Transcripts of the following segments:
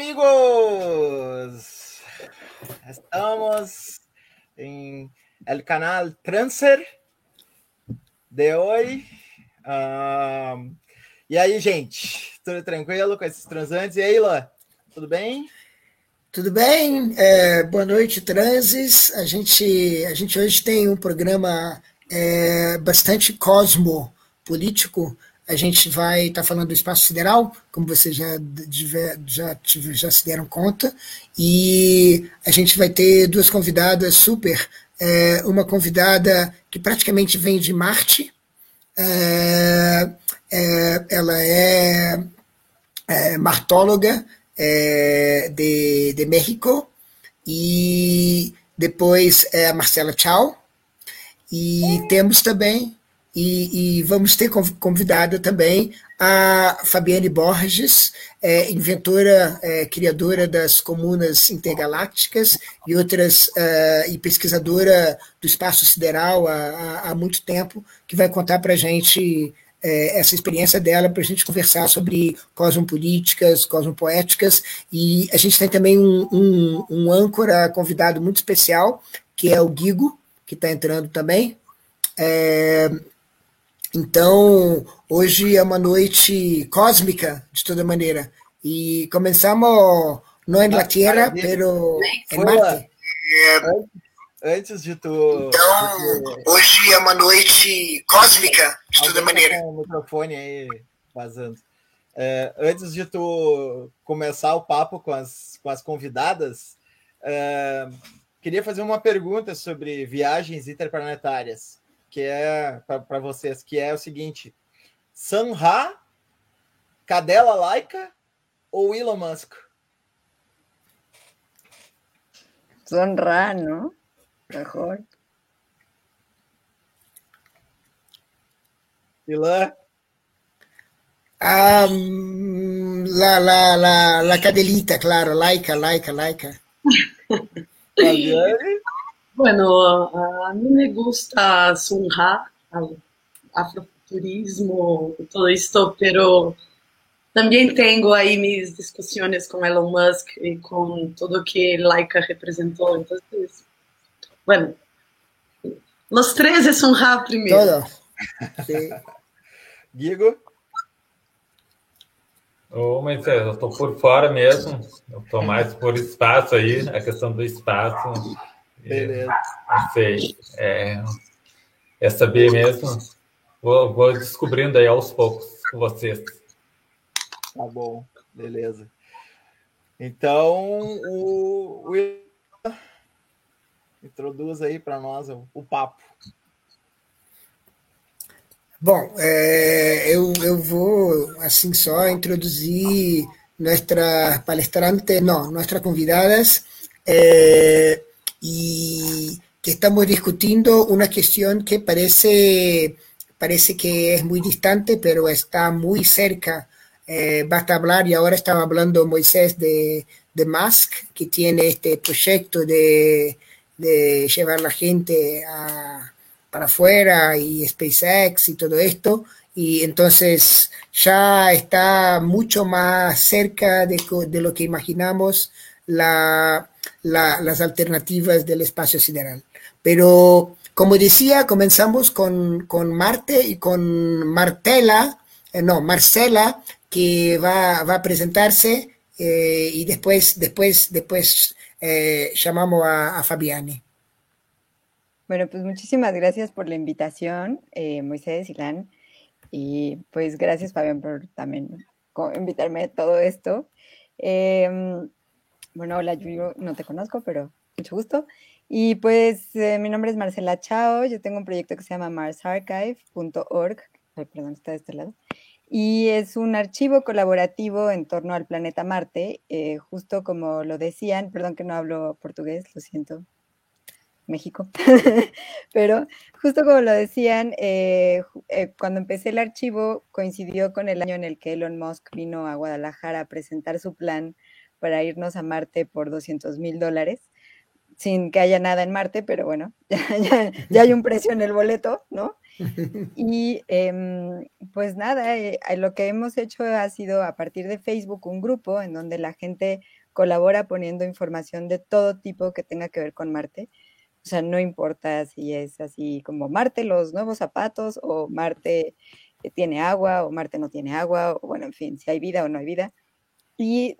Amigos, estamos en el canal Transfer de hoje. Um, e aí, gente, tudo tranquilo com esses transantes? E aí, Lã, tudo bem? Tudo bem? É, boa noite, transes. A gente, a gente hoje tem um programa é, bastante cosmopolítico a gente vai estar tá falando do espaço sideral, como vocês já, já, já se deram conta, e a gente vai ter duas convidadas super. É, uma convidada que praticamente vem de Marte, é, é, ela é, é martóloga é, de, de México, e depois é a Marcela Tchau, e temos também e, e, vamos ter convidada também a Fabiane Borges, é, inventora, é, criadora das comunas intergalácticas e outras uh, e pesquisadora do espaço sideral há, há muito tempo, que vai contar para a gente é, essa experiência dela para a gente conversar sobre cosmopolíticas, cosmopoéticas. E a gente tem também um, um, um âncora convidado muito especial, que é o Guigo, que está entrando também. É, então, hoje é uma noite cósmica, de toda maneira. E começamos não em la Tierra, pero em Marte. Antes de tu. Então, hoje é uma noite cósmica, de toda maneira. Tá com o microfone aí vazando. É, antes de tu começar o papo com as, com as convidadas, é, queria fazer uma pergunta sobre viagens interplanetárias que é para vocês, que é o seguinte: Sanha, Cadela Laika ou Elon Musk? Sonra, ¿no? Mejor. Ilan? Um, la, la, la, la cadelita, claro, laica, laica, laica. Bueno, a mí me gusta Sunha, afrofuturismo, todo esto, pero también tengo ahí mis discusiones con Elon Musk y con todo que Laika representó. Entonces, bueno, los tres es Sunha primero. Todo. Sí. Diego? Ô, Moisés, eu estou por fora mesmo, eu estou mais por espaço aí, a questão do espaço. Beleza. Não sei. É, é saber mesmo. Vou, vou descobrindo aí aos poucos com vocês. Tá bom, beleza. Então, o, o introduz aí para nós o, o, papo. Bom, é, eu, eu vou assim só introduzir nossas palestrantes, não, nossas convidadas. É, y que estamos discutiendo una cuestión que parece, parece que es muy distante, pero está muy cerca. Eh, basta hablar, y ahora estaba hablando Moisés de, de Musk, que tiene este proyecto de, de llevar la gente a, para afuera y SpaceX y todo esto. Y entonces ya está mucho más cerca de, de lo que imaginamos la, las alternativas del espacio sideral. Pero, como decía, comenzamos con, con Marte y con Martela, eh, no, Marcela, que va, va a presentarse eh, y después, después, después eh, llamamos a, a, Fabiani. Bueno, pues muchísimas gracias por la invitación, Moisés, Ilan, y pues gracias, Fabián, por también invitarme a todo esto. Em, bueno, hola, yo no te conozco, pero mucho gusto. Y pues eh, mi nombre es Marcela Chao, yo tengo un proyecto que se llama marsarchive.org, perdón, está de este lado, y es un archivo colaborativo en torno al planeta Marte, eh, justo como lo decían, perdón que no hablo portugués, lo siento, México, pero justo como lo decían, eh, cuando empecé el archivo coincidió con el año en el que Elon Musk vino a Guadalajara a presentar su plan para irnos a Marte por 200 mil dólares, sin que haya nada en Marte, pero bueno, ya, hay un precio en el boleto, ¿no? Y em, pues nada, eh, lo que hemos hecho ha sido a partir de Facebook un grupo en donde la gente colabora poniendo información de todo tipo que tenga que ver con Marte. O sea, no importa si es así como Marte, los nuevos zapatos, o Marte eh, tiene agua, o Marte no tiene agua, o bueno, en fin, si hay vida o no hay vida. Y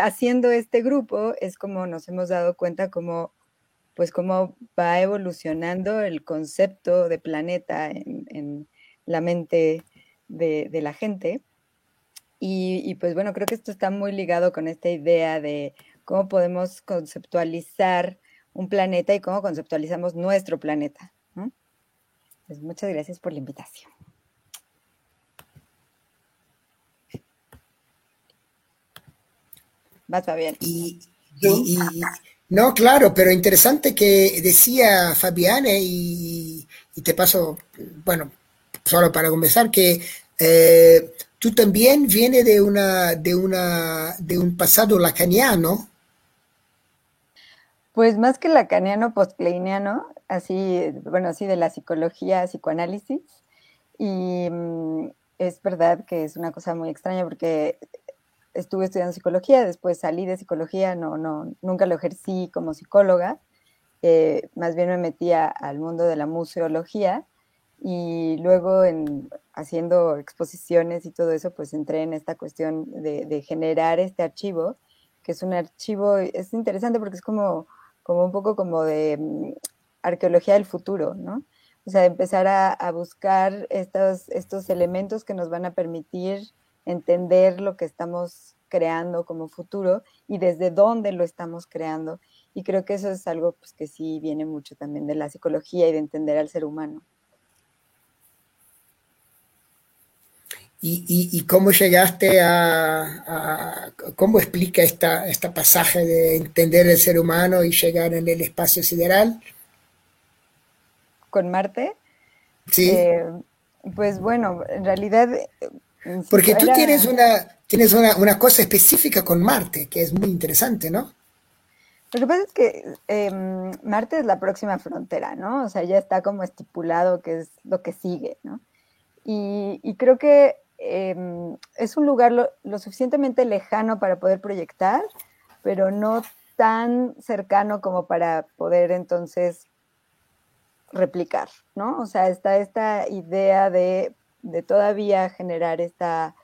haciendo este grupo es como nos hemos dado cuenta como pues cómo va evolucionando el concepto de planeta en, la mente de, la gente. Y, pues bueno, creo que esto está muy ligado con esta idea de cómo podemos conceptualizar un planeta y cómo conceptualizamos nuestro planeta. Pues muchas gracias por la invitación. Vas, Fabián. Y, y, no, claro, pero interesante que decía Fabiane y, te paso, bueno, solo para comenzar, que eh, tú también vienes de una, de una, de un pasado lacaniano. Pues más que lacaniano, postcleiniano, así, bueno, así de la psicología, psicoanálisis. Y mm, es verdad que es una cosa muy extraña porque estuve estudiando psicología, después salí de psicología, no, no, nunca lo ejercí como psicóloga, eh, más bien me metía al mundo de la museología y luego en, haciendo exposiciones y todo eso, pues entré en esta cuestión de, generar este archivo, que es un archivo, es interesante porque es como, como un poco como de mm, arqueología del futuro, ¿no? O sea, empezar a, a buscar estos, estos elementos que nos van a permitir entender lo que estamos creando como futuro y desde dónde lo estamos creando. Y creo que eso es algo pues, que sí viene mucho también de la psicología y de entender al ser humano. ¿Y, cómo llegaste a, cómo explica esta, esta pasaje de entender el ser humano y llegar en el espacio sideral? ¿Con Marte? Sí. Eh, pues bueno, en realidad porque tú tienes una, tienes una, cosa específica con Marte, que es muy interesante, ¿no? Lo que pasa es que em, Marte es la próxima frontera, ¿no? O sea, ya está como estipulado que es lo que sigue, ¿no? Y, creo que em, es un lugar lo, suficientemente lejano para poder proyectar, pero no tan cercano como para poder entonces replicar, ¿no? O sea, está esta idea de de todavía generar esta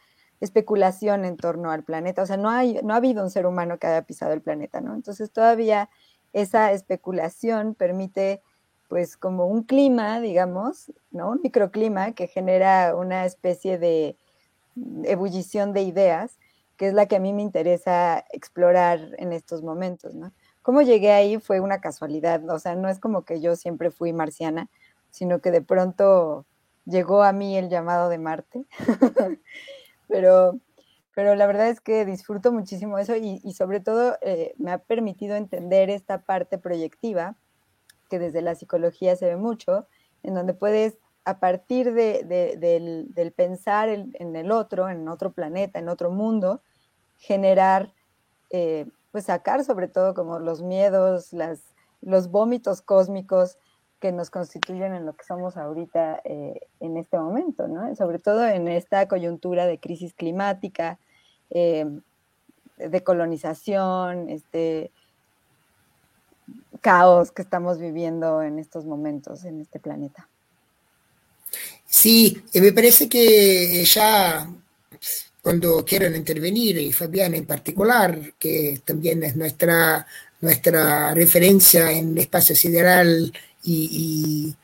especulación en torno al planeta. O sea, no, hay, no ha habido un ser humano que haya pisado el planeta, ¿no? Entonces todavía esa especulación permite pues como un clima, digamos, ¿no? Un microclima que genera una especie de ebullición de ideas, que es la que a mí me interesa explorar en estos momentos, ¿no? Cómo llegué ahí fue una casualidad, o sea, no es como que yo siempre fui marciana, sino que de pronto llegó a mí el llamado de Marte, pero, pero la verdad es que disfruto muchísimo eso y, sobre todo eh, me ha permitido entender esta parte proyectiva que desde la psicología se ve mucho, en donde puedes a partir de, del, pensar en, el otro, en otro planeta, en otro mundo, generar, eh, pues sacar sobre todo como los miedos, las, los vómitos cósmicos que nos constituyen en lo que somos ahorita eh, en este momento. Sobre todo en esta coyuntura de crisis climática, eh, de colonización, este caos que estamos viviendo en estos momentos en este planeta. Sí, me parece que ya cuando quieran intervenir, y Fabián en particular, que también es nuestra, nuestra referencia en espacio sideral y,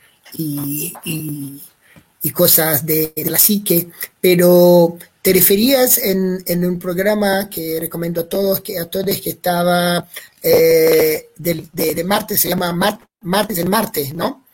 cosas de, la psique, pero te referías en, un programa que recomiendo a todos, que a todos que estaba eh, de, Marte, se llama Martes en Marte, ¿no?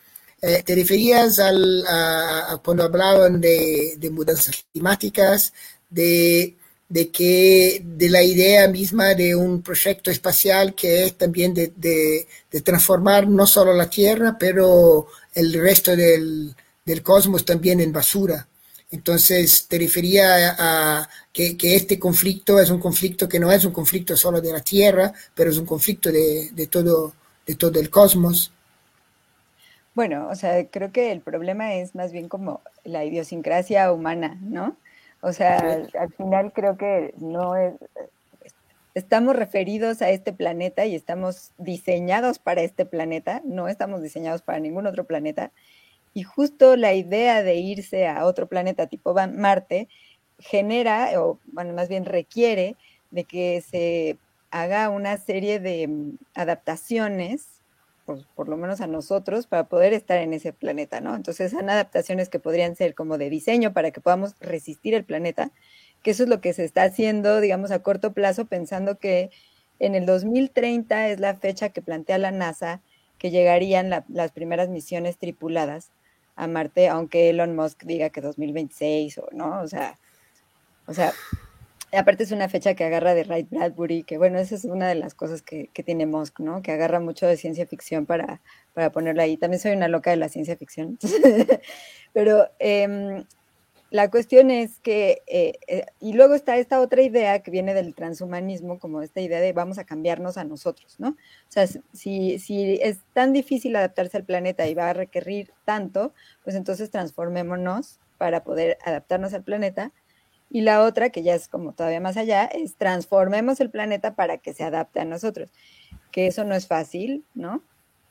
Eh, te referías al, a, cuando hablaban de, de mudanzas climáticas, de de que de la idea misma de un proyecto espacial que es también de, de, transformar no solo la Tierra, pero el resto del, del, cosmos también en basura. Entonces te refería a, que, que, este conflicto es un conflicto que no es un conflicto solo de la Tierra, pero es un conflicto de, de todo, de todo el cosmos. Bueno, o sea, creo que el problema es más bien como la idiosincrasia humana, ¿no? O sea, al final creo que no es, estamos referidos a este planeta y estamos diseñados para este planeta, no estamos diseñados para ningún otro planeta. Y justo la idea de irse a otro planeta tipo Marte genera, o bueno, más bien requiere de que se haga una serie de mm, adaptaciones pues, por lo menos a nosotros, para poder estar en ese planeta, ¿no? Entonces, son adaptaciones que podrían ser como de diseño para que podamos resistir el planeta, que eso es lo que se está haciendo, digamos, a corto plazo, pensando que en el 2030 es la fecha que plantea la NASA que llegarían las primeras misiones tripuladas a Marte, aunque Elon Musk diga que 2026 o no, o sea, o sea, aparte es una fecha que agarra de Wright Bradbury, que bueno, esa es una de las cosas que, tiene Musk, ¿no? Que agarra mucho de ciencia ficción para, para ponerlo ahí. También soy una loca de la ciencia ficción. Pero em, la cuestión es que, eh, eh, y luego está esta otra idea que viene del transhumanismo, como esta idea de vamos a cambiarnos a nosotros, ¿no? O sea, si, si es tan difícil adaptarse al planeta y va a requerir tanto, pues entonces transformémonos para poder adaptarnos al planeta y la otra, que ya es como todavía más allá, es transformemos el planeta para que se adapte a nosotros. Que eso no es fácil, ¿no?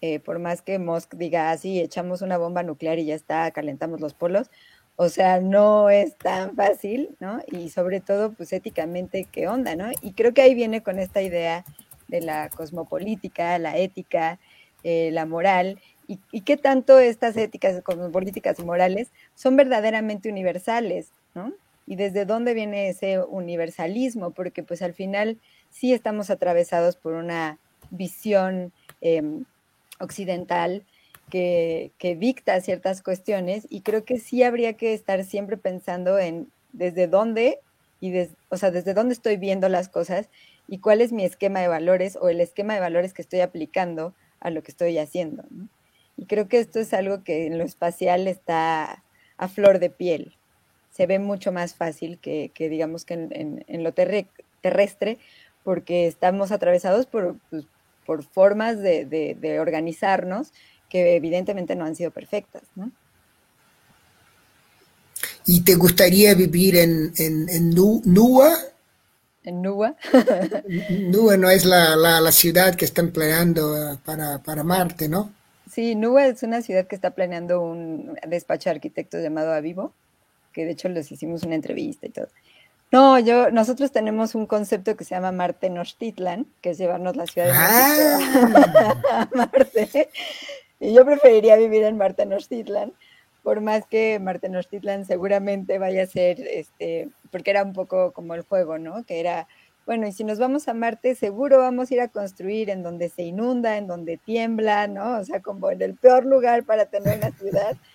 Eh, por más que Musk diga así, ah, echamos una bomba nuclear y ya está, calentamos los polos. O sea, no es tan fácil, ¿no? Y sobre todo, pues éticamente, ¿qué onda, no? Y creo que ahí viene con esta idea de la cosmopolítica, la ética, eh, la moral, y, y qué tanto estas éticas cosmopolíticas y morales son verdaderamente universales, ¿no? Y desde dónde viene ese universalismo, porque pues al final sí estamos atravesados por una visión em, occidental que, dicta ciertas cuestiones y creo que sí habría que estar siempre pensando en desde dónde y o sea, desde dónde estoy viendo las cosas y cuál es mi esquema de valores o el esquema de valores que estoy aplicando a lo que estoy haciendo. Y creo que esto es algo que en lo espacial está a flor de piel se ve mucho más fácil que, digamos que en, lo terrestre, porque estamos atravesados por, pues, por formas de, organizarnos que evidentemente no han sido perfectas, ¿no? ¿Y te gustaría vivir en, en, en Nua? ¿En Nua? Nua no es la, ciudad que están planeando para, para Marte, ¿no? Sí, Nua es una ciudad que está planeando un despacho de arquitectos llamado Avivo, que de hecho les hicimos una entrevista y todo. No, yo, nosotros tenemos un concepto que se llama Marte Nochtitlan, que es llevarnos la ciudad de ah. Marte. Y yo preferiría vivir en Marte Nochtitlan, por más que Marte Nochtitlan seguramente vaya a ser, este, porque era un poco como el juego, ¿no? Que era, bueno, y si nos vamos a Marte, seguro vamos a ir a construir en donde se inunda, en donde tiembla, ¿no? O sea, como en el peor lugar para tener una ciudad.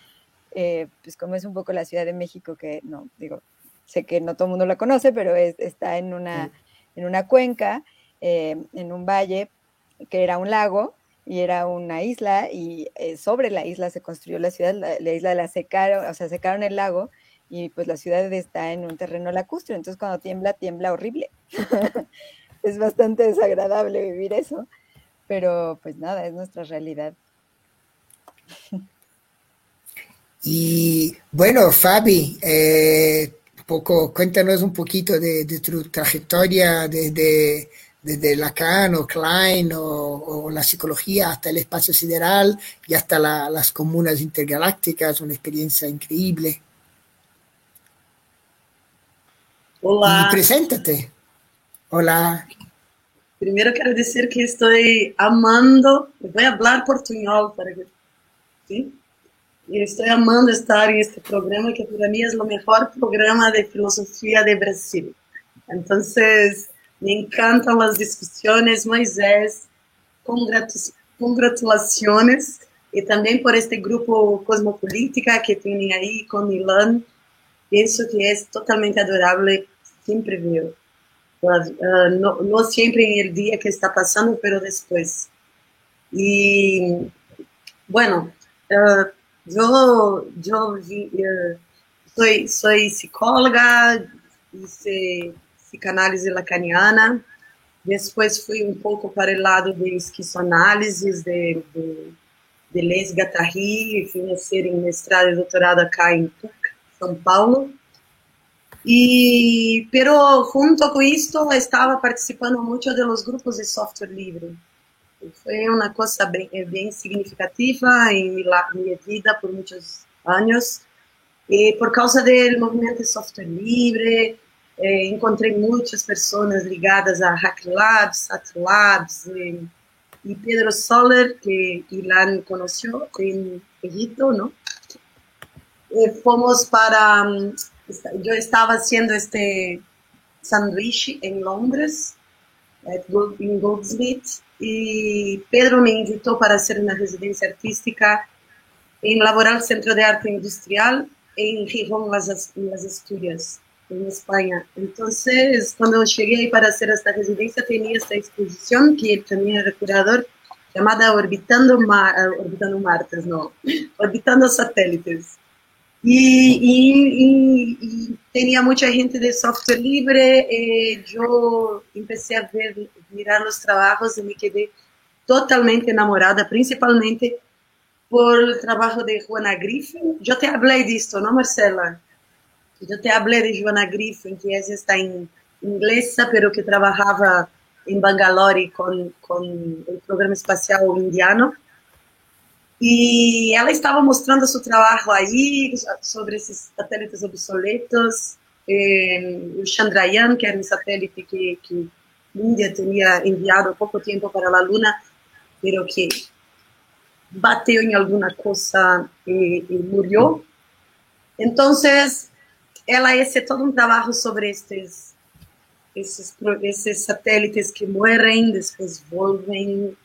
Eh, pues como es un poco la Ciudad de México, que no, digo, sé que no todo el mundo la conoce, pero está en una, en una cuenca, eh, en un valle, que era un lago y era una isla, y eh, sobre la isla se construyó la ciudad, la, isla la secaron, o sea, secaron el lago, y pues la ciudad está en un terreno lacustre, entonces cuando tiembla, tiembla horrible. es bastante desagradable vivir eso, pero pues nada, es nuestra realidad. Y bueno, Fabi, eh, poco, cuéntanos un poquito de, tu trayectoria desde, desde Lacan o Klein o, la psicología hasta el espacio sideral y hasta las comunas intergalácticas, una experiencia increíble. Hola. Y preséntate. Hola. Primero quiero decir que estoy amando, voy a hablar portuñol para que, ¿sí? Y estoy amando estar en este programa, que para mí es lo mejor programa de filosofía de Brasil. Entonces, me encantan las discusiones, Moisés, congratulaciones, y también por este grupo Cosmopolítica que tienen ahí con Milan. Pienso que es totalmente adorable, siempre veo. Uh, no, no siempre en el día que está pasando, pero después. Y bueno, uh, yo, yo eh, soy, soy psicóloga, hice psicanálisis lacaniana, después fui un poco para el lado de esquizoanálisis, de, de Deleuze Guattari, fui ser em mestrado e doutorado acá em São Paulo. E, pero junto com isto, estava participando muito de los grupos de software livre. Foi uma coisa bem, bem significativa em minha vida por muitos anos. E por causa do movimento de software livre, eh, encontrei muitas pessoas ligadas a Hack Labs, Sat Labs, e, y Pedro Soler, que Ilan conoció en Egipto, ¿no? Eh, fuimos para, um, yo estaba haciendo este sándwich en Londres, en Goldsmith, y Pedro me invitó para hacer una residencia artística en Laboral Centro de Arte Industrial en Gijón, las, las Asturias en España. Entonces, cuando llegué ahí para hacer esta residencia, tenía esta exposición que tenía el curador llamada Orbitando, Mar, Orbitando Martes, no, Orbitando Satélites. Y, y, y, tenía mucha gente de software libre. Eh, yo empecé a ver, mirar los trabajos y me quedé totalmente enamorada, principalmente por el trabajo de Juana Griffin. Yo te hablé de esto, ¿no, Marcela? Yo te hablé de Joana Griffin, que está en inglesa, pero que trabajaba en Bangalore con, con el programa espacial indiano. Y ela estava mostrando seu trabalho aí sobre esses satélites obsoletos. Eh, o Chandrayaan, que era um satélite que, que Índia tinha enviado há pouco tempo para a Luna, pero que bateu em alguma coisa e, e morreu. Então, ela esse todo um trabalho sobre estes esses esses satélites que morrem, depois voltem.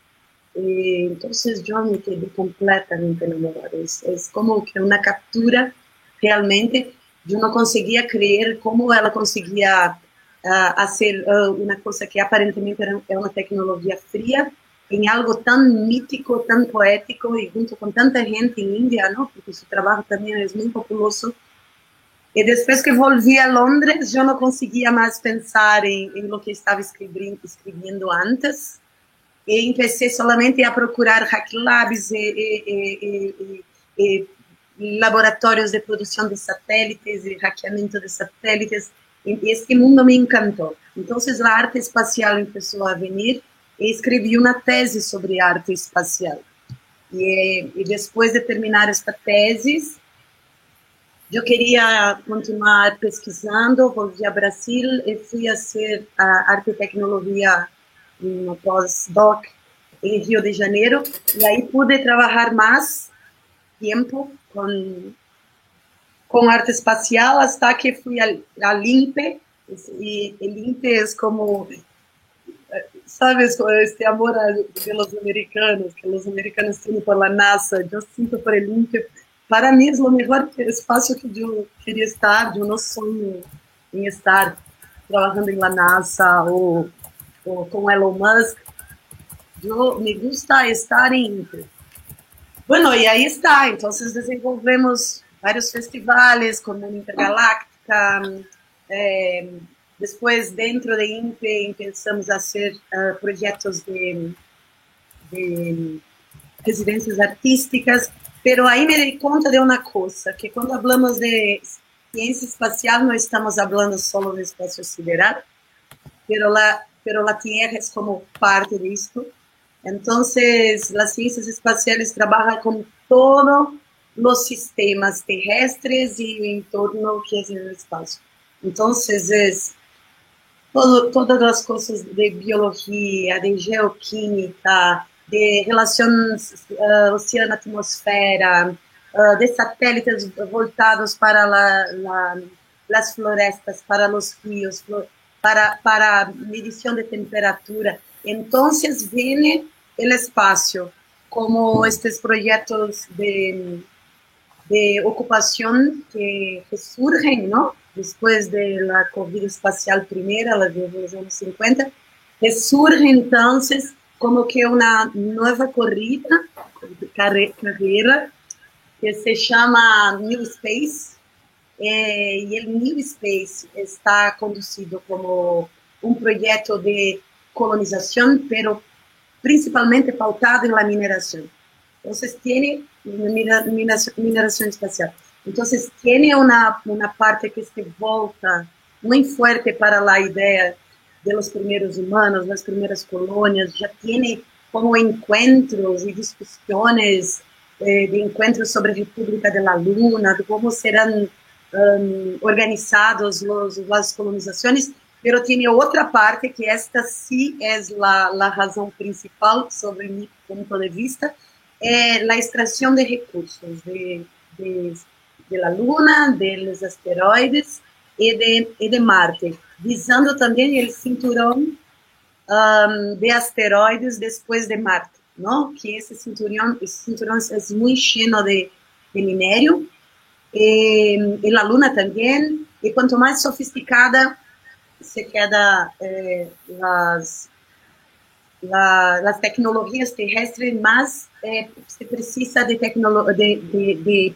E, então, eu me quedei completamente enamorada. É, é como que uma captura realmente. Eu não conseguia crer como ela conseguia uh, fazer uh, uma coisa que aparentemente era, é uma tecnologia fria em algo tão mítico, tão poético e junto com tanta gente em Índia, não? Porque seu trabalho também é muito populoso e depois que volvi a Londres, eu não conseguia mais pensar em, em lo que estava escrevendo, escrevendo antes. E comecei somente a procurar hack labs e, e, e, e, laboratórios de produção de satélites e hackeamento de satélites. E este mundo me encantou. Então, a arte espacial começou a vir e escrevi uma tese sobre arte espacial. E, e depois de terminar esta tese, eu queria continuar pesquisando, voltei a Brasil e fui a ser a arte e tecnologia no pós-doc em Rio de Janeiro. E aí pude trabalhar mais tempo com, com arte espacial, até que fui a, LIMPE. E, LIMPE é como sabes, este amor de los americanos, que os americanos têm por la NASA, eu sinto por el LIMPE para mim é o melhor espaço que eu queria estar, eu não sonho em estar trabalhando em la NASA ou com Elon Musk. Eu me gusta estar em Bueno, e aí está. Então, desenvolvemos vários festivais, como Intergaláctica. Eh, depois, dentro de INPE, pensamos a ser uh, projetos de, de residências artísticas Pero aí me dei conta de uma coisa, que quando falamos de ciência espacial, não estamos falando só do espaço sideral, pero la, pero la Tierra é como parte disto. Então, as ciências espaciais trabalham com todos os sistemas terrestres e o entorno que é o espaço. Então, é todo, todas as coisas de biologia, de geoquímica, de relações uh, oceano-atmosfera, uh, de satélites voltados para la, la, las florestas, para os rios, para, para medição de temperatura. Então, vem o espaço como estes projetos de, de ocupação que, surgem, ¿no? Depois da corrida espacial primeira, la de los anos 50, que surge então como que uma nova corrida, carreira, que se chama New Space, eh, e o New Space está conduzido como um projeto de colonização, pero principalmente pautado em la mineração. Entonces tiene mineración espacial. Entonces tiene una, una parte que se volta muy fuerte para la idea de los primeros humanos, las primeras colonias, ya tiene como encuentros y discusiones eh, de encuentros sobre República de la Luna, de cómo serán um, organizados los, las colonizaciones, pero tiene otra parte que esta sí es la, la razón principal sobre mi punto de vista, eh, la extracción de recursos de, de, de, la Luna, de los asteroides y de, y de Marte, visando también el cinturón um, de asteroides después de Marte, ¿no? Que ese cinturón, ese cinturón es muy lleno de, de minerio, y, y, la Luna también, y cuanto más sofisticada se queda eh, las, la, las tecnologías terrestres, más eh, se precisa de, de, de, de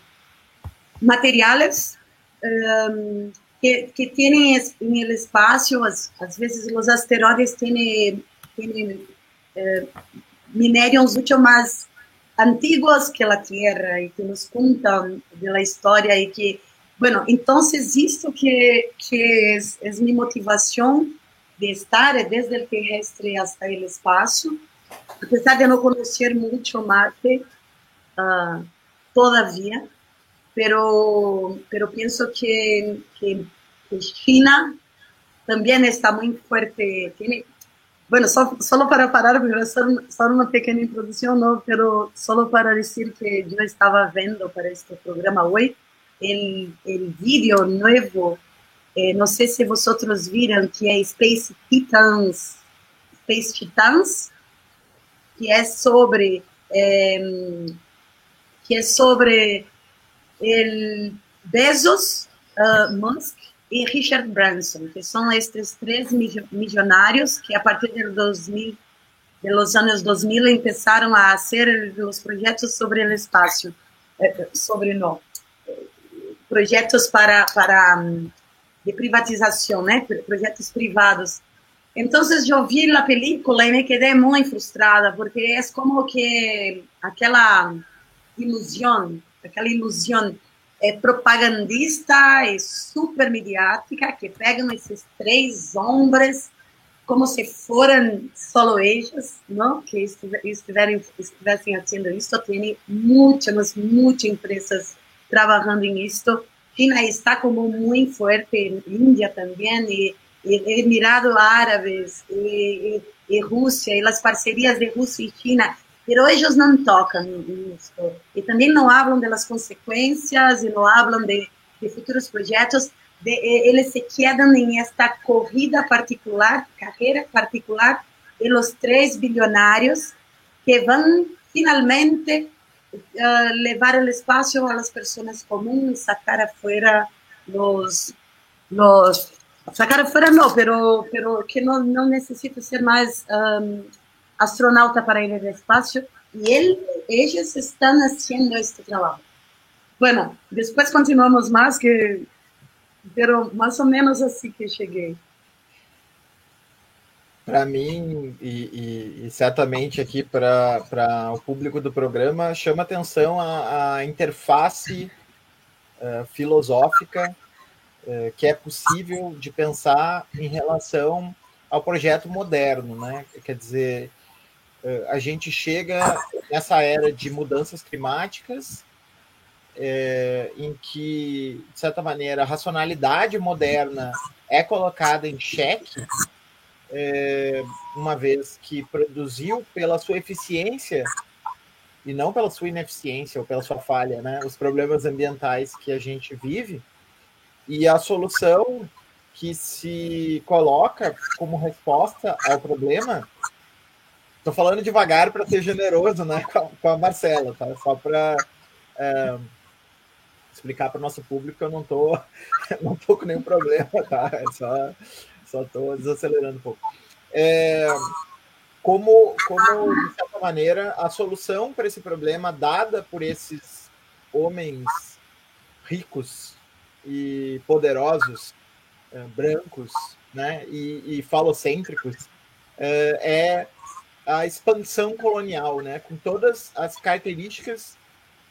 materiales um, que, que tienen en el espacio, a veces los asteroides tienen, tienen eh, minérios mucho más antiguos que la Tierra y que nos cuentan de la historia y que, bueno, entonces esto que, que es, es mi motivación de estar desde el terrestre hasta el espacio, a pesar de no conocer mucho Marte uh, todavía, pero, pero pienso que, que, China también está fuerte, tiene, bueno, so, solo para parar, pero solo, solo una pequeña introducción, ¿no? pero solo para decir que yo estaba viendo para este programa hoy el, el vídeo nuevo, eh, no sé si vosotros vieron, que es Space Titans, Space Titans, que es sobre, eh, que es sobre el Bezos, uh, Musk y Richard Branson, que son estos tres millonarios que a partir de, 2000, de los años 2000 empezaron a hacer los proyectos sobre el espacio, eh, sobre no, proyectos para, para um, de privatización, ¿eh? proyectos privados. Entonces yo vi la película y me quedé muy frustrada porque es como que aquella ilusión aquela ilusão é, propagandista e super mediática que pegam esses três homens como se fossem solo ellos, não? Que estiverem, estivessem fazendo isso. Tem muitas, muitas empresas trabalhando em isto. China está como muito forte, Índia também, e, e Emirados Árabes, e, e, e Rússia, e as parcerias de Rússia e China pero ellos no tocan esto. Y también no hablan de las consecuencias y no hablan de, de futuros proyectos. De, eh, ellos se quedan en esta corrida particular, carrera particular de los tres billonarios que van finalmente uh, levar el espacio a las personas comunes, sacar afuera los, los sacar afuera no, pero, pero que no, no necesita ser más um, astronauta para ir al espacio y él, ellos están haciendo este trabajo. Bueno, después continuamos más, que, pero más o menos así que cheguei. Para mim, e, e, e, certamente aqui para o público do programa, chama atenção a, a interface uh, filosófica uh, que é possível de pensar em relação ao projeto moderno, né? Quer dizer, a gente chega nessa era de mudanças climáticas, é, em que, de certa maneira, a racionalidade moderna é colocada em xeque, é, uma vez que produziu pela sua eficiência e não pela sua ineficiência ou pela sua falha, né, os problemas ambientais que a gente vive, e a solução que se coloca como resposta ao problema Tô falando devagar para ser generoso, né, com a, Marcela, tá? Só para é, explicar para o nosso público que eu não tô, não tô com nenhum problema, tá? É só, só tô desacelerando um pouco. É, como, como, de certa maneira, a solução para esse problema dada por esses homens ricos e poderosos, é, brancos, né, e, e falocêntricos, é, é a expansão colonial, né? Com todas as características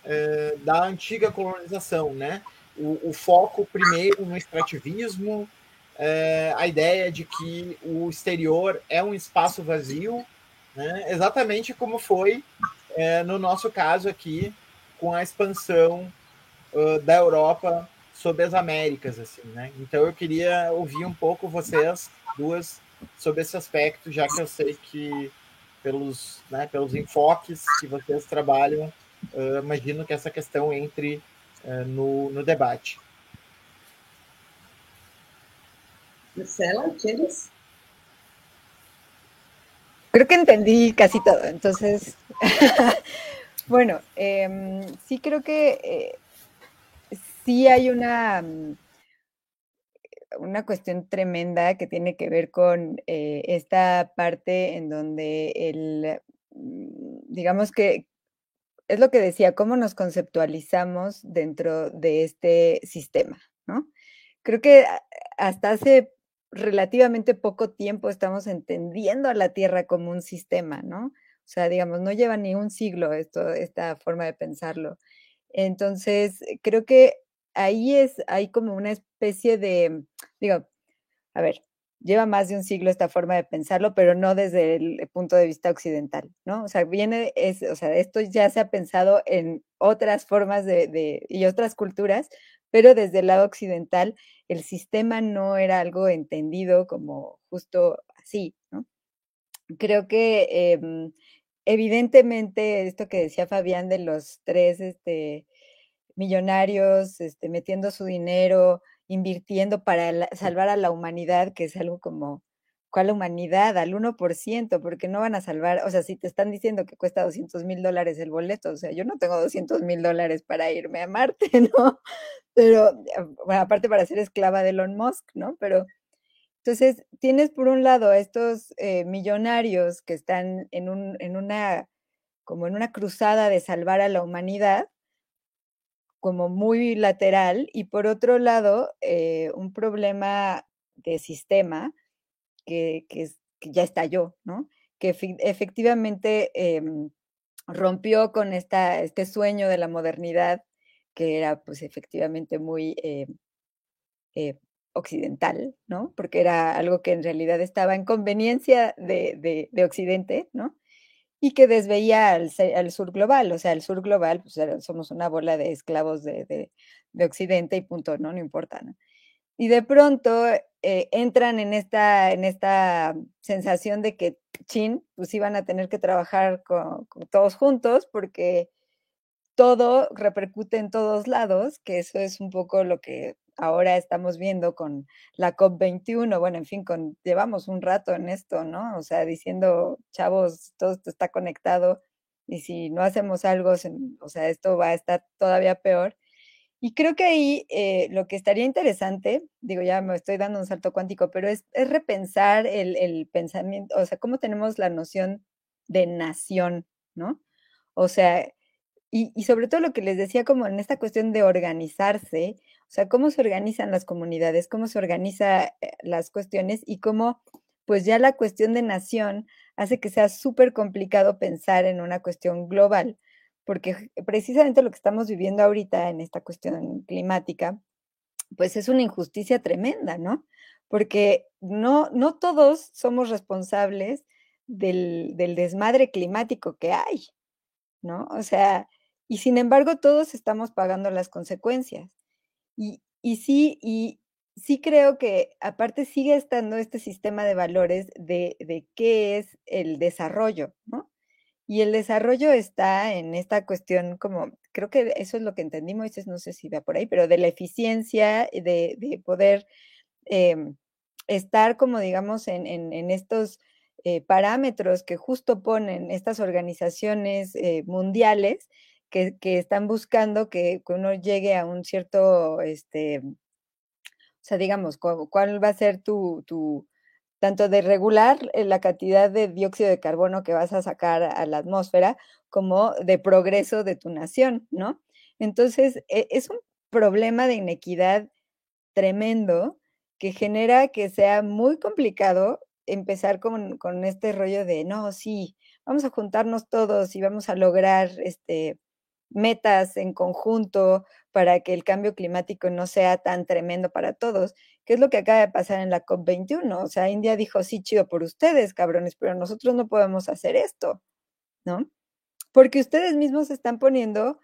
é, da antiga colonização, né? O, o, foco primeiro no extrativismo, é, a ideia de que o exterior é um espaço vazio, né? exatamente como foi é, no nosso caso aqui com a expansão uh, da Europa sobre as Américas, assim, né? Então eu queria ouvir um pouco vocês duas sobre esse aspecto, já que eu sei que pelos, né, pelos enfoques que vocês trabalham, uh, imagino que essa questão entre uh, no, no debate. Marcela, ¿quieres? Creo que entendí casi todo. Entonces, bueno, eh, sí creo que eh, sí hay una, una cuestión tremenda que tiene que ver con eh, esta parte en donde el, mm, digamos que es lo que decía, cómo nos conceptualizamos dentro de este sistema, ¿no? Creo que hasta hace relativamente poco tiempo estamos entendiendo a la Tierra como un sistema, ¿no? O sea, digamos, no lleva ni un siglo esto, esta forma de pensarlo. Entonces, creo que ahí es, hay como una especie de, digo, a ver, lleva más de un siglo esta forma de pensarlo, pero no desde el punto de vista occidental, ¿no? O sea, viene, es, o sea, esto ya se ha pensado en otras formas de, y otras culturas, pero desde el lado occidental el sistema no era algo entendido como justo así, ¿no? Creo que eh, evidentemente esto que decía Fabián de los tres, este, millonarios este, metiendo su dinero, invirtiendo para salvar a la humanidad, que es algo como, ¿cuál humanidad? Al 1%, porque no van a salvar, o sea, si te están diciendo que cuesta 200 mil dólares el boleto, o sea, yo no tengo 200 mil dólares para irme a Marte, ¿no? Pero, eh, bueno, aparte para ser esclava de Elon Musk, ¿no? Pero, entonces, tienes por un lado a estos eh, millonarios que están en, un, en una, como en una cruzada de salvar a la humanidad, como muy lateral y por otro lado eh, un problema de sistema que, que, que, ya estalló, ¿no? Que efectivamente eh, rompió con esta, este sueño de la modernidad que era pues efectivamente muy eh, eh, occidental, ¿no? Porque era algo que en realidad estaba en conveniencia de, de, de Occidente, ¿no? Y que desveía al, al, sur global. O sea, el sur global, pues somos una bola de esclavos de, de, de Occidente y punto, ¿no? No importa, ¿no? Y de pronto eh, entran en esta, en esta sensación de que chin, pues iban a tener que trabajar con, con todos juntos porque todo repercute en todos lados, que eso es un poco lo que ahora estamos viendo con la COP21, bueno, en fin, con, llevamos un rato en esto, ¿no? O sea, diciendo, chavos, todo esto está conectado y si no hacemos algo, o sea, esto va a estar todavía peor. Y creo que ahí eh, lo que estaría interesante, digo, ya me estoy dando un salto cuántico, pero es, es repensar el, el, pensamiento, o sea, cómo tenemos la noción de nación, ¿no? O sea, y, y sobre todo lo que les decía como en esta cuestión de organizarse, o sea, cómo se organizan las comunidades, cómo se organizan eh, las cuestiones y cómo, pues ya la cuestión de nación hace que sea súper complicado pensar en una cuestión global, porque precisamente lo que estamos viviendo ahorita en esta cuestión climática, pues es una injusticia tremenda, ¿no? Porque no, no todos somos responsables del, del desmadre climático que hay, ¿no? O sea, y sin embargo todos estamos pagando las consecuencias. Y, sí, y sí creo que aparte sigue estando este sistema de valores de, qué es el desarrollo, ¿no? Y el desarrollo está en esta cuestión como, creo que eso es lo que entendimos, no sé si va por ahí, pero de la eficiencia, de, de poder eh, estar como digamos en estos eh, parámetros que justo ponen estas organizaciones eh, mundiales que, están buscando que, que, uno llegue a un cierto, este, o sea, digamos, cuál va a ser tu, tu, tanto de regular eh, la cantidad de dióxido de carbono que vas a sacar a la atmósfera, como de progreso de tu nación, ¿no? Entonces, e, es un problema de inequidad tremendo que genera que sea muy complicado empezar con, con este rollo de, no, sí, vamos a juntarnos todos y vamos a lograr este, metas en conjunto para que el cambio climático no sea tan tremendo para todos, que es lo que acaba de pasar en la COP21. O sea, India dijo, sí, chido por ustedes, cabrones, pero nosotros no podemos hacer esto, ¿no? Porque ustedes mismos están poniendo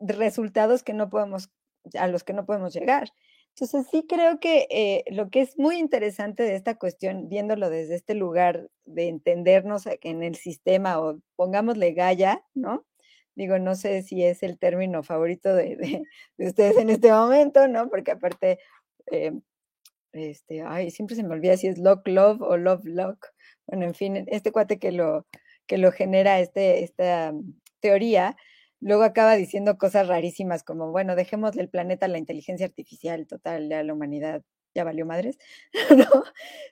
resultados que no podemos, a los que no podemos llegar. Entonces sí creo que eh, lo que es muy interesante de esta cuestión, viéndolo desde este lugar de entendernos en el sistema o pongámosle Gaia, ¿no? Digo, no sé si es el término favorito de, ustedes en este momento, ¿no? Porque aparte, eh, este, ay, siempre se me olvida si es Lock Love o Love Lock. Bueno, en fin, este cuate que lo, que lo genera este, esta teoría, luego acaba diciendo cosas rarísimas como, bueno, dejemos del planeta la inteligencia artificial, total, ya la humanidad ya valió madres, ¿no?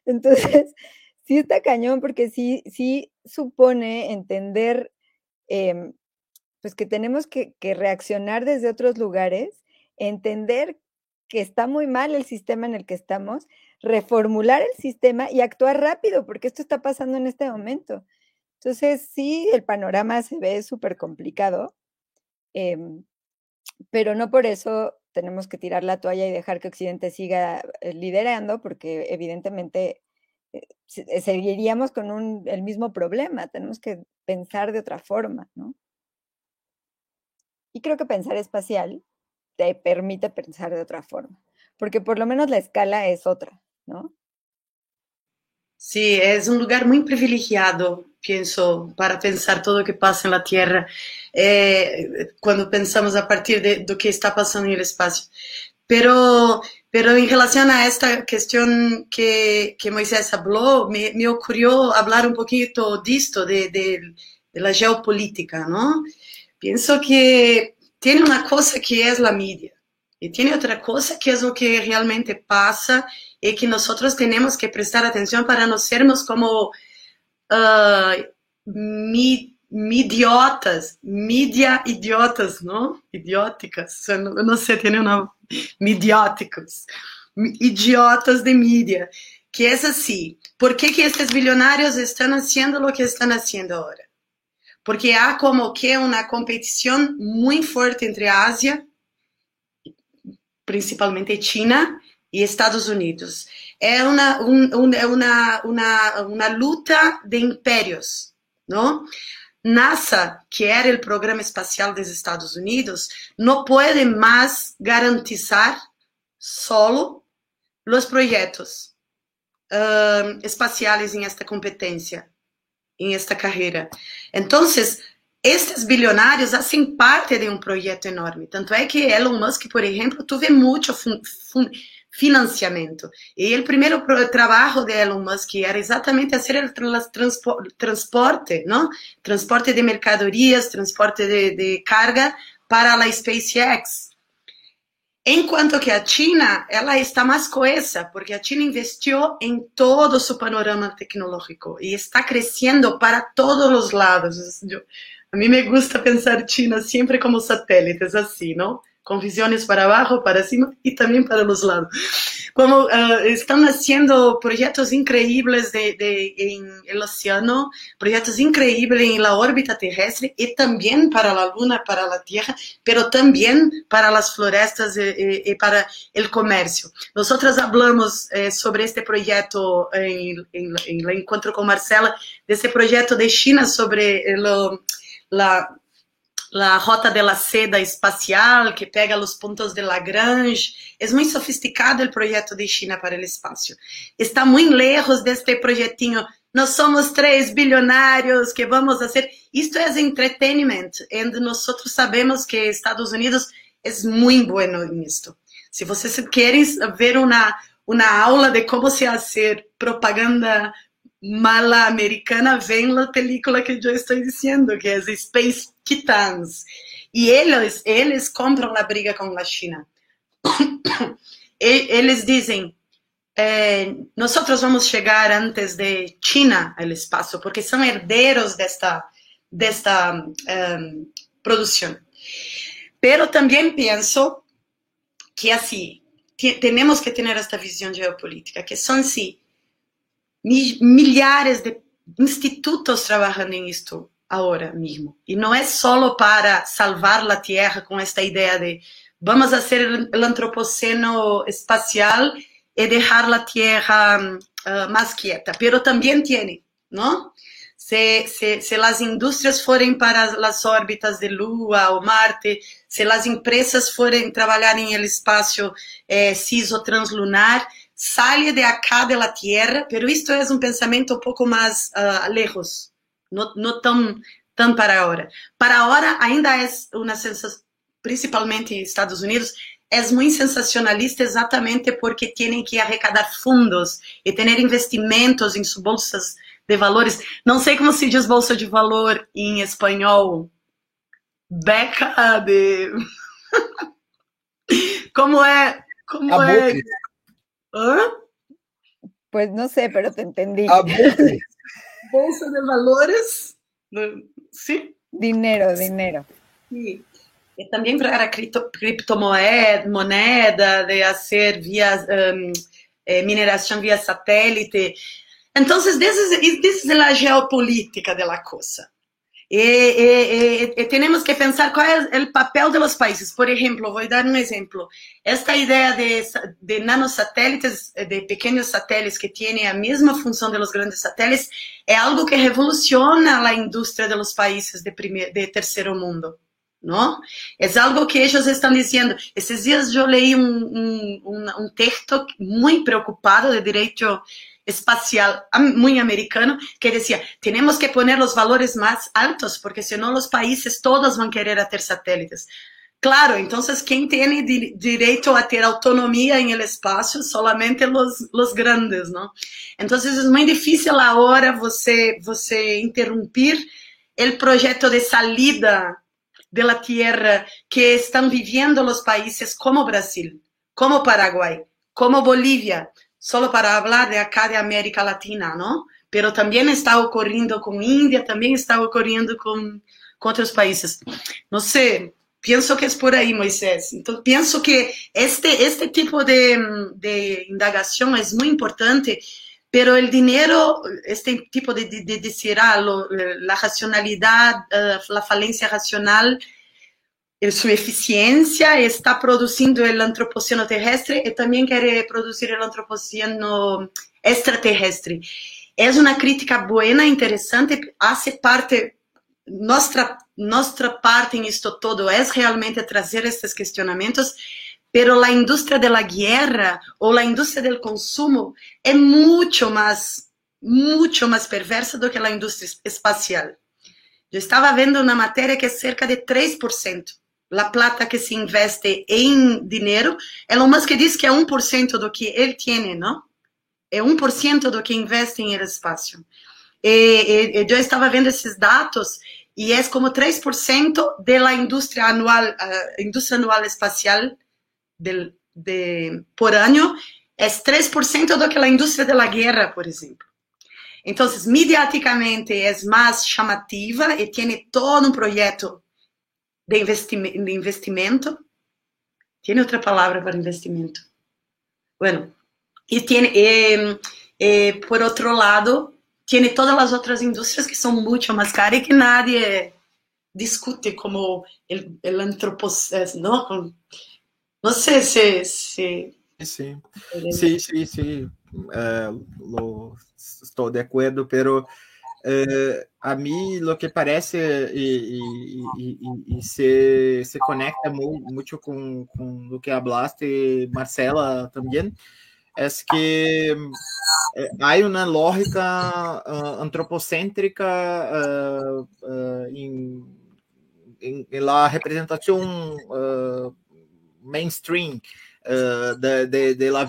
Entonces, sí está cañón porque sí, sí supone entender, em, pues que tenemos que, reaccionar desde otros lugares, entender que está muy mal el sistema en el que estamos, reformular el sistema y actuar rápido, porque esto está pasando en este momento. Entonces, sí, el panorama se ve súper complicado, Em, pero no por eso tenemos que tirar la toalla y dejar que Occidente siga eh, liderando, porque evidentemente eh, seguiríamos con un, el mismo problema. Tenemos que pensar de otra forma, ¿no? Y creo que pensar espacial te permite pensar de otra forma, porque por lo menos la escala es otra, ¿no? Sí, es un lugar muy privilegiado, pienso, para pensar todo lo que pasa en la Tierra, eh, cuando pensamos a partir de lo que está pasando en el espacio. Pero, pero en relación a esta cuestión que, que Moisés habló, me, me, ocurrió hablar un poquito de esto, de, de, de la geopolítica, ¿no? Pienso que tiene una cosa que es la media y tiene otra cosa que es lo que realmente pasa y que nosotros tenemos que prestar atención para no sermos como uh, mi, midiotas, media idiotas, ¿no? Idióticas, no, no sé, tiene una... Midióticos, idiotas de mídia, que es así. ¿Por que estos billonarios están haciendo lo que están haciendo ahora? Porque há como que uma competição muito forte entre a Ásia, principalmente China, y Estados Unidos. Es una, un, una, una, una, luta de imperios, ¿no? NASA, que era el programa espacial de Estados Unidos, no puede más garantizar solo los proyectos uh, espaciales en esta competencia, en esta carrera. Entonces, estes bilionários hacen parte de um projeto enorme. Tanto é que Elon Musk, por exemplo, tuve muito financiamento. E o primeiro trabalho de Elon Musk era exatamente fazer o transporte, não? Transporte de mercadorias, transporte de, de carga para a SpaceX. Enquanto que a China, ela está mais coesa, porque a China investiu em todo o seu panorama tecnológico e está crescendo para todos os lados. A mim me gusta pensar China sempre como satélites, assim, não? con visiones para abajo, para cima y también para los lados. Como uh, están haciendo proyectos increíbles de, de, en el océano, proyectos increíbles en la órbita terrestre y también para la Luna, para la Tierra, pero también para las florestas y, y, y para el comercio. Nosotros hablamos eh, sobre este proyecto en, en, en, el encuentro con Marcela, de este proyecto de China sobre lo, la la rota de la seda espacial que pega os pontos de Lagrange. É muito sofisticado o projeto de China para o espaço. Está muito lejos deste projetinho. Nós somos três bilionários que vamos fazer. Isto é entretenimento. E nós sabemos que Estados Unidos é muito bueno nisto. Se vocês querem ver uma, uma aula de como se fazer propaganda mala americana, vem a película que eu estou dizendo, que é Space Titans. E eles, eles compram a briga com a China. eles dizem, eh, nós vamos chegar antes de China ao espaço, porque são herdeiros desta, desta um, produção. Pero também penso que assim, temos que ter esta visão geopolítica, que são sim milhares de institutos trabajando en esto ahora mismo. Y no es solo para salvar la Tierra con esta idea de vamos a hacer el antropoceno espacial y dejar la Tierra uh, más quieta, pero también tiene, ¿no? Se, se, se, las industrias forem para las órbitas de Lua ou Marte, se as empresas forem trabalhar em el espaço eh, ou translunar, sale de acá de la Tierra, pero isto é um pensamento um pouco mais uh, lejos, não, não tão, tão para agora. Para agora ainda é uma sensação, principalmente em Estados Unidos, é muito sensacionalista exatamente porque têm que arrecadar fundos e ter investimentos em suas bolsas de valores. Não sei como se diz bolsa de valor em espanhol. Beca de. como é? Como A é? Boque. Hã? Pues no sé, pero te entendí. A Boque. Bolsa de valores? Sim. Dinero, dinero. Sí. E também para cripto, criptomoeda, moneda, de via um, eh, mineração via satélite. Então, essa é a geopolítica da coisa. E, e, e, temos que pensar qual é o papel dos países. Por exemplo, vou dar um exemplo. Esta ideia de, de nanosatélites, de pequenos satélites que têm a mesma função dos grandes satélites, é algo que revoluciona a indústria dos países de, primeiro, de terceiro mundo. ¿no? Es algo que ellos están diciendo. Esos días yo leí un, un, un, un texto muy preocupado de derecho espacial muy americano que decía, tenemos que poner los valores más altos porque si no los países todos van a querer hacer satélites. Claro, entonces, ¿quién tiene di derecho a tener autonomía en el espacio? Solamente los, los grandes, ¿no? Entonces, es muy difícil ahora você, você interrumpir el proyecto de salida de la tierra que están viviendo los países como Brasil, como Paraguay, como Bolivia, solo para hablar de acá de América Latina, ¿no? Pero también está ocurriendo con India, también está ocurriendo con, otros países. No sé, pienso que es por ahí, Moisés. Entonces, pienso que este, este tipo de, de indagación es muy importante, pero el dinero, este tipo de, de, de decir, ah, lo, la racionalidad, uh, la falencia racional, sua eficiência está produzindo o antropoceno terrestre e também quer produzir o antropoceno extraterrestre. É uma crítica boa, interessante, hace parte, nossa, nossa parte em isto todo é realmente trazer esses questionamentos, pero a indústria da guerra ou a indústria do consumo é muito mais, muito mais perversa do que a indústria espacial. Eu estava vendo uma matéria que é cerca de 3% la plata que se investe em dinheiro, Elon Musk diz que é 1% do que ele tem, não? É 1% do que investe em espaço. E, e, eu estava vendo esses dados e é como 3% da indústria anual, a indústria anual espacial de, de, por ano, é 3% do que a indústria da guerra, por exemplo. Então, mediaticamente é mais chamativa e tem todo um projeto de, investimento, de investimento. Tiene otra palabra para investimento. Bueno, y tiene, eh, eh, por otro lado, tiene todas las otras industrias que son mucho más caras y que nadie discute como el, el antropoceno, ¿no? No sé si... si Sí, sí, sí, sí. Uh, lo, estou de acordo, pero Uh, a mim, o que parece e, e, e, e, se, se conecta muito com, com o que hablaste, Marcela, também, é que há uma lógica uh, antropocêntrica uh, uh, em, la representação mainstream de, de, de la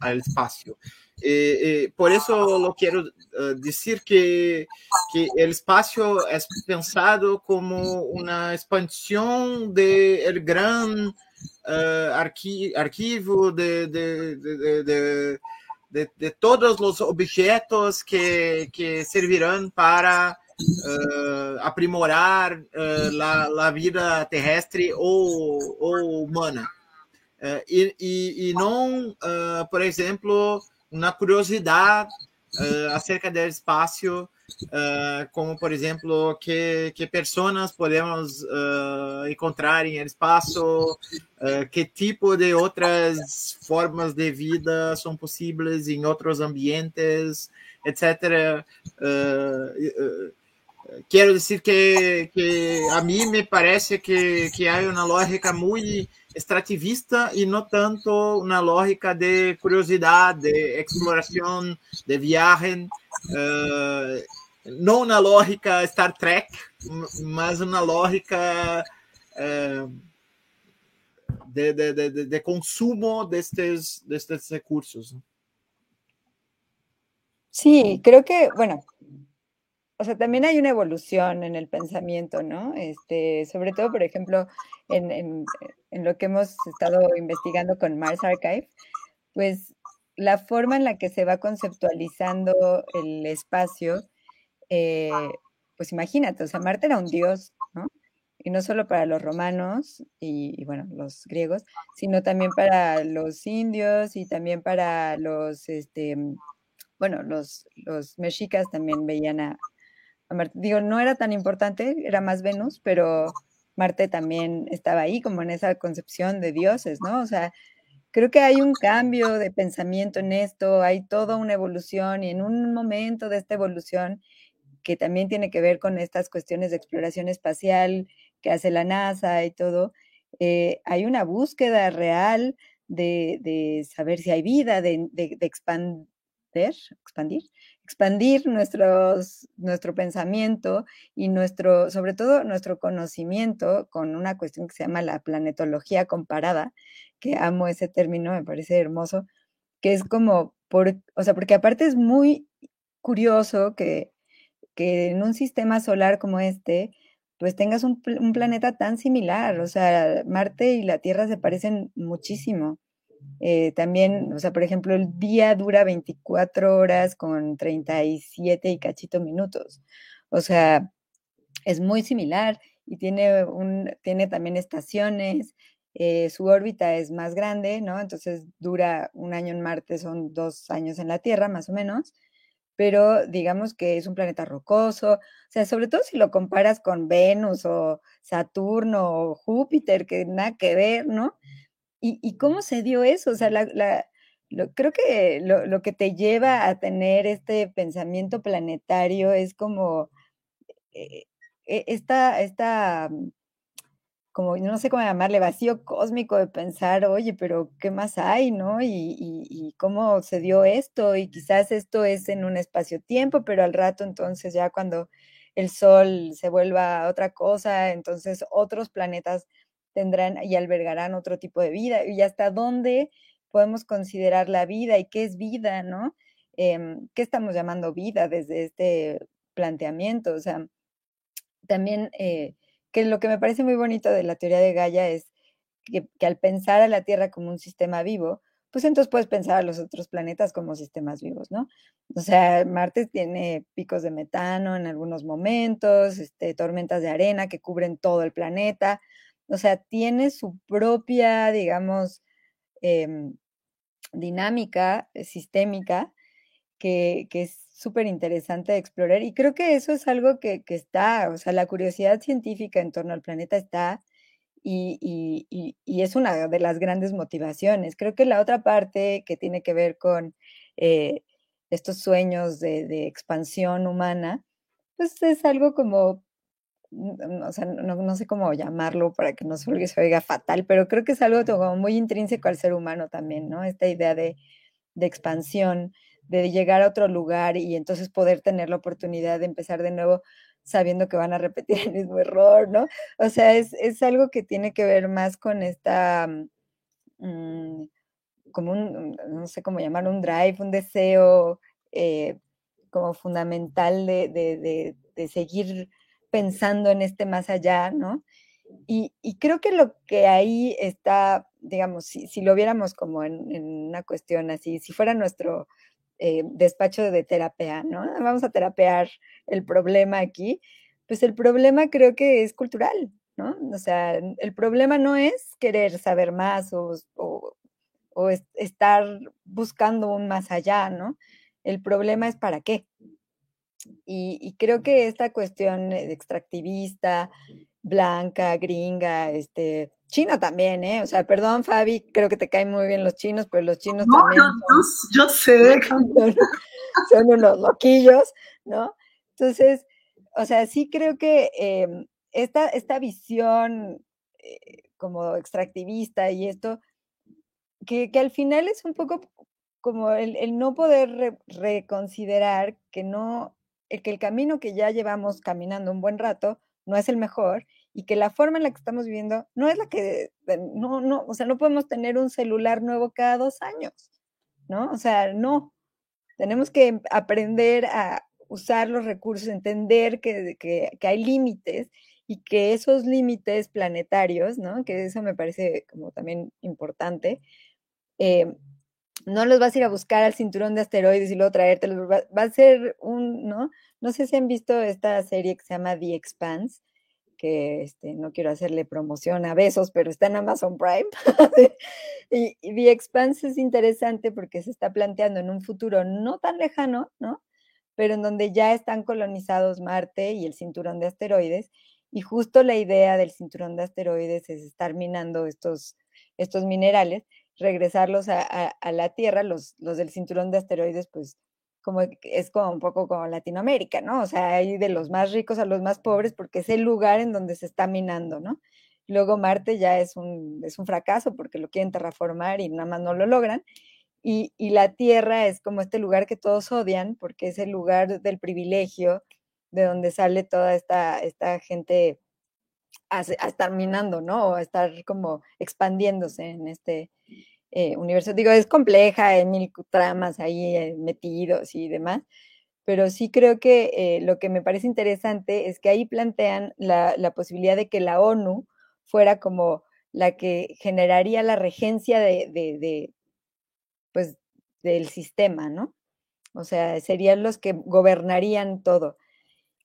ao espaço. Eh, eh, por eso lo quiero uh, que, que, el espacio es pensado como una expansión del de gran uh, arqui de, de, de, todos los objetos que, que servirán para uh, aprimorar la, vida terrestre ou, ou humana. e, e, e não, por exemplo, uma curiosidade uh, acerca do espaço, uh, como por exemplo que que pessoas podemos uh, encontrar em espaço, que tipo de outras formas de vida são possíveis em outros ambientes, etc. quero dizer que, que a mim me parece que, que há uma lógica muito extrativista e não tanto uma lógica de curiosidade, de exploração, de viagem. Uh, não uma lógica Star Trek, mas uma lógica uh, de, de, de, de, consumo destes, destes recursos. Sí, creo que, bueno, o sea, también hay una evolución en el pensamiento, ¿no? Este, sobre todo, por ejemplo, en, en, lo que hemos estado investigando con Mars Archive, pues la forma en la que se va conceptualizando el espacio, eh, pues imagínate, o sea, Marte era un dios, ¿no? Y no solo para los romanos y, y, bueno, los griegos, sino también para los indios y también para los, este, bueno, los, los mexicas también veían a, Digo, no era tan importante, era más Venus, pero Marte también estaba ahí, como en esa concepción de dioses, ¿no? O sea, creo que hay un cambio de pensamiento en esto, hay toda una evolución y en un momento de esta evolución que también tiene que ver con estas cuestiones de exploración espacial que hace la NASA y todo, eh, hay una búsqueda real de, de, saber si hay vida, de, de, de expandir, expandir expandir nuestros, nuestro pensamiento y nuestro, sobre todo nuestro conocimiento con una cuestión que se llama la planetología comparada, que amo ese término, me parece hermoso, que es como, por, o sea, porque aparte es muy curioso que, que en un sistema solar como este, pues tengas un, un planeta tan similar, o sea, Marte y la Tierra se parecen muchísimo. Eh, también, o sea, por ejemplo, el día dura 24 horas con 37 y cachito minutos. O sea, es muy similar y tiene, un, tiene también estaciones. Eh, su órbita es más grande, ¿no? Entonces dura un año en Marte, son dos años en la Tierra, más o menos. Pero digamos que es un planeta rocoso. O sea, sobre todo si lo comparas con Venus o Saturno o Júpiter, que nada que ver, ¿no? ¿Y, cómo se dio eso? O sea, la, creo que lo, que te lleva a tener este pensamiento planetario es como eh, eh, esta, esta, mm, como no sé cómo llamarle, vacío cósmico de pensar, oye, pero ¿qué más hay, no? Y, y cómo se dio esto, y quizás esto es en un espacio-tiempo, pero al rato entonces ya cuando el Sol se vuelva otra cosa, entonces otros planetas tendrán y albergarán otro tipo de vida y hasta dónde podemos considerar la vida y qué es vida, ¿no? Em, ¿Qué estamos llamando vida desde este planteamiento? O sea, también eh, que lo que me parece muy bonito de la teoría de Gaia es que, que, al pensar a la Tierra como un sistema vivo, pues entonces puedes pensar a los otros planetas como sistemas vivos, ¿no? O sea, Marte tiene picos de metano en algunos momentos, este, tormentas de arena que cubren todo el planeta, o sea, tiene su propia, digamos, em, dinámica eh, sistémica que, es súper interesante de explorar. Y creo que eso es algo que, está, o sea, la curiosidad científica en torno al planeta está y, es una de las grandes motivaciones. Creo que la otra parte que tiene que ver con eh, estos sueños de, de expansión humana, pues es algo como o sea, no, sé cómo llamarlo para que no se oiga fatal, pero creo que es algo como muy intrínseco al ser humano también, ¿no? Esta idea de, expansión, de llegar a otro lugar y entonces poder tener la oportunidad de empezar de nuevo sabiendo que van a repetir el mismo error, ¿no? O sea, es, algo que tiene que ver más con esta, mm, como un, no sé cómo llamar, un drive, un deseo eh, como fundamental de, de seguir pensando en este más allá, ¿no? Y, creo que lo que ahí está, digamos, si, lo viéramos como en, una cuestión así, si fuera nuestro eh, despacho de terapia, ¿no? Vamos a terapear el problema aquí, pues el problema creo que es cultural, ¿no? O sea, el problema no es querer saber más o, o estar buscando un más allá, ¿no? El problema es para qué. Y, creo que esta cuestión extractivista, blanca, gringa, este, China también, ¿eh? O sea, perdón, Fabi, creo que te caen muy bien los chinos, pero los chinos también. yo, sé. Son, unos loquillos, ¿no? Entonces, o sea, sí creo que em, esta, esta visión eh, como extractivista y esto, que, al final es un poco como el, no poder reconsiderar que no, que el camino que ya llevamos caminando un buen rato no es el mejor y que la forma en la que estamos viviendo no es la que, no, no, o sea, no podemos tener un celular nuevo cada dos años, ¿no? O sea, no. Tenemos que aprender a usar los recursos, entender que, que, que hay límites y que esos límites planetarios, ¿no? Que eso me parece como también importante, eh, no los vas a ir a buscar al cinturón de asteroides y luego traértelos, va, va, a ser un, ¿no? No sé si han visto esta serie que se llama The Expanse, que este, no quiero hacerle promoción a besos, pero está en Amazon Prime. y, The Expanse es interesante porque se está planteando en un futuro no tan lejano, ¿no? Pero en donde ya están colonizados Marte y el cinturón de asteroides, y justo la idea del cinturón de asteroides es estar minando estos, estos minerales, regresarlos a, la Tierra, los, los del cinturón de asteroides, pues como es como un poco como Latinoamérica, ¿no? O sea, hay de los más ricos a los más pobres porque es el lugar en donde se está minando, ¿no? Luego Marte ya es un, es un fracaso porque lo quieren terraformar y nada más no lo logran. Y, y, la Tierra es como este lugar que todos odian porque es el lugar del privilegio, de donde sale toda esta, esta gente a, estar minando, ¿no? O a estar como expandiéndose en este eh, universo. Digo, es compleja, hay mil tramas ahí eh, metidos y demás, pero sí creo que eh, lo que me parece interesante es que ahí plantean la, posibilidad de que la ONU fuera como la que generaría la regencia de, de, pues, del sistema, ¿no? O sea, serían los que gobernarían todo.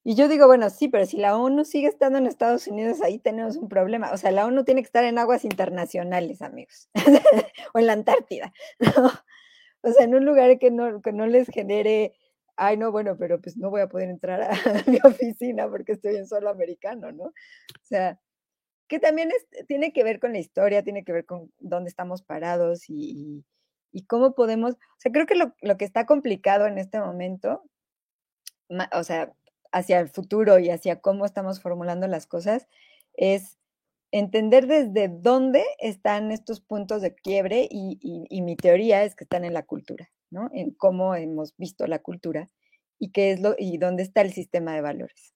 Y yo digo, bueno, sí, pero si la ONU sigue estando en Estados Unidos, ahí tenemos un problema. O sea, la ONU tiene que estar en aguas internacionales, amigos, o en la Antártida, ¿no? O sea, en un lugar que no, que no les genere, ay, no, bueno, pero pues no voy a poder entrar a mi oficina porque estoy en solo americano, ¿no? O sea, que también es, tiene que ver con la historia, tiene que ver con dónde estamos parados y, y, cómo podemos, o sea, creo que lo, lo que está complicado en este momento, o sea, hacia el futuro y hacia cómo estamos formulando las cosas es entender desde dónde están estos puntos de quiebre y, mi teoría es que están en la cultura, ¿no? En cómo hemos visto la cultura y qué es lo y dónde está el sistema de valores.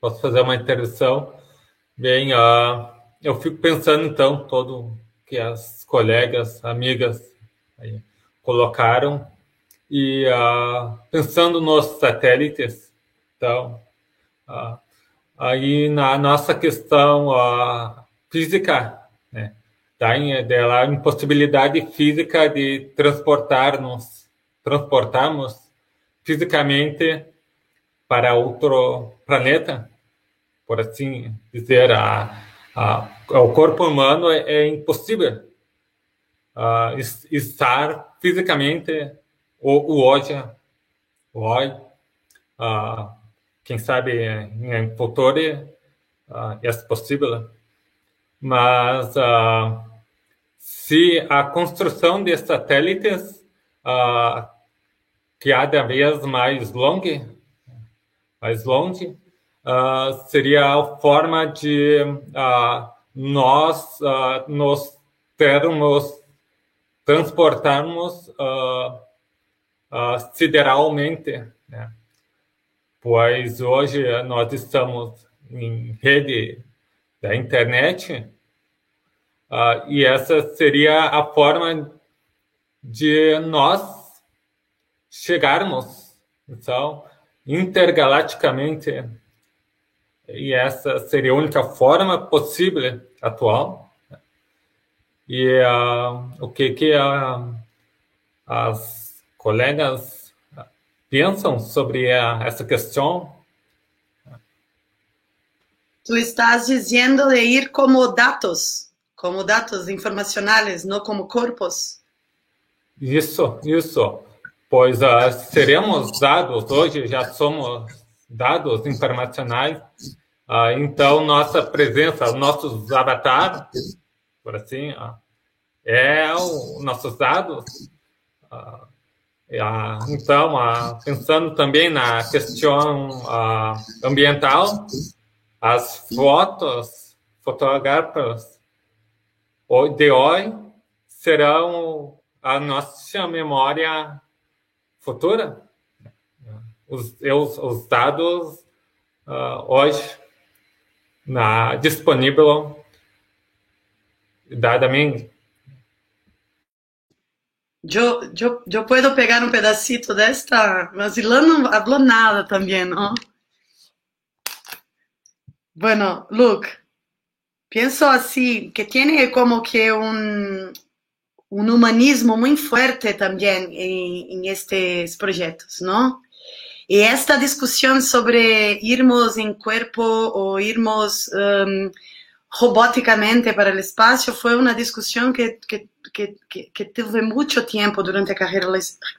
Posso fazer uma intervenção? Bem, uh, eu fico pensando então todo que as colegas, amigas aí, colocaram. E uh, pensando nos satélites, então, uh, aí na nossa questão uh, física, né, da dela impossibilidade física de transportar-nos, transportarmos fisicamente para outro planeta, por assim dizer, a, a, o corpo humano é, é impossível uh, estar fisicamente o, o hoje, hoje uh, quem sabe em futuro uh, é possível, mas uh, se a construção de satélites uh, cada vez mais longa, mais longe, uh, seria a forma de uh, nós uh, nos termos transportarmos uh, uh, sideralmente, né? pois hoje nós estamos em rede da internet uh, e essa seria a forma de nós chegarmos, então, intergalaticamente, e essa seria a única forma possível atual e uh, o que, que uh, as colegas pensam sobre uh, essa questão? Tu estás dizendo de ir como dados, como datos informacionales, no como cuerpos. Isso, isso. Pois uh, seremos dados, hoje já somos dados informacionais, uh, então nossa presença, nossos avatares, assim, uh, é o, nossos dados. então, pensando também na questão ambiental, as fotos fotógrafas de hoje serão a nossa memória futura. Os, os, os dados uh, hoje na, disponível eu posso pegar um pedacito mas Ilan não falou nada também, não? Bueno, Luke, pienso así, que tiene como que un, un humanismo muy fuerte también en, en, estos proyectos, ¿no? Y esta discusión sobre irmos en cuerpo o irmos um, robóticamente para el espacio fue una discusión que, que, que, que, tuve mucho tiempo durante la carrera,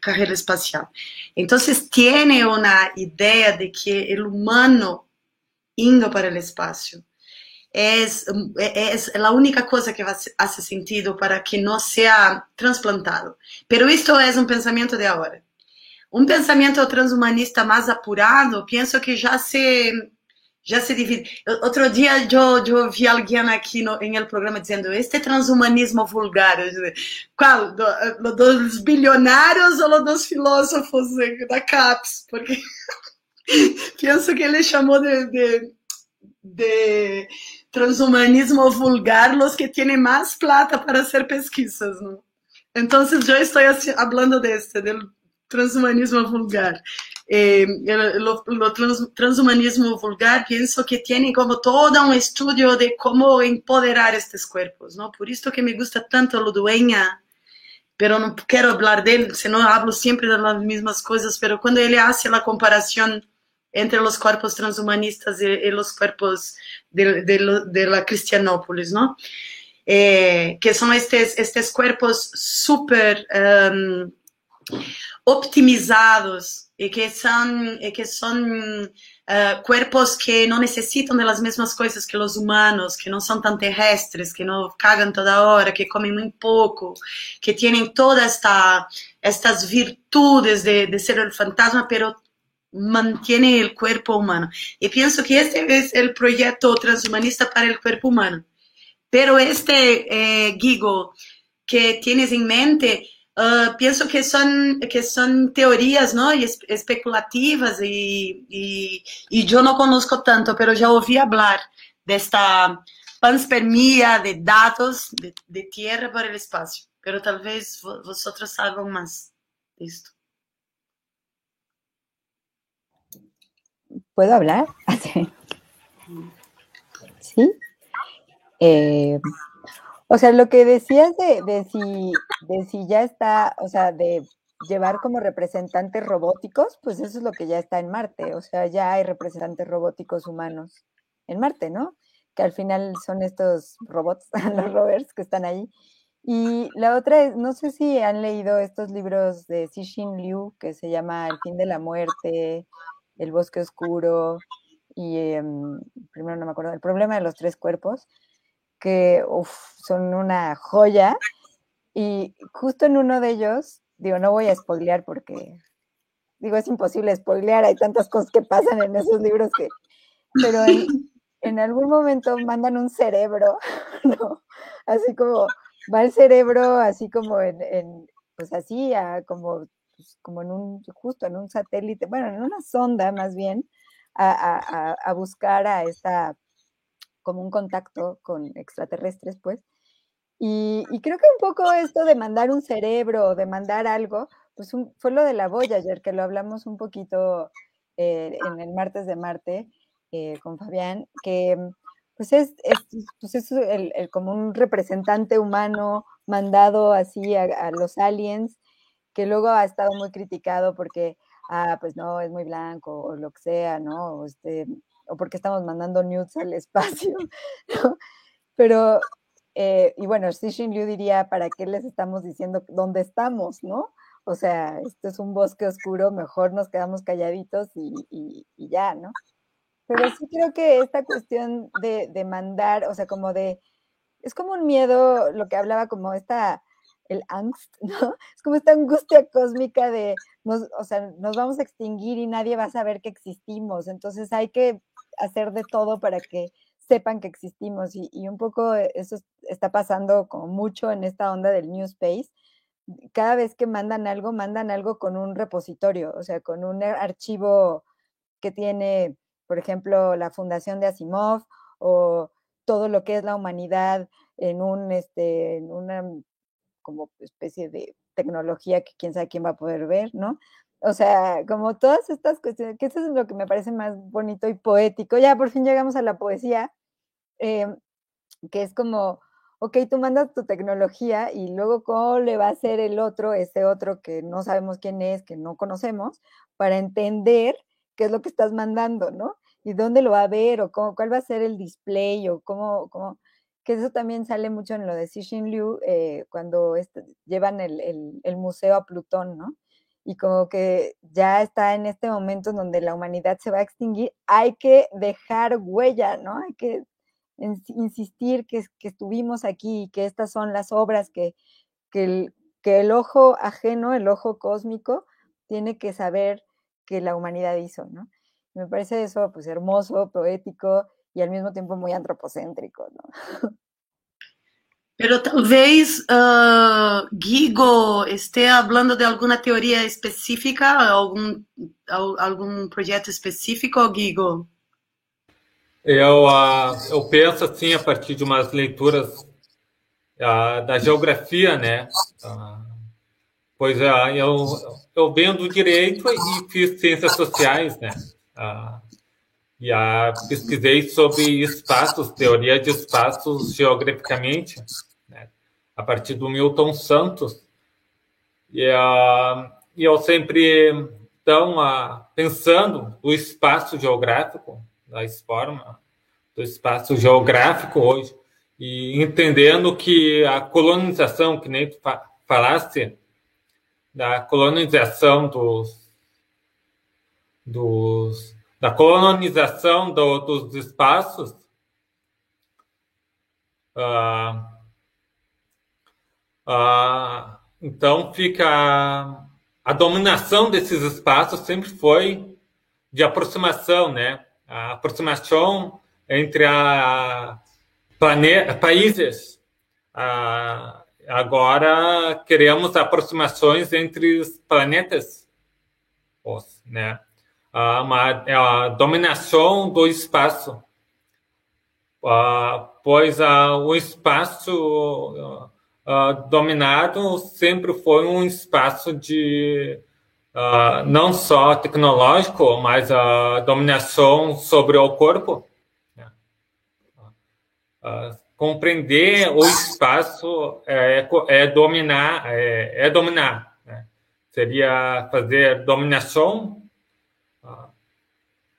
carrera espacial. Entonces tiene una idea de que el humano indo para el espacio es, es la única cosa que hace sentido para que no sea trasplantado. Pero esto es un pensamiento de ahora. Un pensamiento transhumanista más apurado, pienso que ya se, ya se divide. Otro día yo, yo vi a alguien aquí no, en el programa diciendo, este transhumanismo vulgar, ¿cuál? ¿Los dos billonarios o los dos filósofos de, de CAPES? Porque pienso que ele chamou de, de, de transhumanismo vulgar los que tienen más plata para hacer pesquisas, ¿no? Entonces yo estoy así, hablando de este, del transhumanismo vulgar. Eh, lo, lo trans, transhumanismo vulgar pienso que tiene como todo un estudio de cómo empoderar estos cuerpos, ¿no? Por esto que me gusta tanto lo dueña, pero no quiero hablar de él, si no hablo siempre de las mismas cosas, pero cuando él hace la comparación entre los cuerpos transhumanistas y, y los cuerpos de, de, de, la Cristianópolis, ¿no? Eh, que son estos, estos cuerpos súper um, optimizados y que son, y que son uh, cuerpos que no necesitan de las mismas cosas que los humanos, que no son tan terrestres, que no cagan toda hora, que comen muy poco, que tienen todas esta, estas virtudes de, de ser el fantasma, pero mantiene el cuerpo humano. Y pienso que este es el proyecto transhumanista para el cuerpo humano. Pero este eh, Gigo que tienes en mente, uh, pienso que son, que son teorías ¿no? especulativas y, y, y, yo no conozco tanto, pero ya oí hablar de esta panspermia de datos de, de tierra para el espacio. Pero tal vez vosotros saben más de esto. ¿Puedo hablar? ¿Sí? Eh, o sea, lo que decías de, de, si, de si ya está, o sea, de llevar como representantes robóticos, pues eso es lo que ya está en Marte. O sea, ya hay representantes robóticos humanos en Marte, ¿no? Que al final son estos robots, los rovers que están ahí. Y la otra es, no sé si han leído estos libros de Cixin Liu, que se llama El fin de la muerte, el bosque oscuro y em, primero no me acuerdo, el problema de los tres cuerpos, que son una joya. Y justo en uno de ellos, digo, no voy a spoilear porque, digo, es imposible spoilear, hay tantas cosas que pasan en esos libros que, pero en, algún momento mandan un cerebro, ¿no? Así como va el cerebro, así como en, en pues así, a, como pues, como en un, justo en un satélite, bueno, en una sonda más bien, a, a, buscar a esta, como un contacto con extraterrestres, pues. Y, y, creo que un poco esto de mandar un cerebro, de mandar algo, pues fue lo de la Voyager, que lo hablamos un poquito eh, en el martes de Marte eh, con Fabián, que pues es, es, pues es el, el, como un representante humano mandado así a, a los aliens que luego ha estado muy criticado porque, ah, pues no, es muy blanco o lo que sea, ¿no? O, este, o porque estamos mandando nudes al espacio, ¿no? Pero Eh, y bueno, Xi Liu diría, ¿para qué les estamos diciendo dónde estamos, no? O sea, esto es un bosque oscuro, mejor nos quedamos calladitos y, ya, ¿no? Pero sí creo que esta cuestión de, de, mandar, o sea, como de, es como un miedo, lo que hablaba como esta, el angst, ¿no? Es como esta angustia cósmica de, nos, o sea, nos vamos a extinguir y nadie va a saber que existimos, entonces hay que hacer de todo para que sepan que existimos y, un poco eso está pasando como mucho en esta onda del New Space. Cada vez que mandan algo, mandan algo con un repositorio, o sea, con un archivo que tiene, por ejemplo, la fundación de Asimov o todo lo que es la humanidad en este, una especie de tecnología que quién sabe quién va a poder ver, ¿no? O sea, como todas estas cuestiones, que eso es lo que me parece más bonito y poético. Ya por fin llegamos a la poesía, em, que es como, ok, tú mandas tu tecnología y luego cómo le va a hacer el otro, ese otro que no sabemos quién es, que no conocemos, para entender qué es lo que estás mandando, ¿no? Y dónde lo va a ver o cómo, cuál va a ser el display o cómo, cómo que eso también sale mucho en lo de Xixin Liu, eh, cuando este, llevan el, el, museo a Plutón, ¿no? Y como que ya está en este momento en donde la humanidad se va a extinguir, hay que dejar huella, ¿no? Hay que insistir que, que estuvimos aquí y que estas son las obras que, que, el, que el ojo ajeno, el ojo cósmico, tiene que saber que la humanidad hizo, ¿no? Me parece eso pues hermoso, poético y al mismo tiempo muy antropocéntrico, ¿no? Pero tal vez uh, Gigo esté hablando de alguna teoría específica, algún, algum projeto específico, Gigo? Eu, uh, eu penso assim, a partir de umas leituras uh, da geografia, né? pois eu, eu venho do direito e fiz ciências sociais, né? e a, pesquisei sobre espaços, teoria de espaços geograficamente, né, a partir do Milton Santos. E, a, e eu sempre, então, a, pensando o espaço geográfico, da forma do espaço geográfico hoje, e entendendo que a colonização, que nem tu falaste, da colonização dos, dos da colonização do, dos espaços, ah, ah, então fica a, a dominação desses espaços sempre foi de aproximação, né? A aproximação entre a, plane, países. Ah, agora queremos aproximações entre os planetas, né? A, é a dominação do espaço, pois o espaço dominado sempre foi um espaço de não só tecnológico, mas a dominação sobre o corpo. Compreender o espaço é, é dominar, é, é dominar. Né? Seria fazer dominação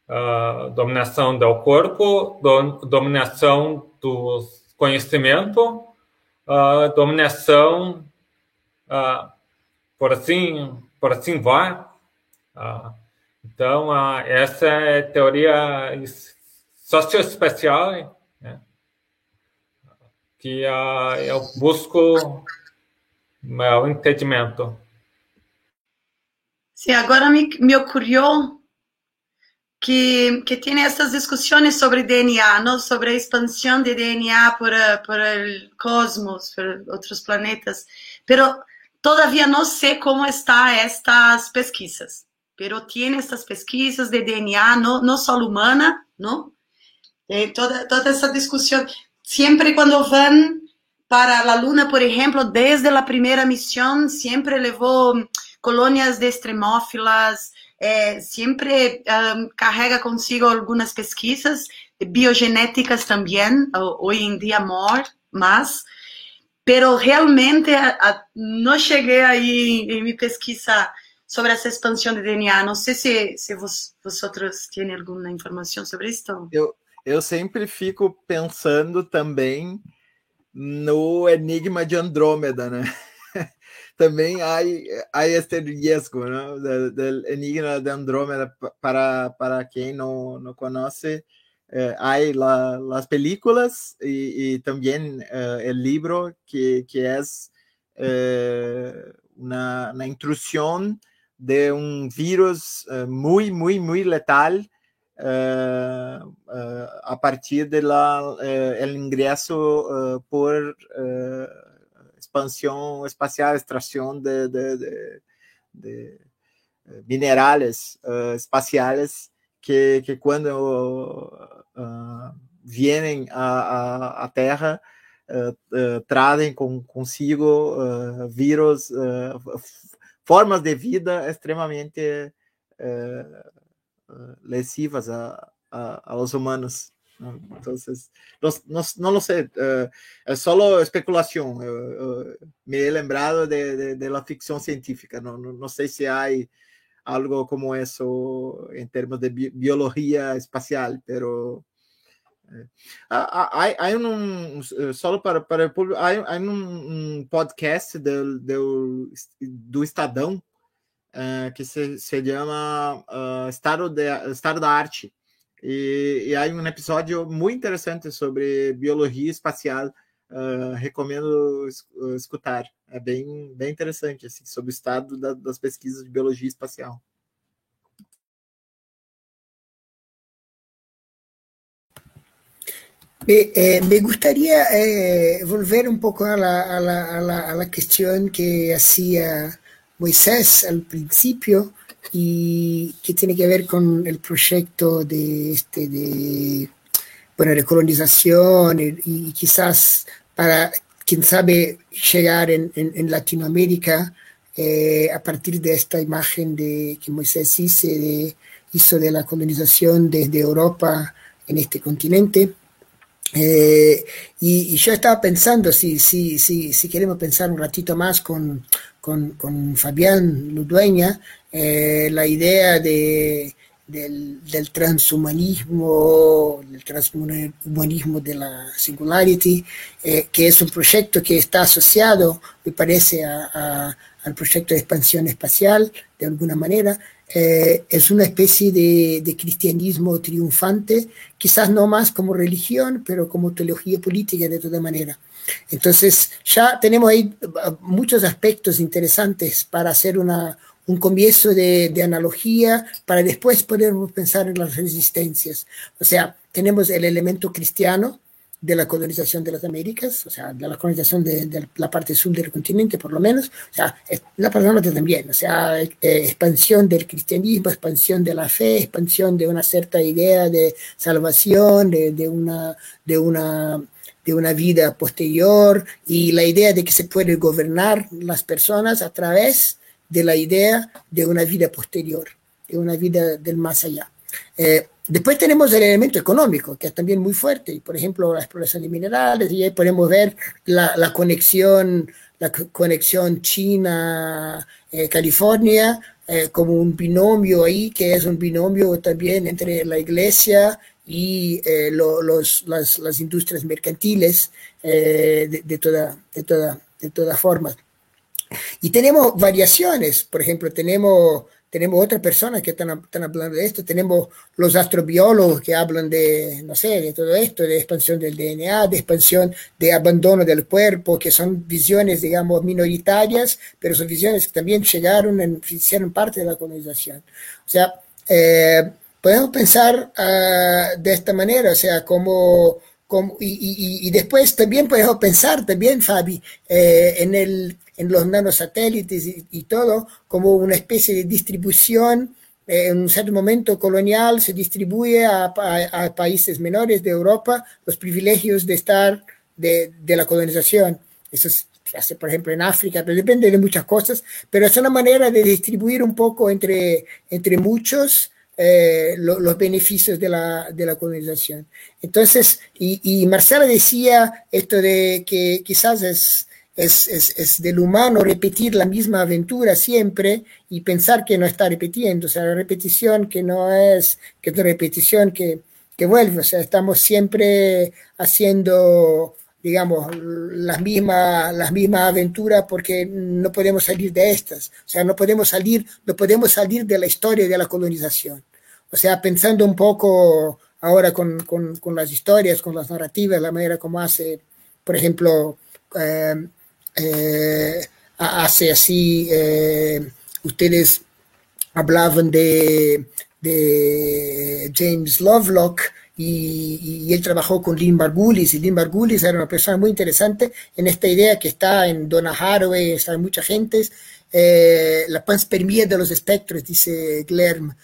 uh, dominação do corpo, do, dominação do conhecimento, uh, dominação, uh, por assim, por assim vai. então, essa é teoria socioespacial né? que eu busco meu entendimento. Sim, agora me, me ocorreu que, que tiene estas discusiones sobre DNA, ¿no? Sobre expansión de DNA por, por el cosmos, por otros planetas, pero todavía no sé cómo están estas pesquisas, pero tiene estas pesquisas de DNA, no, no solo humana, ¿no? Eh, toda, toda esa discusión, siempre cuando van para la Luna, por ejemplo, desde la primera misión, siempre llevó colonias de extremófilas, é, sempre um, carrega consigo algumas pesquisas biogenéticas também, hoje em dia more, mas pero realmente a, a, não cheguei aí em minha pesquisa sobre essa expansão de DNA. Não sei se, se vocês têm alguma informação sobre isso. Eu, eu sempre fico pensando também no Enigma de Andrômeda, né? Também há, há este risco, né? Do Enigma de Andrômeda, para, para quem não, não conhece, eh, hay la, las películas y, y también eh, el libro que, que es eh, una, intrusión de un virus eh, muy, muy, muy letal eh, eh, a partir del el ingreso por expansión espacial, extracción de, de, de, de minerales espaciales que, que quando uh, vêm à, à, Terra, uh, uh, trazem com, consigo vírus, formas de vida extremamente lesivas a, a, aos humanos. Então, não, não, não sei, é só especulação. me he lembrado de, de, de la ficção científica, não, não, não sei se há algo como eso en términos de bi biología espacial, pero eh, hay, hay, un, solo para, para el público, hay, hay un, un, podcast del, del, do Estadão uh, que se, se llama uh, Estado, de, Estado da Arte. E, e há um episódio muito interessante sobre biologia espacial Uh, recomendo escutar. É bem, bem interessante, assim, sobre o estado da, das pesquisas de biologia espacial. Me, eh, me gustaría eh, volver un poco a la, a, la, a, la, a la, cuestión que hacía Moisés al principio y que tiene que ver con el proyecto de, este, de bueno, recolonización y, y quizás para, quién sabe, llegar en, en, en Latinoamérica eh, a partir de esta imagen de, que Moisés hizo de, hizo de la colonización desde Europa en este continente. Eh, y, y, yo estaba pensando, si, si, si, si queremos pensar un ratito más con, con, con Fabián Ludueña, eh, la idea de, del, del, transhumanismo, del transhumanismo de la Singularity, eh, que es un proyecto que está asociado, me parece, a, a, al proyecto de expansión espacial, de alguna manera. Eh, es una especie de, de, cristianismo triunfante, quizás no más como religión, pero como teología política de toda manera. Entonces, ya tenemos ahí muchos aspectos interesantes para hacer una, un comienzo de, analogía para después poder pensar en las resistencias. O sea, tenemos el elemento cristiano de la colonización de las Américas, o sea, de la colonización de, la parte sur del continente, por lo menos, o sea, la persona también, o sea, eh, expansión del cristianismo, expansión de la fe, expansión de una cierta idea de salvación, de una de una vida posterior y la idea de que se puede gobernar las personas a través de la idea de una vida posterior, de una vida del más allá. Eh, después tenemos el elemento económico, que es también muy fuerte, por ejemplo la exploración de minerales, y ahí podemos ver la, la conexión, la conexión China-California eh, como un binomio ahí, que es un binomio también entre la iglesia y eh, lo, los, las, las, industrias mercantiles eh, de, de, toda, de, toda, de todas formas. Y tenemos variaciones, por ejemplo, tenemos, tenemos otras personas que están, están, hablando de esto, tenemos los astrobiólogos que hablan de, no sé, de todo esto, de expansión del DNA, de expansión de abandono del cuerpo, que son visiones, digamos, minoritarias, pero son visiones que también llegaron, en, hicieron parte de la colonización. O sea, eh, podemos pensar uh, de esta manera, o sea, como... como y, y, y, después también podemos pensar, también, Fabi, eh, en el en los nanosatélites y, y todo, como una especie de distribución eh, en un cierto momento colonial se distribuye a, a, a, países menores de Europa los privilegios de estar de, de la colonización. Eso se hace, por ejemplo, en África, pero depende de muchas cosas, pero es una manera de distribuir un poco entre, entre muchos eh, lo, los beneficios de la, de la colonización. Entonces, y, y Marcela decía esto de que quizás es es, es, es, del humano repetir la misma aventura siempre y pensar que no está repitiendo, o sea, la repetición que no es, que es una repetición que, que vuelve, o sea, estamos siempre haciendo, digamos, las mismas, las mismas aventuras porque no podemos salir de estas. O sea, no podemos salir, no podemos salir de la historia de la colonización. O sea, pensando un poco ahora con, con, con las historias, con las narrativas, la manera como hace, por ejemplo, eh, eh, hace así, eh, ustedes hablaban de, de James Lovelock, y, él trabajó con Lynn Margulis, y Lynn Margulis era una persona muy interesante en esta idea que está en Donna Haraway, está en mucha gente, eh, la panspermia de los espectros, dice Glerm.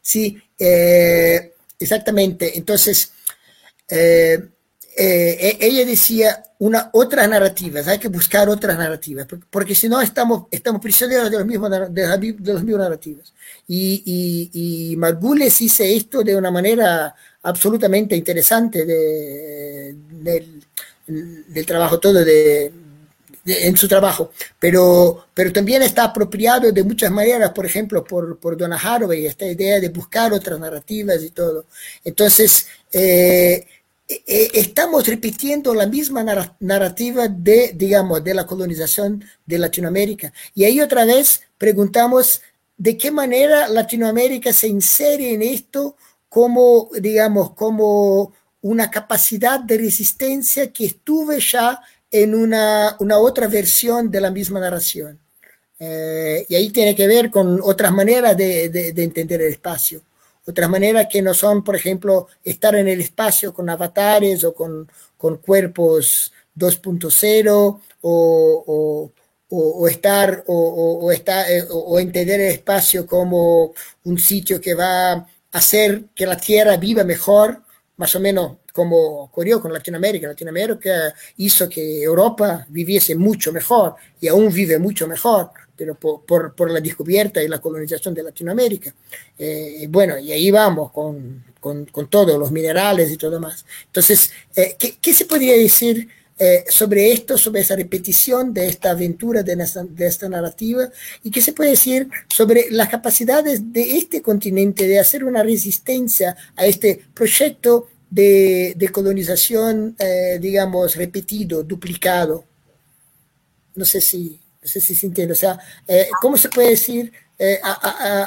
Sí, exactamente. Entonces, ella decía una otra narrativa, hay que buscar otras narrativas, porque si no estamos, estamos prisioneros de los mismos, de, los mismos narrativas. Y, y, y Margules hice esto de una manera absolutamente interesante de, del, trabajo todo de, en su trabajo, pero, pero también está apropiado de muchas maneras, por ejemplo, por, por Donna Haraway, esta idea de buscar otras narrativas y todo. Entonces, eh, eh, eh, estamos repitiendo la misma narrativa de, digamos, de la colonización de Latinoamérica. Y ahí otra vez preguntamos de qué manera Latinoamérica se insere en esto como, digamos, como una capacidad de resistencia que estuve ya en una, una otra versión de la misma narración. Eh, y ahí tiene que ver con otras maneras de, entender el espacio. Otras maneras que no son, por ejemplo, estar en el espacio con avatares o con, con cuerpos 2.0 o, o o, estar o, eh, o, entender el espacio como un sitio que va a hacer que la Tierra viva mejor, más o menos como ocurrió con Latinoamérica. Latinoamérica hizo que Europa viviese mucho mejor y aún vive mucho mejor, pero por, por, la descubierta y la colonización de Latinoamérica. Eh, bueno, y ahí vamos con, con, con todos los minerales y todo más. Entonces, eh, ¿qué, ¿qué, se podría decir? Eh, sobre esto, sobre esa repetición de esta aventura, de esta, narrativa, y qué se puede decir sobre las capacidades de este continente de hacer una resistencia a este proyecto de, colonización, eh, digamos, repetido, duplicado. No sé si, no sé si se entiende. O sea, eh, ¿cómo se puede decir,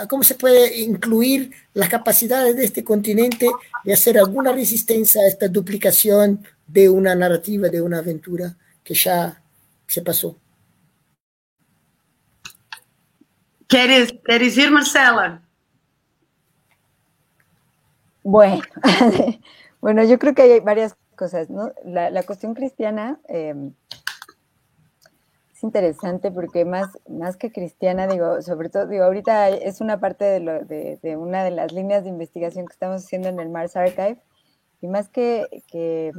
cómo se puede incluir las capacidades de este continente de hacer alguna resistencia a esta duplicación de una narrativa, de una aventura que ya se pasó. ¿Quieres, ¿quieres ir, Marcela? Bueno, bueno, yo creo que hay varias cosas, ¿no? La, cuestión cristiana es interesante porque más, más que cristiana, digo, sobre todo, digo, ahorita es una parte de, lo, de, una de las líneas de investigación que estamos haciendo en el Mars Archive, y más que, que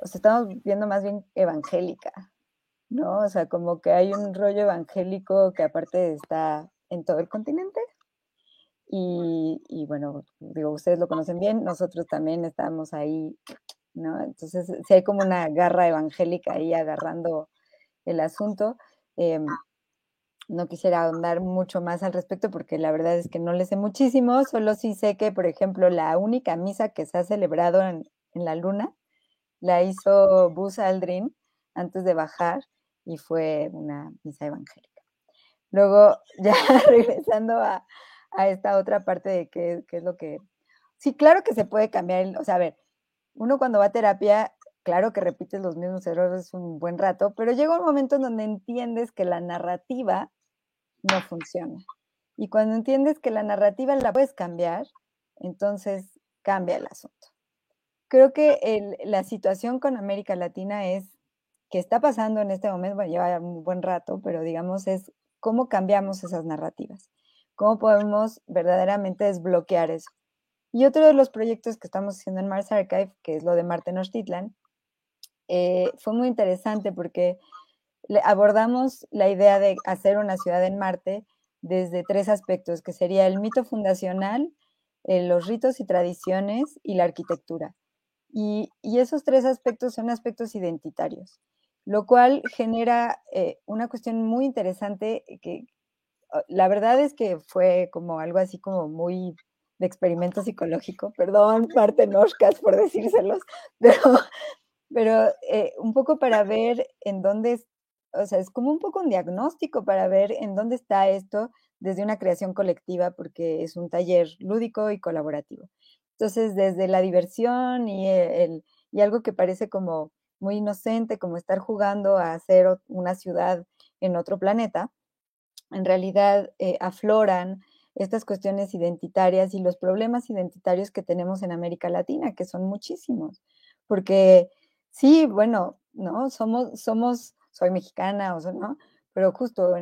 o sea, estamos viendo más bien evangélica, ¿no? O sea, como que hay un rollo evangélico que aparte está en todo el continente. Y, y bueno, digo, ustedes lo conocen bien, nosotros también estamos ahí, ¿no? Entonces, si hay como una garra evangélica ahí agarrando el asunto. Em, no quisiera ahondar mucho más al respecto porque la verdad es que no le sé muchísimo, solo sí sé que, por ejemplo, la única misa que se ha celebrado en, la luna la hizo Buzz Aldrin antes de bajar y fue una misa evangélica. Luego, ya regresando a, esta otra parte de qué, es lo que... Sí, claro que se puede cambiar, o sea, a ver, uno cuando va a terapia, claro que repites los mismos errores un buen rato, pero llega un momento en donde entiendes que la narrativa no funciona. Y cuando entiendes que la narrativa la puedes cambiar, entonces cambia el asunto creo que la situación con América Latina es que está pasando en este momento, bueno, lleva un buen rato, pero digamos es cómo cambiamos esas narrativas, cómo podemos verdaderamente desbloquear eso. Y otro de los proyectos que estamos haciendo en Mars Archive, que es lo de Marte Nochtitlan, eh, fue muy interesante porque abordamos la idea de hacer una ciudad en Marte desde tres aspectos, que sería el mito fundacional, eh, los ritos y tradiciones y la arquitectura. Y, esos tres aspectos son aspectos identitarios, lo cual genera eh, una cuestión muy interesante que ah, la verdad es que fue como algo así como muy de experimento psicológico, perdón, parte Noshkas por decírselos, pero, pero eh, un poco para ver en dónde, o sea, es como un poco un diagnóstico para ver en dónde está esto desde una creación colectiva, porque es un taller lúdico y colaborativo. Entonces, desde la diversión y, el, y algo que parece como muy inocente, como estar jugando a hacer una ciudad en otro planeta, en realidad eh, afloran estas cuestiones identitarias y los problemas identitarios que tenemos en América Latina, que son muchísimos. Porque sí, bueno, ¿no? Somos, somos, soy mexicana, o ¿no? Pero justo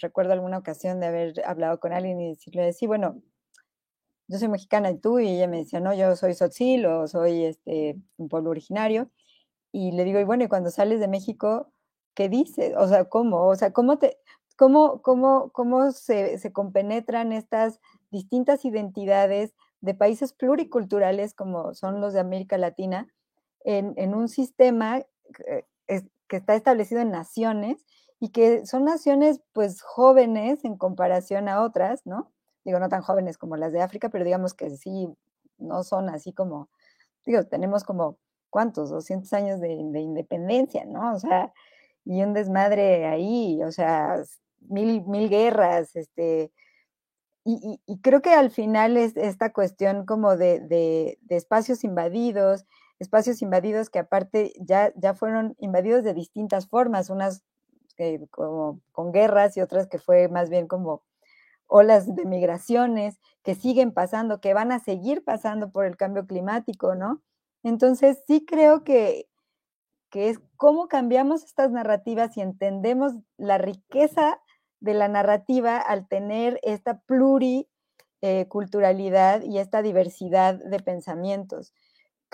recuerdo alguna ocasión de haber hablado con alguien y decirle, sí, bueno, yo soy mexicana y tú, y ella me decía, no, yo soy sotzil o soy este, un pueblo originario. Y le digo, y bueno, y cuando sales de México, ¿qué dices? O sea, ¿cómo? O sea, ¿cómo te, cómo, cómo, cómo se, se compenetran estas distintas identidades de países pluriculturales como son los de América Latina en, en un sistema que, que está establecido en naciones y que son naciones pues jóvenes en comparación a otras, ¿no? Digo, no tan jóvenes como las de África, pero digamos que sí, no son así como, digo, tenemos como, ¿cuántos? 200 años de, de independencia, ¿no? O sea, y un desmadre ahí, o sea, mil, mil guerras, este, y, y, creo que al final es esta cuestión como de, de, de, espacios invadidos, espacios invadidos que aparte ya, ya fueron invadidos de distintas formas, unas como con guerras y otras que fue más bien como olas de migraciones que siguen pasando, que van a seguir pasando por el cambio climático, ¿no? Entonces sí creo que, que es cómo cambiamos estas narrativas y entendemos la riqueza de la narrativa al tener esta pluriculturalidad y esta diversidad de pensamientos.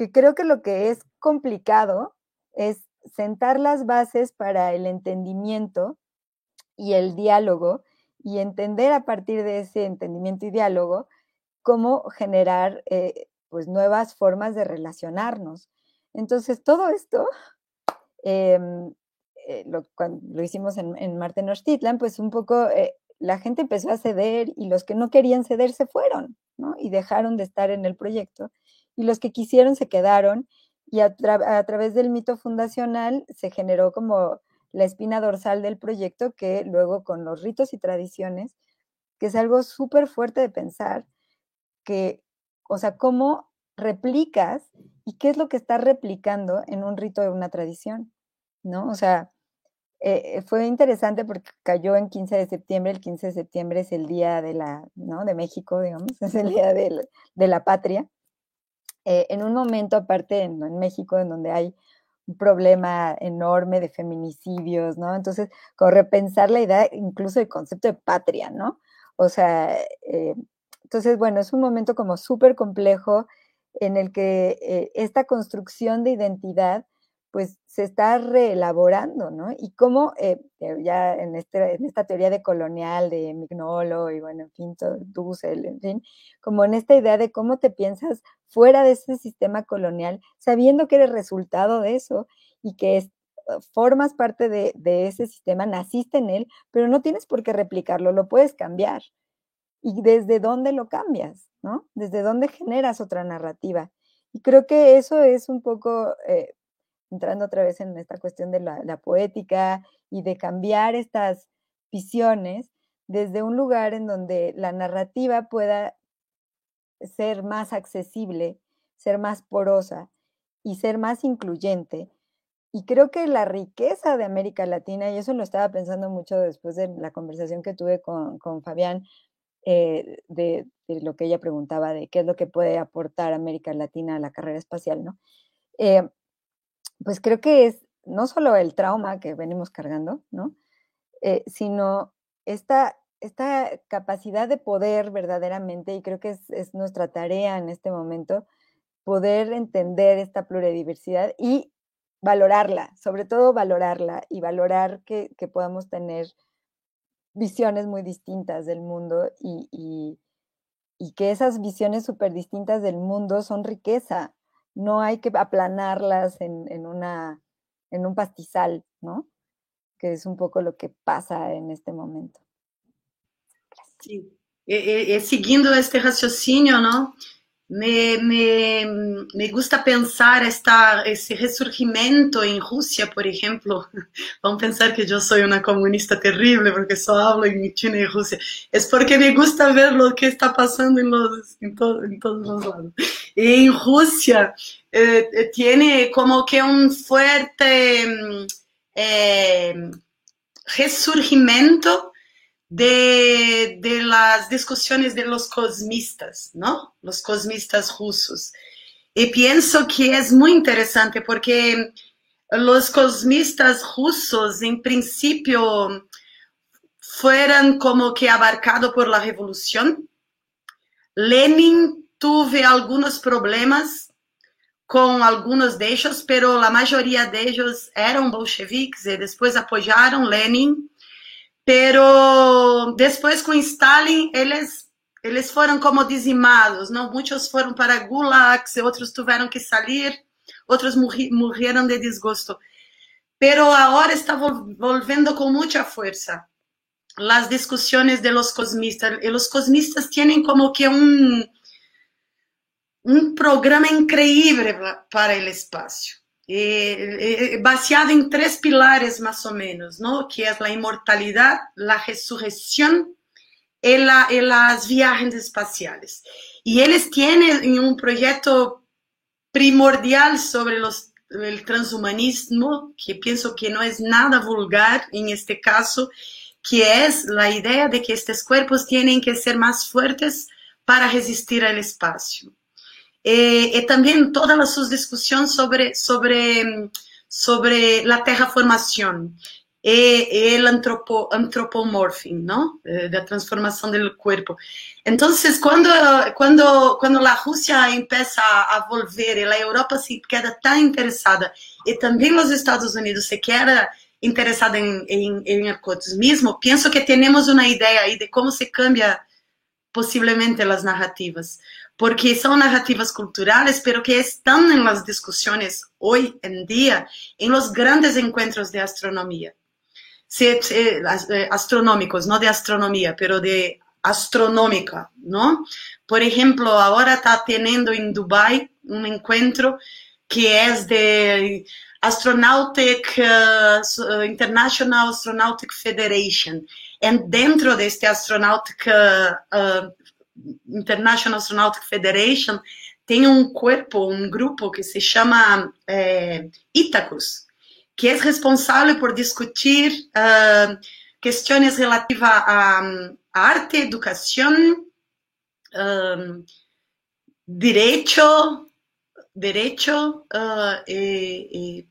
Que creo que lo que es complicado es sentar las bases para el entendimiento y el diálogo y entender a partir de ese entendimiento y diálogo cómo generar eh, pues nuevas formas de relacionarnos. Entonces, todo esto eh, eh, lo, cuando lo hicimos en, en Marte pues un poco eh, la gente empezó a ceder y los que no querían ceder se fueron, ¿no? Y dejaron de estar en el proyecto. Y los que quisieron se quedaron y a, través del mito fundacional se generó como la espina dorsal del proyecto que luego con los ritos y tradiciones, que es algo súper fuerte de pensar, que, o sea, cómo replicas y qué es lo que estás replicando en un rito de una tradición. ¿no? O sea, eh, fue interesante porque cayó en 15 de septiembre, el 15 de septiembre es el día de la, ¿no? De México, digamos, es el día de, la patria. Eh, en un momento aparte en, México, en donde hay un problema enorme de feminicidios, ¿no? Entonces, con repensar la idea incluso del concepto de patria, ¿no? O sea, eh, entonces, bueno, es un momento como súper complejo en el que esta construcción de identidad pues se está reelaborando, ¿no? Y cómo eh, ya en, este, en esta teoría de colonial de Mignolo y bueno, en fin, Dussel, en fin, como en esta idea de cómo te piensas fuera de ese sistema colonial, sabiendo que eres resultado de eso y que es, uh, formas parte de, ese sistema, naciste en él, pero no tienes por qué replicarlo, lo puedes cambiar. ¿Y desde dónde lo cambias? ¿no? ¿Desde dónde generas otra narrativa? Y creo que eso es un poco eh, entrando otra vez en esta cuestión de la, poética y de cambiar estas visiones desde un lugar en donde la narrativa pueda ser más accesible, ser más porosa y ser más incluyente. Y creo que la riqueza de América Latina, y eso lo estaba pensando mucho después de la conversación que tuve con, Fabián, eh, de, lo que ella preguntaba de qué es lo que puede aportar América Latina a la carrera espacial, ¿no? Eh, pues creo que es no solo el trauma que venimos cargando, ¿no? Eh, sino esta, esta capacidad de poder verdaderamente, y creo que es, nuestra tarea en este momento, poder entender esta pluridiversidad y valorarla, sobre todo valorarla y valorar que, podamos tener visiones muy distintas del mundo y, y, y que esas visiones súper distintas del mundo son riqueza, no hay que aplanarlas en, una, en un pastizal, ¿no? Que es un poco lo que pasa en este momento. Sí, e, e, e, siguiendo este raciocínio, ¿no? Me, me, me, gusta pensar esta, ese resurgimiento en Rusia, por ejemplo. Vamos a pensar que yo soy una comunista terrible porque solo hablo en China y Rusia. Es porque me gusta ver lo que está pasando en, los, en todos los lados. Y en Rusia eh, eh tiene como que un fuerte mm, eh, resurgimiento de, de, las discusiones de los cosmistas, ¿no? Los cosmistas rusos. Y pienso que es muy interesante porque los cosmistas rusos, en principio, fueron como que abarcados por la revolución. Lenin tuvo algunos problemas con algunos de ellos, pero la mayoría de ellos eran bolcheviques y después apoyaron Lenin Pero depois com Stalin, eles eles foram como dizimados, não? Muitos foram para gulags, outros tiveram que sair, outros morreram de desgosto. Pero agora está volvendo com muita força as discussões de los cosmistas. E os cosmistas têm como que um um programa increíble para o espaço. Eh, eh, baseado en tres pilares más o menos, ¿no? Que es la inmortalidad, la resurrección y, la, y las viajes espaciales. Y ellos tienen un proyecto primordial sobre los, el transhumanismo, que pienso que no es nada vulgar en este caso, que es la idea de que estos cuerpos tienen que ser más fuertes para resistir al espacio. E, e também todas as suas discussões sobre, sobre, sobre a terraformação e, o antropo, antropomorfismo, não? da transformação do corpo. Então, quando, quando, quando a Rússia começa a volver e a Europa se queda tão interessada e também os Estados Unidos se queda interessada em, em, em arcotismo, penso que temos uma ideia aí de como se cambia possivelmente as narrativas porque son narrativas culturales, pero que están en las discusiones hoy en día, en los grandes encuentros de astronomía. Eh, astronómicos, no de astronomía, pero de astronómica, ¿no? Por ejemplo, ahora está teniendo en Dubai un encuentro que es de Astronautic, uh, International Astronautic Federation. Y dentro de este Astronautic International Astronautical Federation tem um corpo, um grupo que se chama é, Itacus, que é responsável por discutir uh, questões relativas à, arte, educação, um, direito, direito uh, e,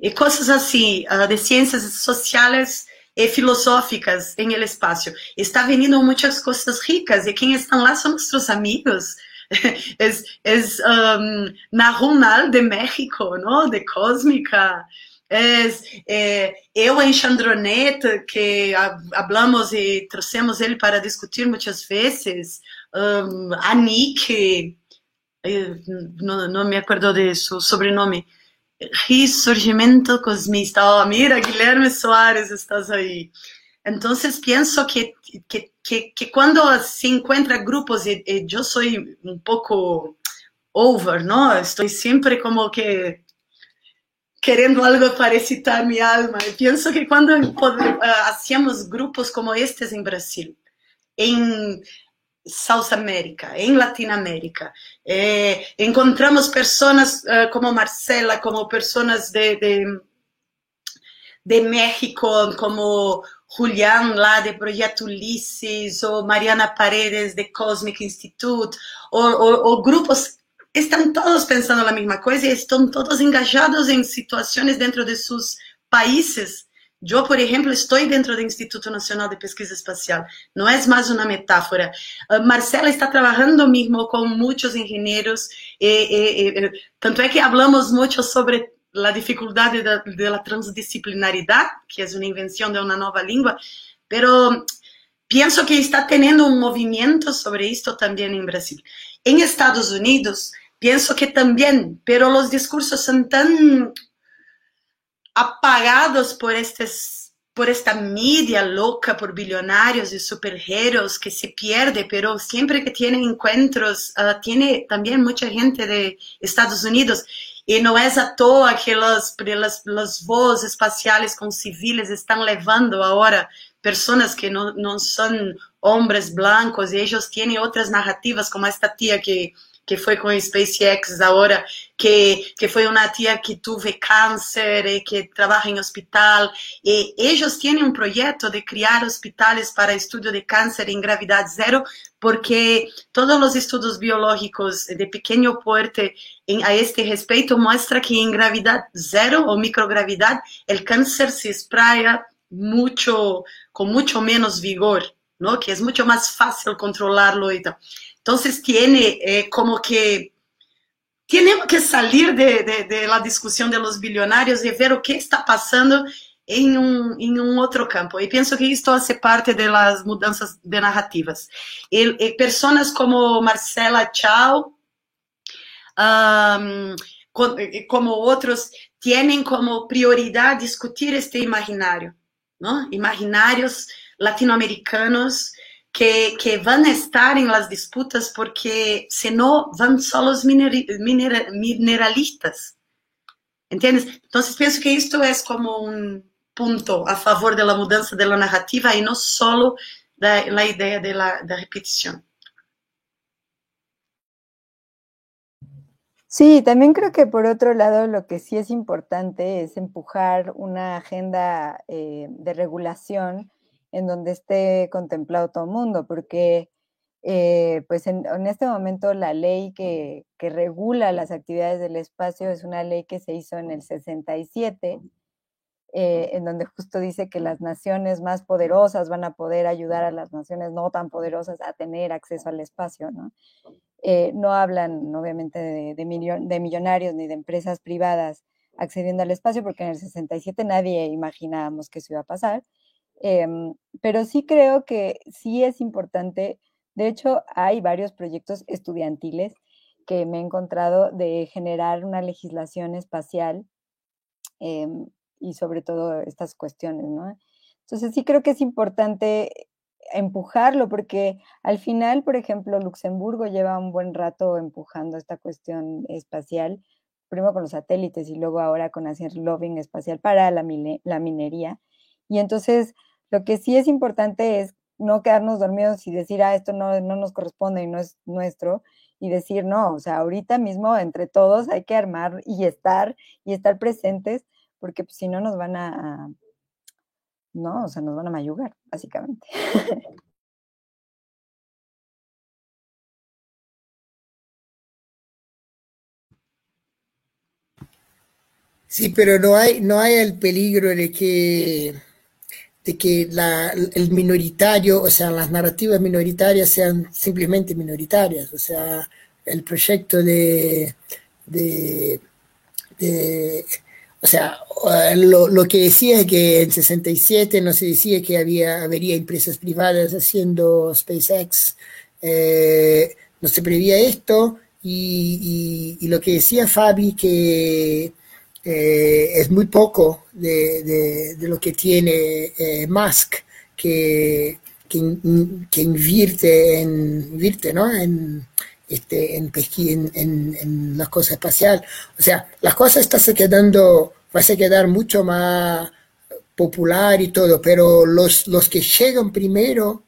e, e, coisas assim, uh, de ciências sociais e filosóficas em el espaço. Está vindo muitas coisas ricas e quem estão lá são nossos amigos. é, um, Nahunal de México, ¿no? de Cósmica. É, é, eu em Chandronet, que hablamos e trouxemos ele para discutir muitas vezes. Um, a Nick, não, não me acordo de seu sobrenome. Resurgimiento cosmista. Oh, mira, Guilherme Soares, estás aí. Então, penso que, que, que, que, quando se encontra grupos, e, e eu sou um pouco over, não? Estou sempre como que querendo algo para excitar minha alma. E penso que quando uh, hacíamos grupos como estes em Brasil, em South America, en Latinoamérica. Eh, encontramos personas uh, como Marcela, como personas de, de, de, México, como Julián, lá de Projeto Ulisses, ou Mariana Paredes, de Cosmic Institute, ou, ou, ou grupos estão todos pensando a mesma coisa e estão todos engajados em situações dentro de seus países Eu, por exemplo, estou dentro do Instituto Nacional de Pesquisa Espacial. Não é mais uma metáfora. Uh, Marcela está trabalhando mesmo com muitos engenheiros. E, e, e, tanto é que falamos muito sobre a dificuldade da, da transdisciplinaridade, que é uma invenção de uma nova língua. Pero penso que está tendo um movimento sobre isto também em Brasil. Em Estados Unidos, penso que também, pero os discursos são tão apagados por estes por esta media loca por billonarios y superhéroes que se pierde, pero siempre que tiene encuentros, uh, tiene también mucha gente de Estados Unidos. E não é à toa que as, as, voos espaciais com civis estão levando agora pessoas que não, não são homens blancos e eles têm outras narrativas, como esta tia que que foi com SpaceX agora, que, que foi uma tia que teve câncer e que trabalha em hospital. E eles têm um projeto de criar hospitais para estudo de câncer em gravidade zero, porque todos os estudos biológicos de pequeno porte em, a este respeito mostram que em gravidade zero ou microgravidade, o câncer se espraia muito, com muito menos vigor, ¿no? que é muito mais fácil controlarlo e tal. Entonces tiene eh, como que tenemos que salir de, de, de, la discusión de los billonarios y ver lo que está pasando en un, en un otro campo. Y pienso que esto hace parte de las mudanzas de narrativas. Y, y personas como Marcela Chao, um, como otros, tienen como prioridad discutir este imaginario, ¿no? Imaginarios latinoamericanos que, que van a estar en las disputas porque si no van solo los mineralistas. ¿Entiendes? Entonces pienso que esto es como un punto a favor de la mudanza de la narrativa y no solo de la idea de la de repetición. Sí, también creo que por otro lado lo que sí es importante es empujar una agenda eh, de regulación en donde esté contemplado todo el mundo, porque eh, pues en, este momento la ley que, regula las actividades del espacio es una ley que se hizo en el 67, eh, en donde justo dice que las naciones más poderosas van a poder ayudar a las naciones no tan poderosas a tener acceso al espacio, ¿no? Eh, no hablan obviamente de, de millonarios ni de empresas privadas accediendo al espacio, porque en el 67 nadie imaginábamos que eso iba a pasar. Em, pero sí creo que sí es importante, de hecho hay varios proyectos estudiantiles que me he encontrado de generar una legislación espacial em, y sobre todo estas cuestiones, ¿no? Entonces sí creo que es importante empujarlo porque al final, por ejemplo, Luxemburgo lleva un buen rato empujando esta cuestión espacial, primero con los satélites y luego ahora con hacer lobbying espacial para la, la minería. Y entonces, lo que sí es importante es no quedarnos dormidos y decir, ah, esto no, no nos corresponde y no es nuestro, y decir, no, o sea, ahorita mismo entre todos hay que armar y estar y estar presentes, porque pues, si no nos van a, no, o sea, nos van a mayugar, básicamente. Sí, pero no hay, no hay el peligro de que de que la, el minoritario, o sea, las narrativas minoritarias sean simplemente minoritarias, o sea, el proyecto de, de, o sea, lo, lo, que decía es que en 67 no se decía que había, habría empresas privadas haciendo SpaceX, eh, no se prevía esto, y, lo que decía Fabi que eh, es muy poco de, lo que tiene eh, Musk, que, que, invierte en, invierte, ¿no? en, este, en, en, en, las cosas espaciales. O sea, las cosas están se quedando, va a quedar mucho más popular y todo, pero los, los que llegan primero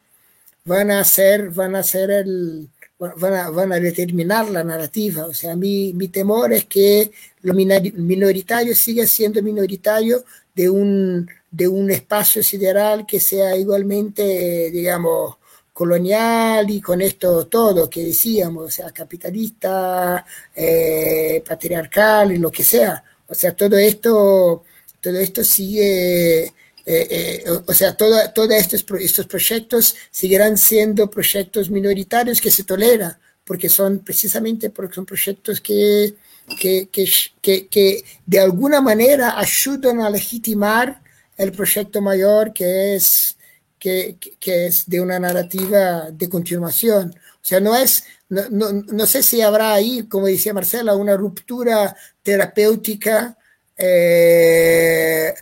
van a ser, van a ser el, van a, van a determinar la narrativa. O sea, mi, mi temor es que lo minoritario siga siendo minoritario de un, de un espacio sideral que sea igualmente, digamos, colonial y con esto todo que decíamos, o sea, capitalista, eh, patriarcal lo que sea. O sea, todo esto, todo esto sigue eh, eh, o sea, todos estos, estos proyectos seguirán siendo proyectos minoritarios que se toleran, porque son precisamente porque son proyectos que, que, que, que, de alguna manera ayudan a legitimar el proyecto mayor que es, que, que es de una narrativa de continuación. O sea, no es, no, no, no sé si habrá ahí, como decía Marcela, una ruptura terapéutica eh,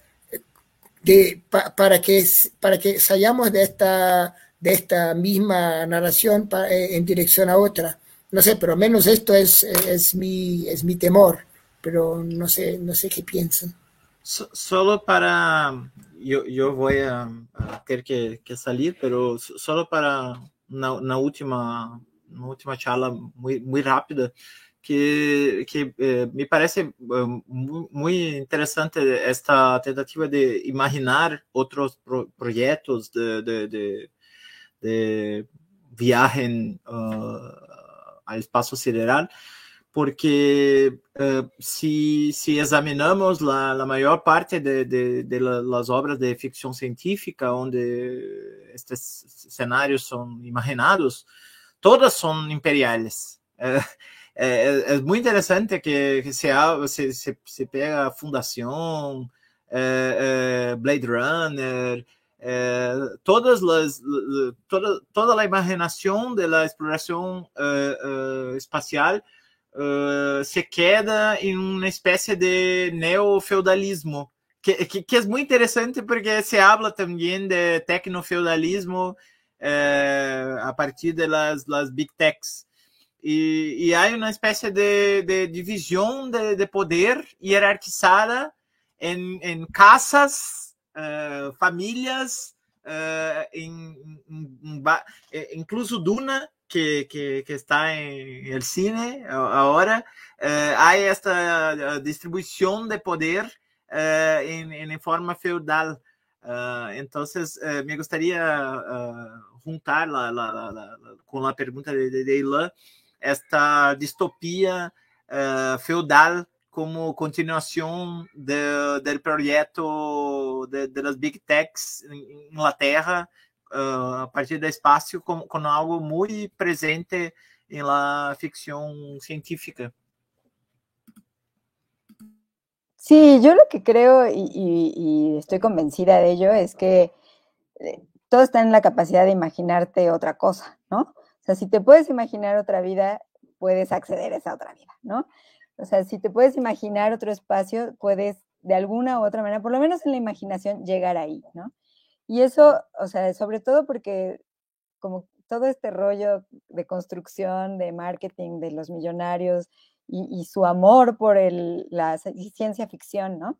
de, para, que, para que salgamos de esta, de esta misma narración eh, en dirección a otra. No sé, pero menos esto es, es, mi, es mi temor, pero no sé, no sé qué piensan. solo para, yo, yo voy a, tener que, que, salir, pero solo para una, última, una última charla muy, muy rápida que, que eh, me parece eh, muy, interesante esta tentativa de imaginar otros proyectos de, de, de, viaje ah, al espacio sideral, porque eh, si, si, examinamos la, la, mayor parte de, las obras de ficción científica, donde estos escenarios son imaginados, todas son imperiales. é, é, muito interessante que, que se, se, se, se pega Fundação, é, é Blade Runner, é, todas as toda, toda a imaginação da exploração é, espacial se queda em uma espécie de neofeudalismo, que, que, que, é muito interessante porque se habla também de tecnofeudalismo a partir das big techs. E, e há uma espécie de, de divisão de, de, poder hierarquizada em, em casas, uh, famílias, uh, em, em, em, eh, incluso Duna, que, que, que está em el cine agora, uh, há esta distribuição de poder uh, em, em forma feudal. Uh, então, uh, me gostaria uh, juntar la, la, la, com a pergunta de, de, de Ilan, esta distopia uh, feudal como continuação de, do projeto de, las big techs em Inglaterra uh, a partir do espaço como, como algo muito presente em la ficção científica. Sí, yo lo que creo y, estoy convencida de ello es que eh, todo está en la capacidad de imaginarte otra cosa, ¿no? O sea, si te puedes imaginar otra vida, puedes acceder a esa otra vida, ¿no? O sea, si te puedes imaginar otro espacio, puedes de alguna u otra manera, por lo menos en la imaginación, llegar ahí, ¿no? Y eso, o sea, sobre todo porque como todo este rollo de construcción, de marketing, de los millonarios y, su amor por el, la ciencia ficción, ¿no?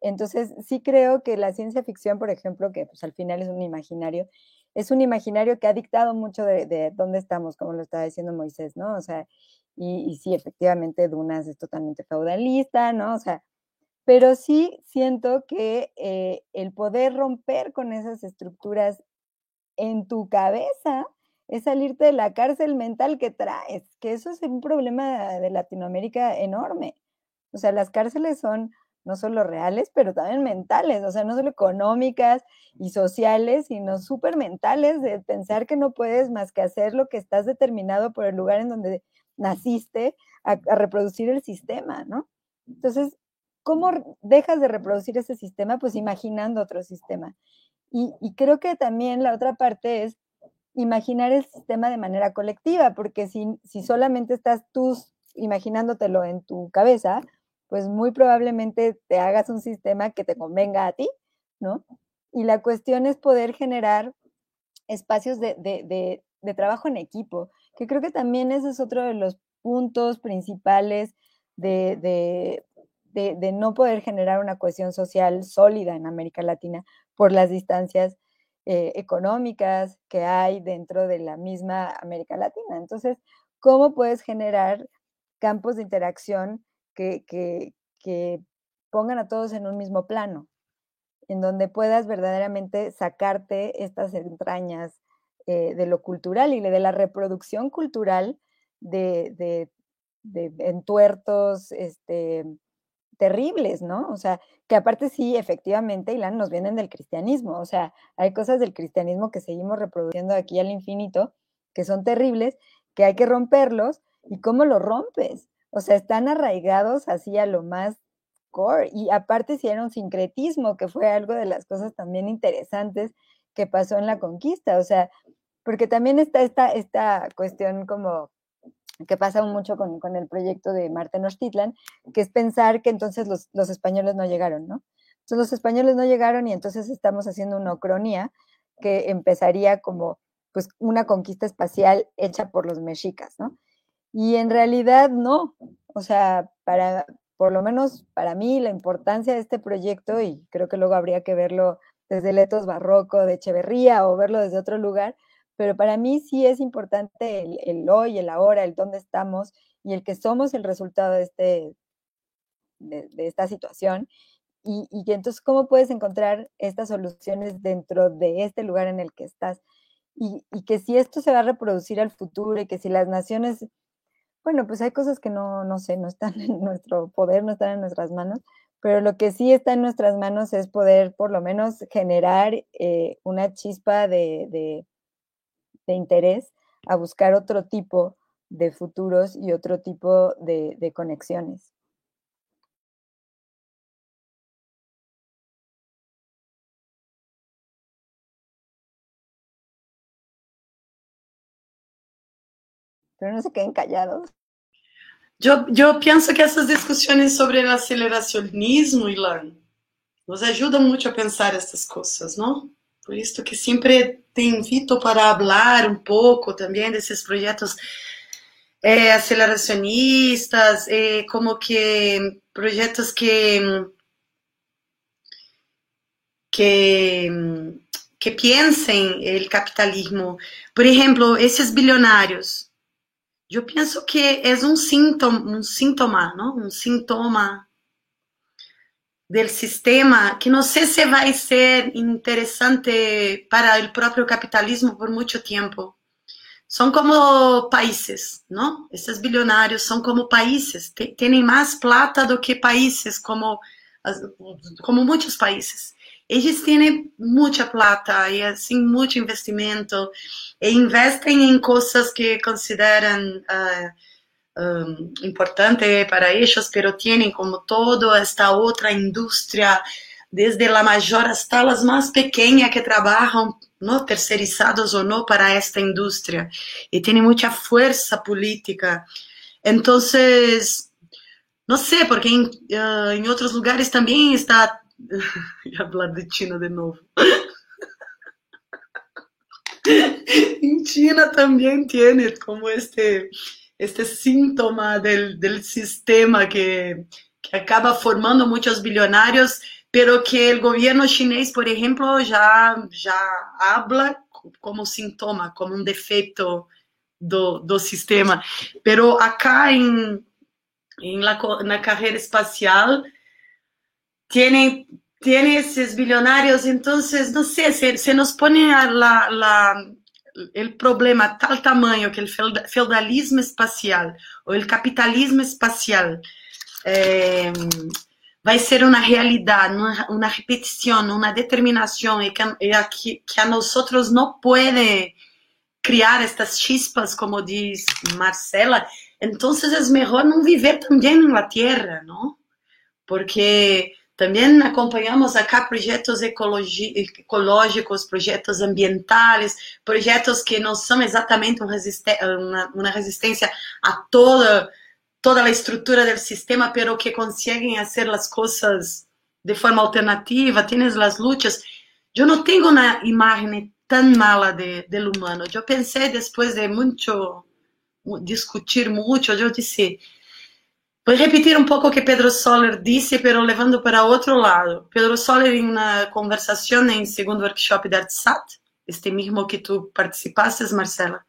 Entonces, sí creo que la ciencia ficción, por ejemplo, que pues al final es un imaginario, es un imaginario que ha dictado mucho de, dónde estamos, como lo estaba diciendo Moisés, ¿no? O sea, y, sí, efectivamente, Dunas es totalmente feudalista, ¿no? O sea, pero sí siento que eh, el poder romper con esas estructuras en tu cabeza es salirte de la cárcel mental que traes, que eso es un problema de Latinoamérica enorme. O sea, las cárceles son no solo reales, pero también mentales, o sea, no solo económicas y sociales, sino súper mentales, de pensar que no puedes más que hacer lo que estás determinado por el lugar en donde naciste a, reproducir el sistema, ¿no? Entonces, ¿cómo dejas de reproducir ese sistema? Pues imaginando otro sistema. Y, y creo que también la otra parte es imaginar el sistema de manera colectiva, porque si, si solamente estás tú imaginándotelo en tu cabeza, pues muy probablemente te hagas un sistema que te convenga a ti, ¿no? Y la cuestión es poder generar espacios de, trabajo en equipo, que creo que también ese es otro de los puntos principales de, no poder generar una cohesión social sólida en América Latina por las distancias eh, económicas que hay dentro de la misma América Latina. Entonces, ¿cómo puedes generar campos de interacción que, pongan a todos en un mismo plano, en donde puedas verdaderamente sacarte estas entrañas eh, de lo cultural y de la reproducción cultural de, de, de entuertos este, terribles, ¿no? O sea, que aparte sí, efectivamente, Ilan, nos vienen del cristianismo, o sea, hay cosas del cristianismo que seguimos reproduciendo aquí al infinito, que son terribles, que hay que romperlos, ¿y cómo lo rompes? O sea, están arraigados así a lo más core. Y aparte un sincretismo, que fue algo de las cosas también interesantes que pasó en la conquista. O sea, porque también está esta, esta cuestión como que pasa mucho con, con el proyecto de Marte Tenochtitlan, que es pensar que entonces los, los, españoles no llegaron, ¿no? Entonces los españoles no llegaron y entonces estamos haciendo una ucronía que empezaría como pues una conquista espacial hecha por los mexicas, ¿no? Y en realidad no, o sea, para, por lo menos para mí, la importancia de este proyecto, y creo que luego habría que verlo desde el etos barroco de Echeverría o verlo desde otro lugar, pero para mí sí es importante el, hoy, el ahora, el dónde estamos y el que somos el resultado de, este, de, esta situación. Y, y, entonces, ¿cómo puedes encontrar estas soluciones dentro de este lugar en el que estás? Y, y, que si esto se va a reproducir al futuro y que si las naciones bueno, pues hay cosas que no, no sé, no están en nuestro poder, no están en nuestras manos, pero lo que sí está en nuestras manos es poder por lo menos generar eh, una chispa de, de, de, interés a buscar otro tipo de futuros y otro tipo de, de conexiones. Pero no se queden callados. Yo, yo pienso que essas discussões sobre o aceleracionismo, Ilan, nos ajudam muito a pensar essas coisas, não? Por isso que sempre te invito para falar um pouco também desses projetos é, aceleracionistas, é, como que projetos que que que pensem o capitalismo. Por exemplo, esses bilionários eu penso que é um síntoma, um síntoma, não? Um sintoma do sistema que não sei se vai ser interessante para o próprio capitalismo por muito tempo. São como países, não? Esses bilionários são como países, têm mais plata do que países, como como muitos países. Eles têm muita plata e assim muito investimento e investem em coisas que consideram uh, um, importante para eles, pero têm como todo esta outra indústria, desde a maior hasta as mais pequenas que trabalham no terceirizados ou não para esta indústria e têm muita força política. Então, não sei, porque em, uh, em outros lugares também está. Ia falar de China de novo. en China también tiene como este, este síntoma del sistema que, que, acaba formando muchos billonarios, pero que el gobierno chinés, por ejemplo, ya, ya habla como síntoma, como un defecto do, do sistema. Pero acá la carrera espacial, tienen tiene esos billonarios, entonces, no sé, se, se nos pone la, la, el problema a tal tamaño que el feudalismo espacial o el capitalismo espacial eh, va a ser una realidad, una, una repetición, una determinación y que, y que, a nosotros no puede criar estas chispas, como dice Marcela, entonces es mejor no vivir también en la Tierra, ¿no? Porque também acompanhamos acá projetos ecológicos, projetos ambientais, projetos que não são exatamente uma, uma resistência a toda toda a estrutura do sistema, pero que conseguem fazer as coisas de forma alternativa, tienes as lutas. Eu não tenho uma imagem tão mala de, do humano. Eu pensei depois de muito discutir muito, eu disse Voy a repetir un poco que Pedro Soler dice, pero levando para otro lado. Pedro Soler en una conversación en segundo workshop de ArtSat, este mismo que tú participaste, Marcela,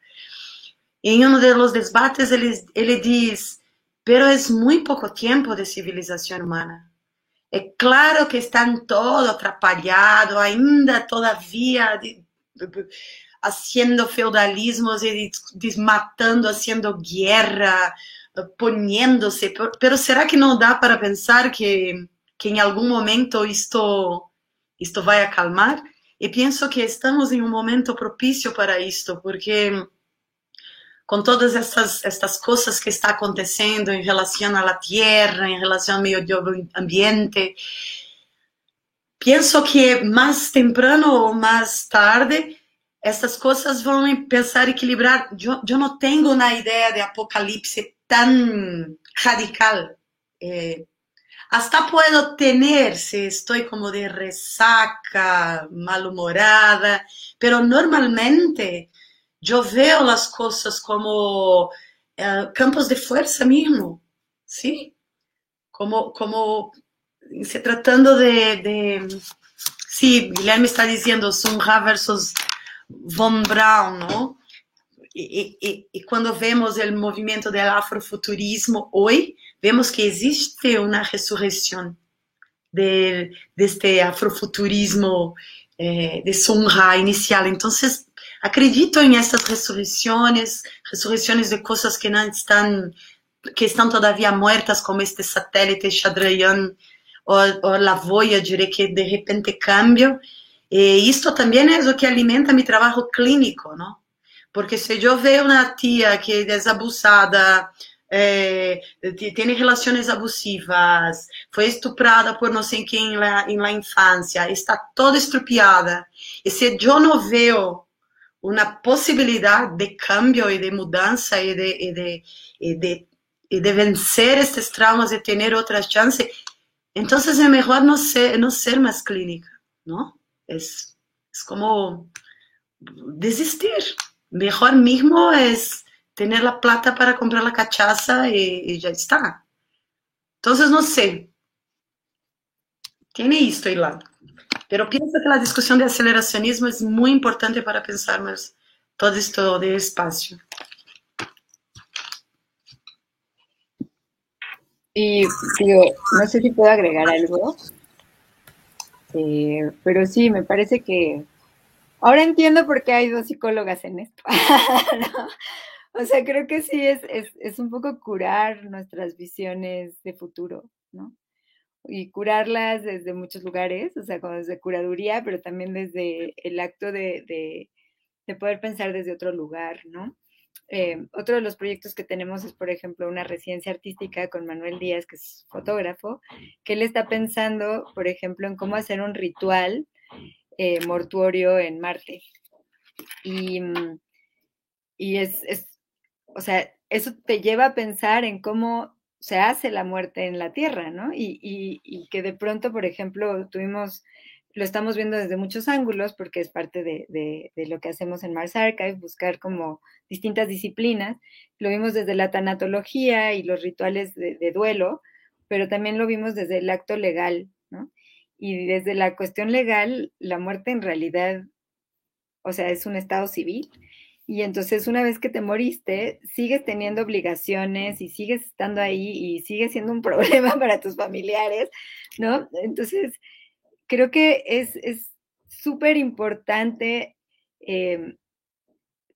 en uno de los debates él, él dice, pero es muy poco tiempo de civilización humana. É claro que están todo atrapalhado, ainda todavía haciendo feudalismos y desmatando, haciendo guerra, poniéndose, pero será que não dá para pensar que, que em algum momento isto, isto vai acalmar? E penso que estamos em um momento propício para isto, porque com todas essas, estas coisas que está acontecendo em relação à terra, em relação ao meio ambiente, penso que mais temprano ou mais tarde essas coisas vão pensar equilibrar. Eu, eu não tenho na ideia de apocalipse tan radical. Eh, hasta puedo tener si estoy como de resaca, malhumorada, pero normalmente yo veo las cosas como eh, campos de fuerza mismo, ¿sí? Como, como se tratando de, de sí, Guilherme está diciendo Sunha versus Von Braun, ¿no? Y, y, y, cuando vemos el movimiento del afrofuturismo hoy, vemos que existe una resurrección de, de este afrofuturismo eh, de Sunha inicial. Entonces, acredito en estas resurrecciones, resurrecciones de cosas que no están, que están todavía muertas, como este satélite Chandrayaan o, o la Voyager, que de repente cambia. E isto também é o que alimenta meu trabalho clínico, não? Porque se eu vejo uma tia que é abusada, é, tem relações abusivas, foi estuprada por não sei quem na, na infância, está toda estrupiada, e se eu não vejo uma possibilidade de cambio e de mudança e de, e de, e de, e de vencer estes traumas e ter outras chances, então é melhor não ser, não ser mais clínica, não? es, es como desistir. Mejor mismo es tener la plata para comprar la cachaza y, y ya está. Entonces, no sé. Tiene esto lá. Pero pienso que la discusión de aceleracionismo es muy importante para pensar más todo esto de espacio. Y digo, no sé si puedo agregar algo. Eh, pero sí, me parece que ahora entiendo por qué hay dos psicólogas en esto. O sea, creo que sí es, es, un poco curar nuestras visiones de futuro, ¿no? Y curarlas desde muchos lugares, o sea, como desde curaduría, pero también desde el acto de, de, de poder pensar desde otro lugar, ¿no? Eh, otro de los proyectos que tenemos es, por ejemplo, una residencia artística con Manuel Díaz, que es fotógrafo, que él está pensando, por ejemplo, en cómo hacer un ritual eh, mortuorio en Marte. Y, y es, es, o sea, eso te lleva a pensar en cómo se hace la muerte en la Tierra, ¿no? Y, y, y que de pronto, por ejemplo, tuvimos lo estamos viendo desde muchos ángulos porque es parte de, de, de, lo que hacemos en Mars Archive, buscar como distintas disciplinas. Lo vimos desde la tanatología y los rituales de, de, duelo, pero también lo vimos desde el acto legal, ¿no? Y desde la cuestión legal, la muerte en realidad, o sea, es un estado civil. Y entonces una vez que te moriste, sigues teniendo obligaciones y sigues estando ahí y sigue siendo un problema para tus familiares, ¿no? Entonces, creo que es súper importante eh,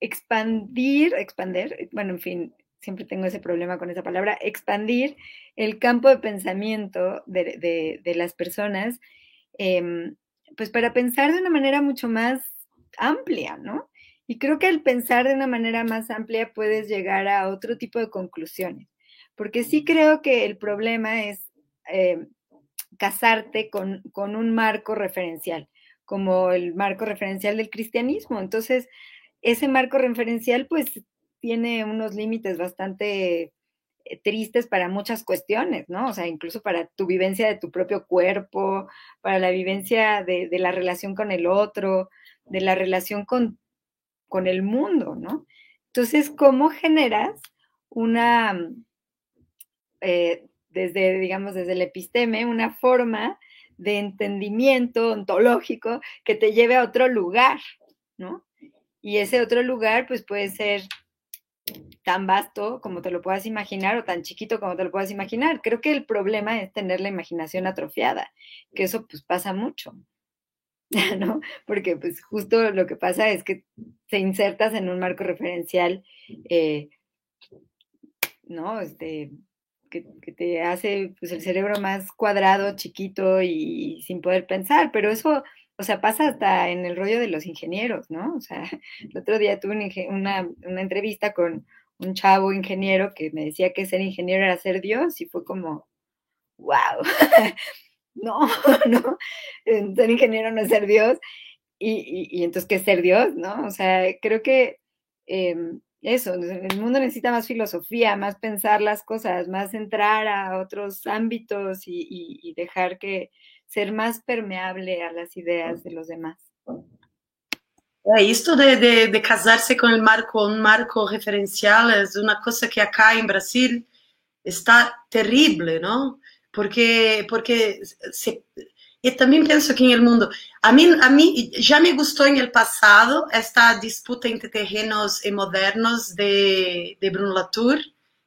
expandir, expander, bueno, en fin, siempre tengo ese problema con esa palabra, expandir el campo de pensamiento de, de, de las personas, eh, pues para pensar de una manera mucho más amplia, ¿no? Y creo que al pensar de una manera más amplia puedes llegar a otro tipo de conclusiones, porque sí creo que el problema es eh, casarte con, con un marco referencial, como el marco referencial del cristianismo. Entonces, ese marco referencial pues tiene unos límites bastante eh, tristes para muchas cuestiones, ¿no? O sea, incluso para tu vivencia de tu propio cuerpo, para la vivencia de, la relación con el otro, de la relación con, con, el mundo, ¿no? Entonces, ¿cómo generas una eh, desde, digamos, desde el episteme, una forma de entendimiento ontológico que te lleve a otro lugar, ¿no? Y ese otro lugar, pues puede ser tan vasto como te lo puedas imaginar o tan chiquito como te lo puedas imaginar. Creo que el problema es tener la imaginación atrofiada, que eso pues pasa mucho, ¿no? Porque pues justo lo que pasa es que te insertas en un marco referencial, eh, ¿no? Este, que, te hace pues, el cerebro más cuadrado, chiquito y, sin poder pensar, pero eso, o sea, pasa hasta en el rollo de los ingenieros, ¿no? O sea, el otro día tuve una, una entrevista con un chavo ingeniero que me decía que ser ingeniero era ser Dios y fue como, wow, no, no, ser ingeniero no es ser Dios. Y, y, y, entonces, ¿qué es ser Dios? ¿No? O sea, creo que eh, eso, el mundo necesita más filosofía, más pensar las cosas, más entrar a otros ámbitos y, dejar que ser más permeable a las ideas de los demás. Esto de, de, casarse con el marco, un marco referencial, es una cosa que acá en Brasil está terrible, ¿no? Porque, porque se, y también pienso que en el mundo, a mí, a mí ya me gustó en el pasado esta disputa entre terrenos modernos de, de Bruno Latour,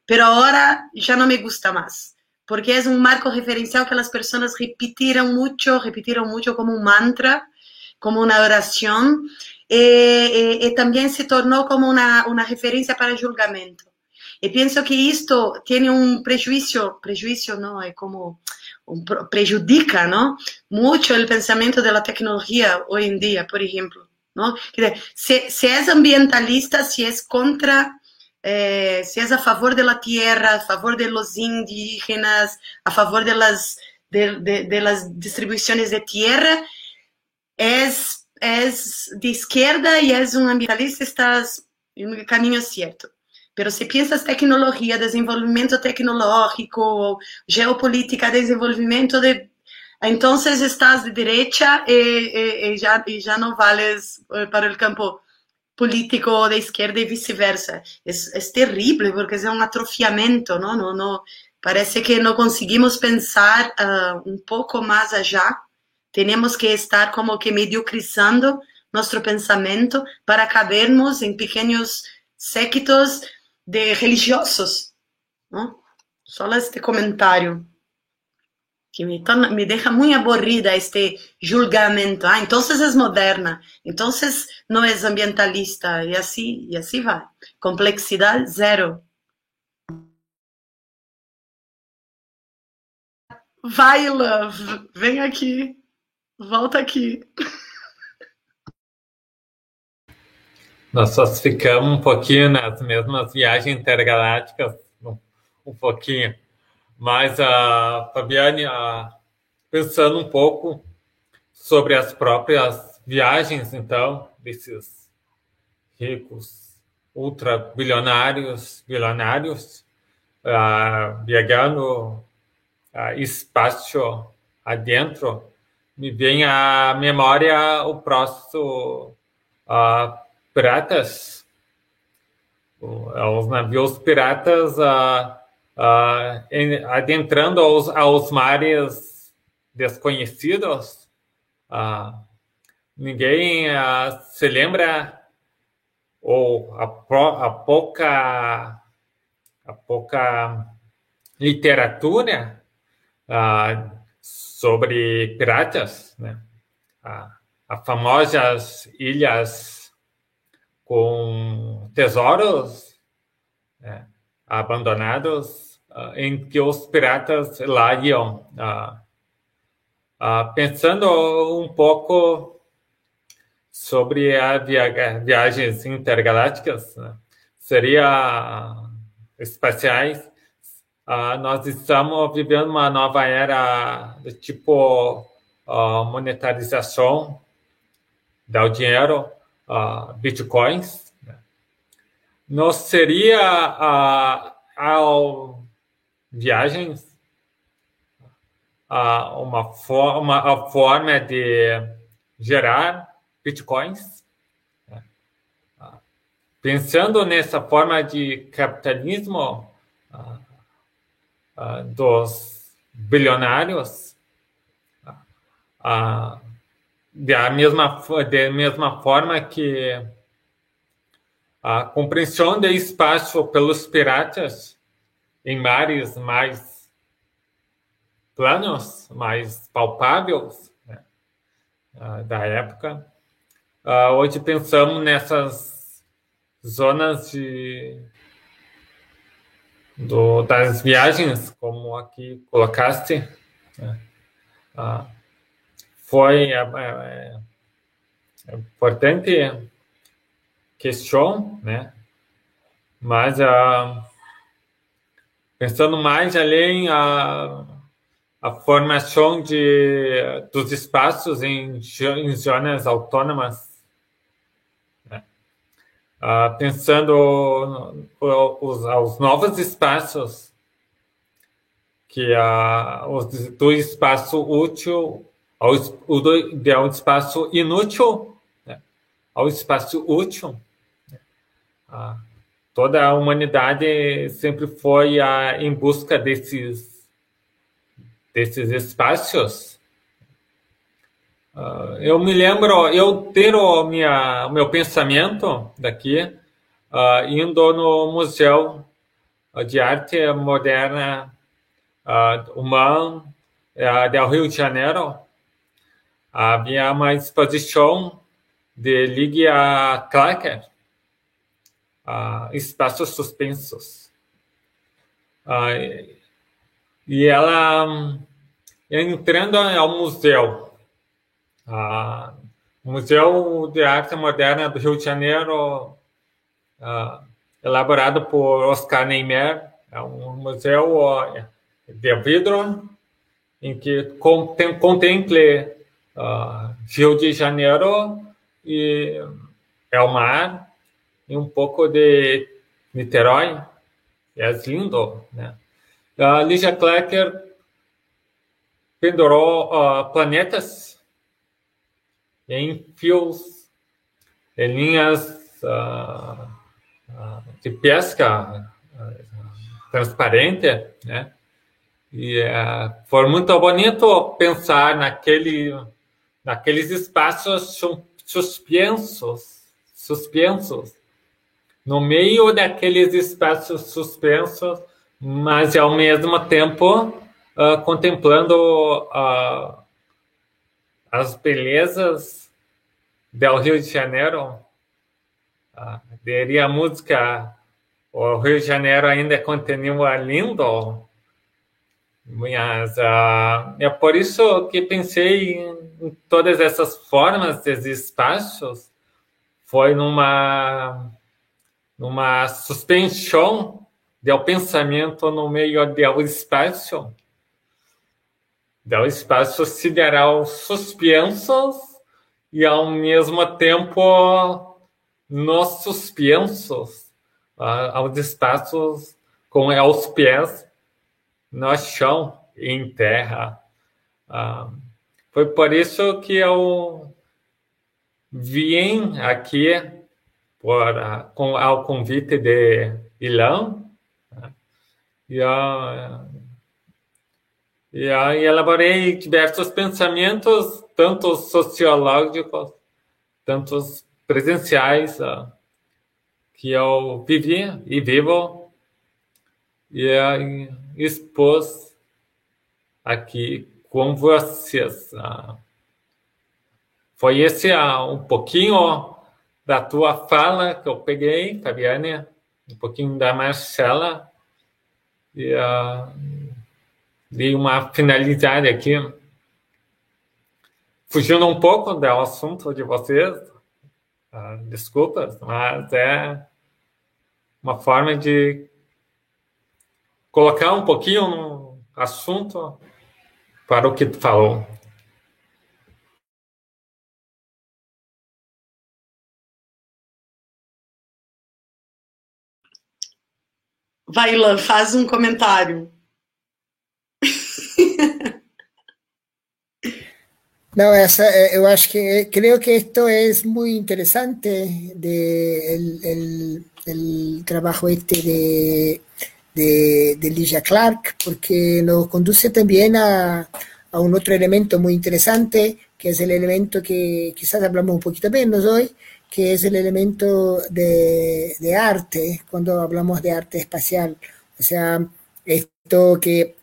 pero ahora ya no me gusta más, porque es un marco referencial que las personas repitieron mucho, repitieron mucho como un mantra, como una oración, y, eh, eh, y también se tornó como una, una referencia para el julgamento. Y pienso que esto tiene un prejuicio, prejuicio no, es como prejudica ¿no? mucho el pensamiento de la tecnología hoy en día, por ejemplo. ¿no? Si, si es ambientalista, si es contra, eh, si es a favor de la tierra, a favor de los indígenas, a favor de las, de, de, de las distribuciones de tierra, es, es de izquierda y es un ambientalista, estás en el camino cierto. Pero se piensas tecnologia, desenvolvimento tecnológico, geopolítica, desenvolvimento de... Entonces estás de derecha y, y, y, ya, no vales eh, para el campo político de izquierda y viceversa. Es terrible porque es un atrofiamiento, ¿no? No, no, parece que no conseguimos pensar uh, un poco más allá. Tenemos que estar como que mediocrizando nuestro pensamiento para cabernos en pequeños séquitos de religiosos, ¿no? Solo este comentario que me, torna, me deja muy aburrida este julgamento. Ah, entonces es moderna, entonces no es ambientalista, y así, y así va. Complexidad cero. Vai, Love, vem aqui, volta aqui. Nós só ficamos um pouquinho nas mesmas viagens intergalácticas, um pouquinho. Mas a Fabiane, a, pensando um pouco sobre as próprias viagens, então, desses ricos ultra bilionários, bilionários, uh, viajando uh, espaço adentro, me vem à memória o próximo uh, piratas, os navios piratas uh, uh, adentrando aos, aos mares desconhecidos. Uh, ninguém se lembra? Ou a, a, pouca a pouca literatura sobre piratas, né? as famosas ilhas com tesouros né, abandonados uh, em que os piratas lá iam. Uh, uh, pensando um pouco sobre as via viagens intergalácticas, né, seria espaciais, nós estamos vivendo uma nova era de tipo monetarização do dinheiro uh, bitcoins, né? não seria a, a viagens uma forma, a forma de gerar bitcoins. Né? Pensando nessa forma de capitalismo uh, uh, dos bilionários, uh, da mesma, da mesma forma que a compreensão de espaço pelos piratas em mares mais planos, mais palpáveis né, da época. hoje pensamos nessas zonas de, do, das viagens, como aqui colocaste. Né, foi é, é, é importante questão, né? Mas uh, pensando mais além a, a formação de, dos espaços em, em zonas autônomas? Uh, pensando os, aos novos espaços que uh, os, do espaço útil ao, do, do espaço inútil né, ao espaço útil. Uh, toda a humanidade sempre foi uh, em busca desses desses espaços. Uh, eu me lembro, eu ter o, minha, o meu pensamento daqui, uh, indo no Museu de Arte Moderna uh, Humana uh, do Rio de Janeiro. Havia uma exposição de Ligia Clarker, uh, Espaços Suspensos. E ela, entrando ao museu, uh, Museu de Arte Moderna do Rio de Janeiro, uh, elaborado por Oscar Neymar, é um museu de vidro em que contemple uh, Rio de Janeiro e é o mar e um pouco de Niterói. É lindo, né? A Lígia Klecker pendurou uh, planetas em fios, em linhas uh, uh, de pesca transparente, né? E foi muito bonito pensar naquele, naqueles espaços suspensos, suspensos. No meio daqueles espaços suspensos, mas ao mesmo tempo uh, contemplando uh, as belezas do Rio de Janeiro. Uh, diria a música o Rio de Janeiro ainda continua lindo, mas uh, é por isso que pensei em todas essas formas, esses espaços, foi numa numa suspensão do pensamento no meio do espaço, do espaço sideral suspensos e ao mesmo tempo nos suspensos, aos espaços com os pés no chão, em terra. Uh, foi por isso que eu vim aqui por, uh, com, ao convite de Ilan e, e aí elaborei diversos pensamentos, tanto sociológicos, tanto presenciais, uh, que eu vivi e vivo, e expus aqui com vocês. Uh, foi esse uh, um pouquinho da tua fala que eu peguei, Fabiane, um pouquinho da Marcela, e dei uma finalizada aqui, fugindo um pouco do assunto de vocês, uh, desculpas, mas é uma forma de colocar um pouquinho no assunto para o que tu falou. Vai, Ilan, faz um comentário. No, esa, yo acho que creo que esto es muy interesante de el, el, el trabajo este de, de, de Ligia Clark, porque nos conduce también a, a, un otro elemento muy interesante, que es el elemento que quizás hablamos un poquito menos hoy, que es el elemento de, de, arte, cuando hablamos de arte espacial. O sea, esto que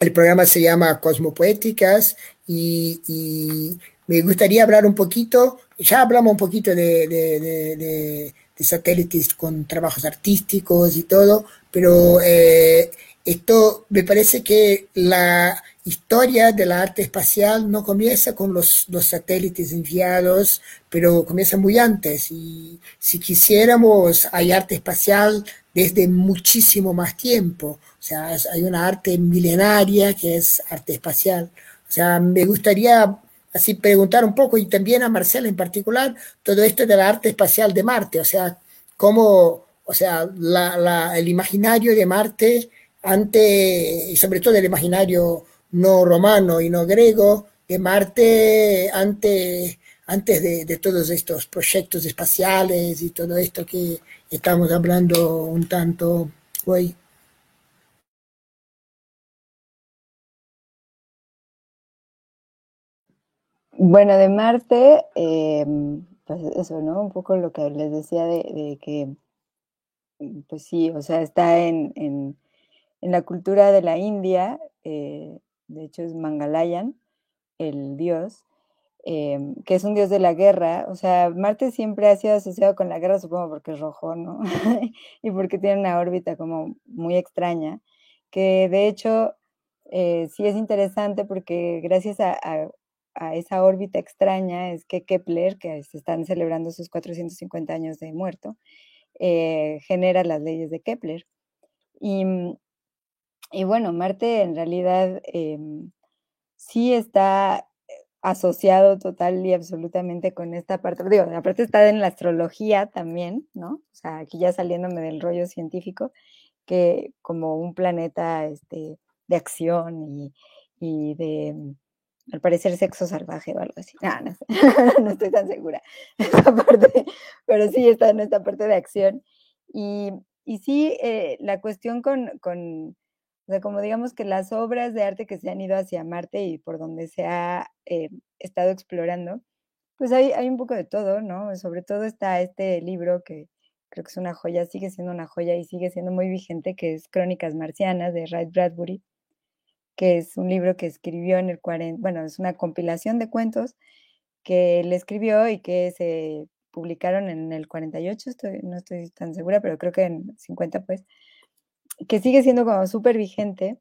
el programa se llama Cosmopoéticas y, y me gustaría hablar un poquito, ya hablamos un poquito de, de, de, de satélites con trabajos artísticos y todo, pero eh, esto me parece que la historia de la arte espacial no comienza con los, los, satélites enviados, pero comienza muy antes. Y si quisiéramos, hay arte espacial desde muchísimo más tiempo. O sea, hay una arte milenaria que es arte espacial. O sea, me gustaría así preguntar un poco, y también a Marcela en particular, todo esto de la arte espacial de Marte. O sea, cómo, o sea, el imaginario de Marte ante, y sobre todo el imaginario no romano y no griego, de Marte ante, antes de, todos estos proyectos espaciales y todo esto que estamos hablando un tanto hoy. Bueno, de Marte, em, pues eso, ¿no? Un poco lo que les decía de, que, pues sí, o sea, está en, en, la cultura de la India, eh, de hecho es Mangalayan, el dios, em, que es un dios de la guerra. O sea, Marte siempre ha sido asociado con la guerra, supongo porque es rojo, ¿no? y porque tiene una órbita como muy extraña, que de hecho eh, sí es interesante porque gracias a, esa órbita extraña es que Kepler, que se están celebrando sus 450 años de muerto, eh, genera las leyes de Kepler. Y, y bueno, Marte en realidad em, sí está eh, asociado total y absolutamente con esta parte, digo, aparte está en la astrología también, ¿no? O sea, aquí ya saliéndome del rollo científico, que como un planeta este, de acción y, y de, al parecer, sexo salvaje o algo así. No, no, no estoy tan segura. Esta parte, pero sí está en esta parte de acción. Y, y sí, eh, la cuestión con, con o sea, como digamos que las obras de arte que se han ido hacia Marte y por donde se ha eh, estado explorando, pues hay, hay un poco de todo, ¿no? Sobre todo está este libro que creo que es una joya, sigue siendo una joya y sigue siendo muy vigente, que es Crónicas Marcianas de Ray Bradbury, que es un libro que escribió en el 40, bueno, es una compilación de cuentos que él escribió y que se publicaron en el 48, estoy, no estoy tan segura, pero creo que en 50 pues, que sigue siendo como súper vigente.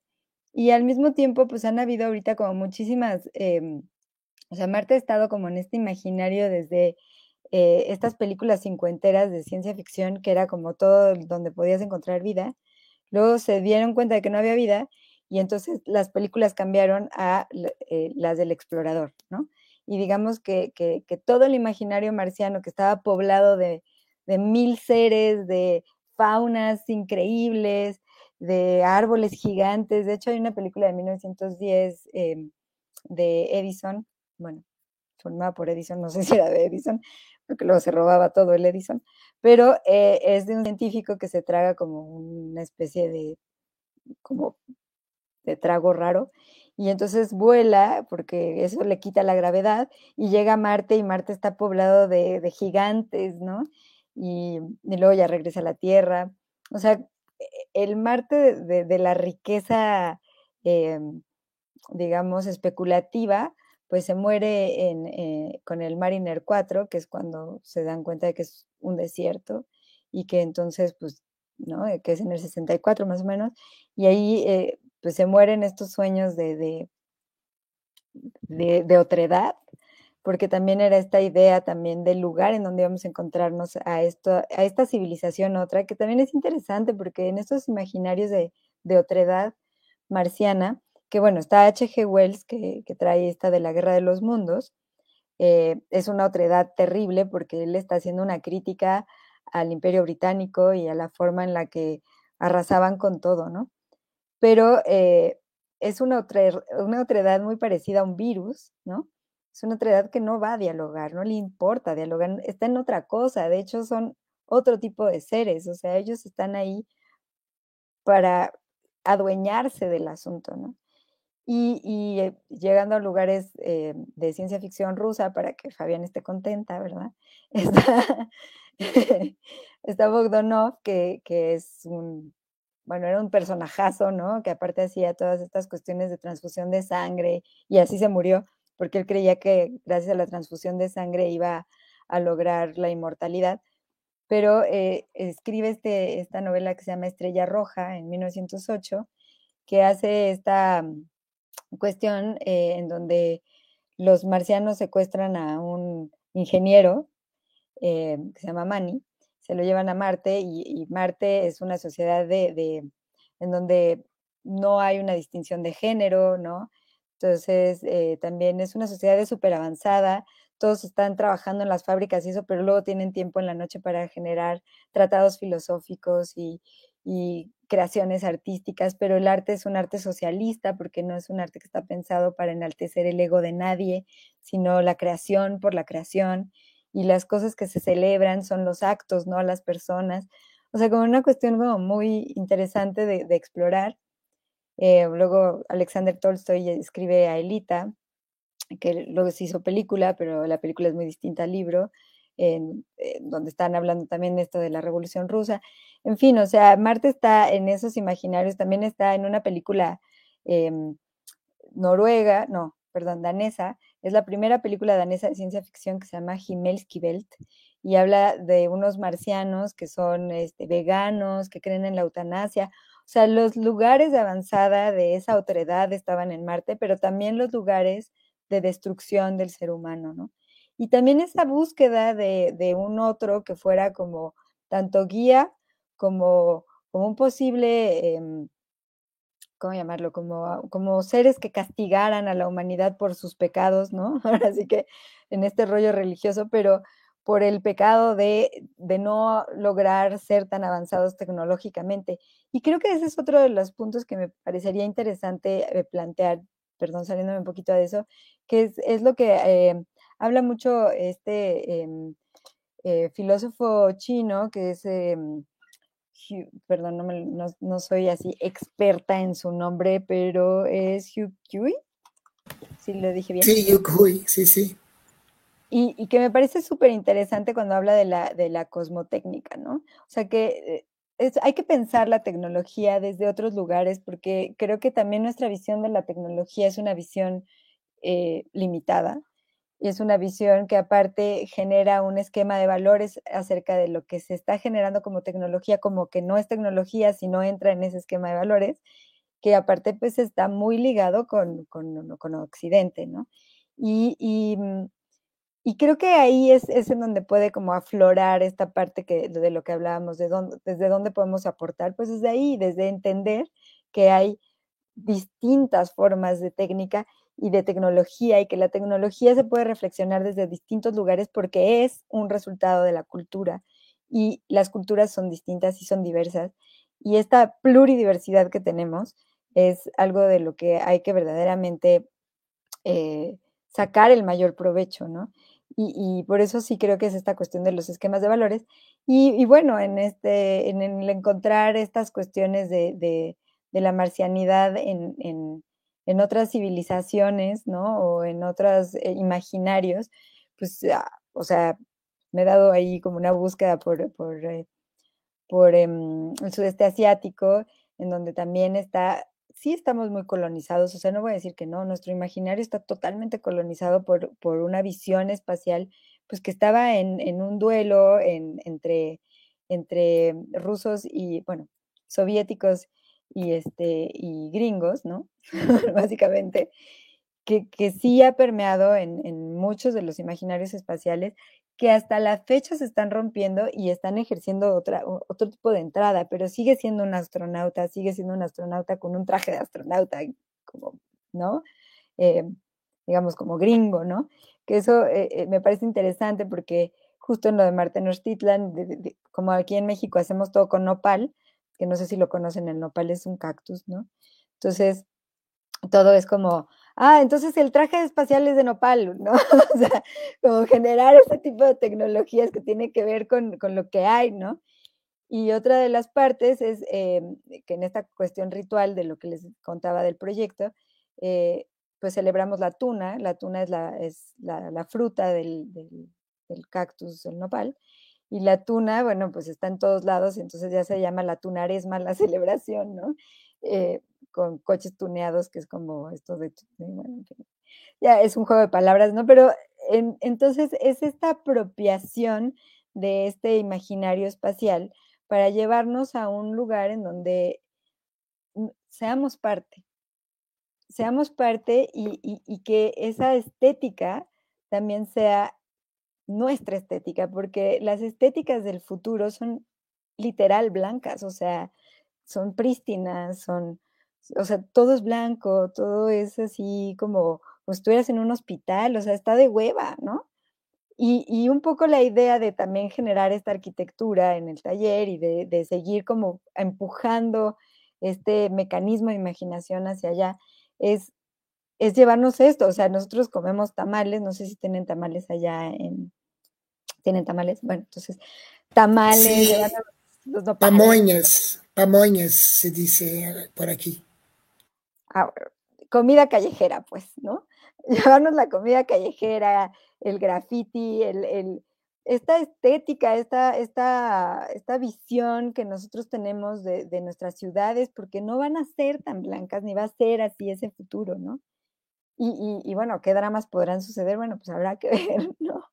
Y al mismo tiempo, pues han habido ahorita como muchísimas, em, o sea, Marte ha estado como en este imaginario desde eh, estas películas cincuenteras de ciencia ficción, que era como todo donde podías encontrar vida. Luego se dieron cuenta de que no había vida y entonces las películas cambiaron a eh, las del explorador, ¿no? Y digamos que, que, todo el imaginario marciano que estaba poblado de, de mil seres, de faunas increíbles, de árboles gigantes. De hecho, hay una película de 1910 em, de Edison, bueno, formada por Edison, no sé si era de Edison, porque luego se robaba todo el Edison, pero eh, es de un científico que se traga como una especie de, como de trago raro, y entonces vuela, porque eso le quita la gravedad, y llega a Marte, y Marte está poblado de, de gigantes, ¿no? y, luego ya regresa a la Tierra. O sea, e, el Marte de, la riqueza, em, digamos, especulativa, pues se muere en, eh, con el Mariner 4, que es cuando se dan cuenta de que es un desierto y que entonces, pues, ¿no? Que es en el 64 más o menos, y ahí eh, pues se mueren estos sueños de, de, de, otredad, porque también era esta idea también del lugar en donde íbamos a encontrarnos a, esto, a esta civilización otra, que también es interesante porque en estos imaginarios de, de otredad marciana, que bueno, está H.G. Wells, que, trae esta de la Guerra de los Mundos, eh, es una otredad terrible porque él está haciendo una crítica al imperio británico y a la forma en la que arrasaban con todo, ¿no? Pero eh, es una, una otredad muy parecida a un virus, ¿no? Es una otra edad que no va a dialogar, no le importa dialogar, está en otra cosa, de hecho son otro tipo de seres, o sea, ellos están ahí para adueñarse del asunto, ¿no? Y, eh, llegando a lugares eh, de ciencia ficción rusa, para que Fabián esté contenta, ¿verdad? Está, está Bogdanov, que, que es un, bueno, era un personajazo, ¿no? Que aparte hacía todas estas cuestiones de transfusión de sangre y así se murió porque él creía que gracias a la transfusión de sangre iba a lograr la inmortalidad. Pero eh, escribe este, esta novela que se llama Estrella Roja en 1908, que hace esta cuestión eh, en donde los marcianos secuestran a un ingeniero eh, que se llama Manny, se lo llevan a Marte y, Marte es una sociedad de, en donde no hay una distinción de género, ¿no? Entonces, eh, también es una sociedad súper avanzada, todos están trabajando en las fábricas y eso, pero luego tienen tiempo en la noche para generar tratados filosóficos y, y creaciones artísticas, pero el arte es un arte socialista porque no es un arte que está pensado para enaltecer el ego de nadie, sino la creación por la creación y las cosas que se celebran son los actos, no las personas. O sea, como una cuestión como muy interesante de, explorar. Eh, luego Alexander Tolstoy escribe a Elita, que luego se hizo película, pero la película es muy distinta al libro, en, donde están hablando también de esto de la Revolución Rusa. En fin, o sea, Marte está en esos imaginarios, también está en una película em, noruega, no, perdón, danesa, es la primera película danesa de ciencia ficción que se llama Welt y habla de unos marcianos que son este, veganos, que creen en la eutanasia. O sea, los lugares de avanzada de esa otredad estaban en Marte, pero también los lugares de destrucción del ser humano, ¿no? Y también esa búsqueda de, un otro que fuera como tanto guía como, como un posible, em, ¿cómo llamarlo? Como, como seres que castigaran a la humanidad por sus pecados, ¿no? Ahora sí que en este rollo religioso, pero por el pecado de, de, no lograr ser tan avanzados tecnológicamente. Y creo que ese es otro de los puntos que me parecería interesante eh, plantear, perdón, saliéndome un poquito de eso, que es, lo que eh, habla mucho este em, eh, filósofo chino, que es, perdón, no, no, soy así experta en su nombre, pero es Hugh Kui, si lo dije bien. Sí, Hugh Kui, sí, sí. Y, que me parece súper interesante cuando habla de la, de la cosmotécnica, ¿no? O sea que eh, hay que pensar la tecnología desde otros lugares, porque creo que también nuestra visión de la tecnología es una visión eh, limitada y es una visión que aparte genera un esquema de valores acerca de lo que se está generando como tecnología, como que no es tecnología, sino entra en ese esquema de valores, que aparte pues está muy ligado con, con, con Occidente, ¿no? Y, y mm, creo que ahí es, es, en donde puede como aflorar esta parte que, de lo que hablábamos, de dónde, desde dónde podemos aportar, pues desde ahí, desde entender que hay distintas formas de técnica y de tecnología y que la tecnología se puede reflexionar desde distintos lugares porque es un resultado de la cultura y las culturas son distintas y son diversas y esta pluridiversidad que tenemos es algo de lo que hay que verdaderamente eh, sacar el mayor provecho, ¿no? Y, por eso sí creo que es esta cuestión de los esquemas de valores. Y, bueno, en, este, en el encontrar estas cuestiones de, de, la marcianidad en, en, en, otras civilizaciones, ¿no? O en otros eh, imaginarios, pues, ah, o sea, me he dado ahí como una búsqueda por, por, eh, por em, el sudeste asiático, en donde también está sí estamos muy colonizados, o sea, no voy a decir que no, nuestro imaginario está totalmente colonizado por, por una visión espacial, pues que estaba en, en un duelo entre, entre rusos y, bueno, soviéticos y, este, y gringos, ¿no? Básicamente, que, que, sí ha permeado en, en muchos de los imaginarios espaciales que hasta la fecha se están rompiendo y están ejerciendo otra, otro tipo de entrada, pero sigue siendo un astronauta, sigue siendo un astronauta con un traje de astronauta, como, ¿no? Eh, digamos, como gringo, ¿no? Que eso eh, eh, me parece interesante porque justo en lo de Marte Titlan, como aquí en México hacemos todo con nopal, que no sé si lo conocen, el nopal es un cactus, ¿no? Entonces, todo es como ah, entonces el traje espacial es de nopal, ¿no? o sea, como generar ese tipo de tecnologías que tiene que ver con, lo que hay, ¿no? Y otra de las partes es eh, que en esta cuestión ritual de lo que les contaba del proyecto, eh, pues celebramos la tuna, la tuna es la, es la, fruta del, del, del, cactus, el nopal, y la tuna, bueno, pues está en todos lados, entonces ya se llama la tunaresma la celebración, ¿no? Eh, con coches tuneados, que es como esto de, ya es un juego de palabras, ¿no? Pero entonces es esta apropiación de este imaginario espacial para llevarnos a un lugar en donde seamos parte, seamos parte y, y que esa estética también sea nuestra estética, porque las estéticas del futuro son literal blancas, o sea, son prístinas, son o sea, todo es blanco, todo es así como, pues estuvieras en un hospital, o sea, está de hueva, ¿no? Y, un poco la idea de también generar esta arquitectura en el taller y de, seguir como empujando este mecanismo de imaginación hacia allá es, es llevarnos esto. O sea, nosotros comemos tamales, no sé si tienen tamales allá en... ¿Tienen tamales? Bueno, entonces, tamales, los pamoñas, pamoñas se dice por aquí. Ah, comida callejera, pues, ¿no? Llevarnos la comida callejera, el graffiti, el, esta estética, esta, esta, esta visión que nosotros tenemos de, nuestras ciudades, porque no van a ser tan blancas, ni va a ser así ese futuro, ¿no? Y, bueno, ¿qué dramas podrán suceder? Bueno, pues habrá que ver, ¿no?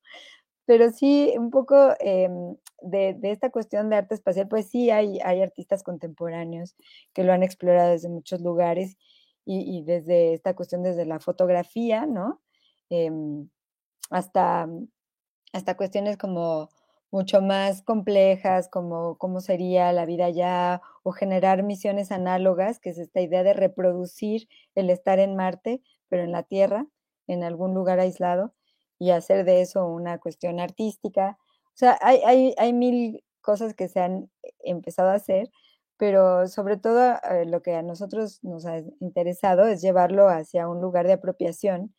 Pero sí, un poco em, de, esta cuestión de arte espacial, pues sí hay, hay artistas contemporáneos que lo han explorado desde muchos lugares y, desde esta cuestión, desde la fotografía, ¿no? Em, hasta, hasta cuestiones como mucho más complejas, como cómo sería la vida allá, o generar misiones análogas, que es esta idea de reproducir el estar en Marte, pero en la Tierra, en algún lugar aislado, y hacer de eso una cuestión artística. O sea, hay, hay, hay mil cosas que se han empezado a hacer, pero sobre todo eh, lo que a nosotros nos ha interesado es llevarlo hacia un lugar de apropiación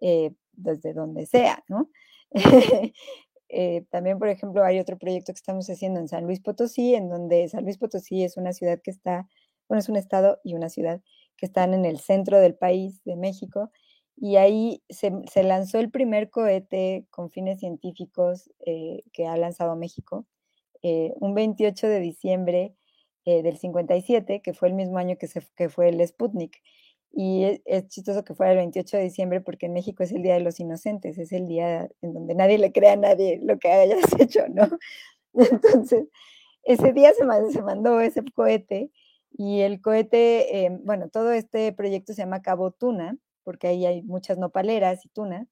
eh, desde donde sea, ¿no? Eh, también, por ejemplo, hay otro proyecto que estamos haciendo en San Luis Potosí, en donde San Luis Potosí es una ciudad que está, bueno, es un estado y una ciudad que están en el centro del país de México, y ahí se, lanzó el primer cohete con fines científicos eh, que ha lanzado México, eh, un 28 de diciembre del 57, que fue el mismo año que, se, que fue el Sputnik. Y e, es, chistoso que fuera el 28 de diciembre porque en México es el Día de los Inocentes, es el día en donde nadie le cree a nadie lo que hayas hecho, ¿no? Entonces, ese día se, mandó ese cohete y el cohete, eh, bueno, todo este proyecto se llama Cabo Tuna, porque ahí hay muchas nopaleras y tunas,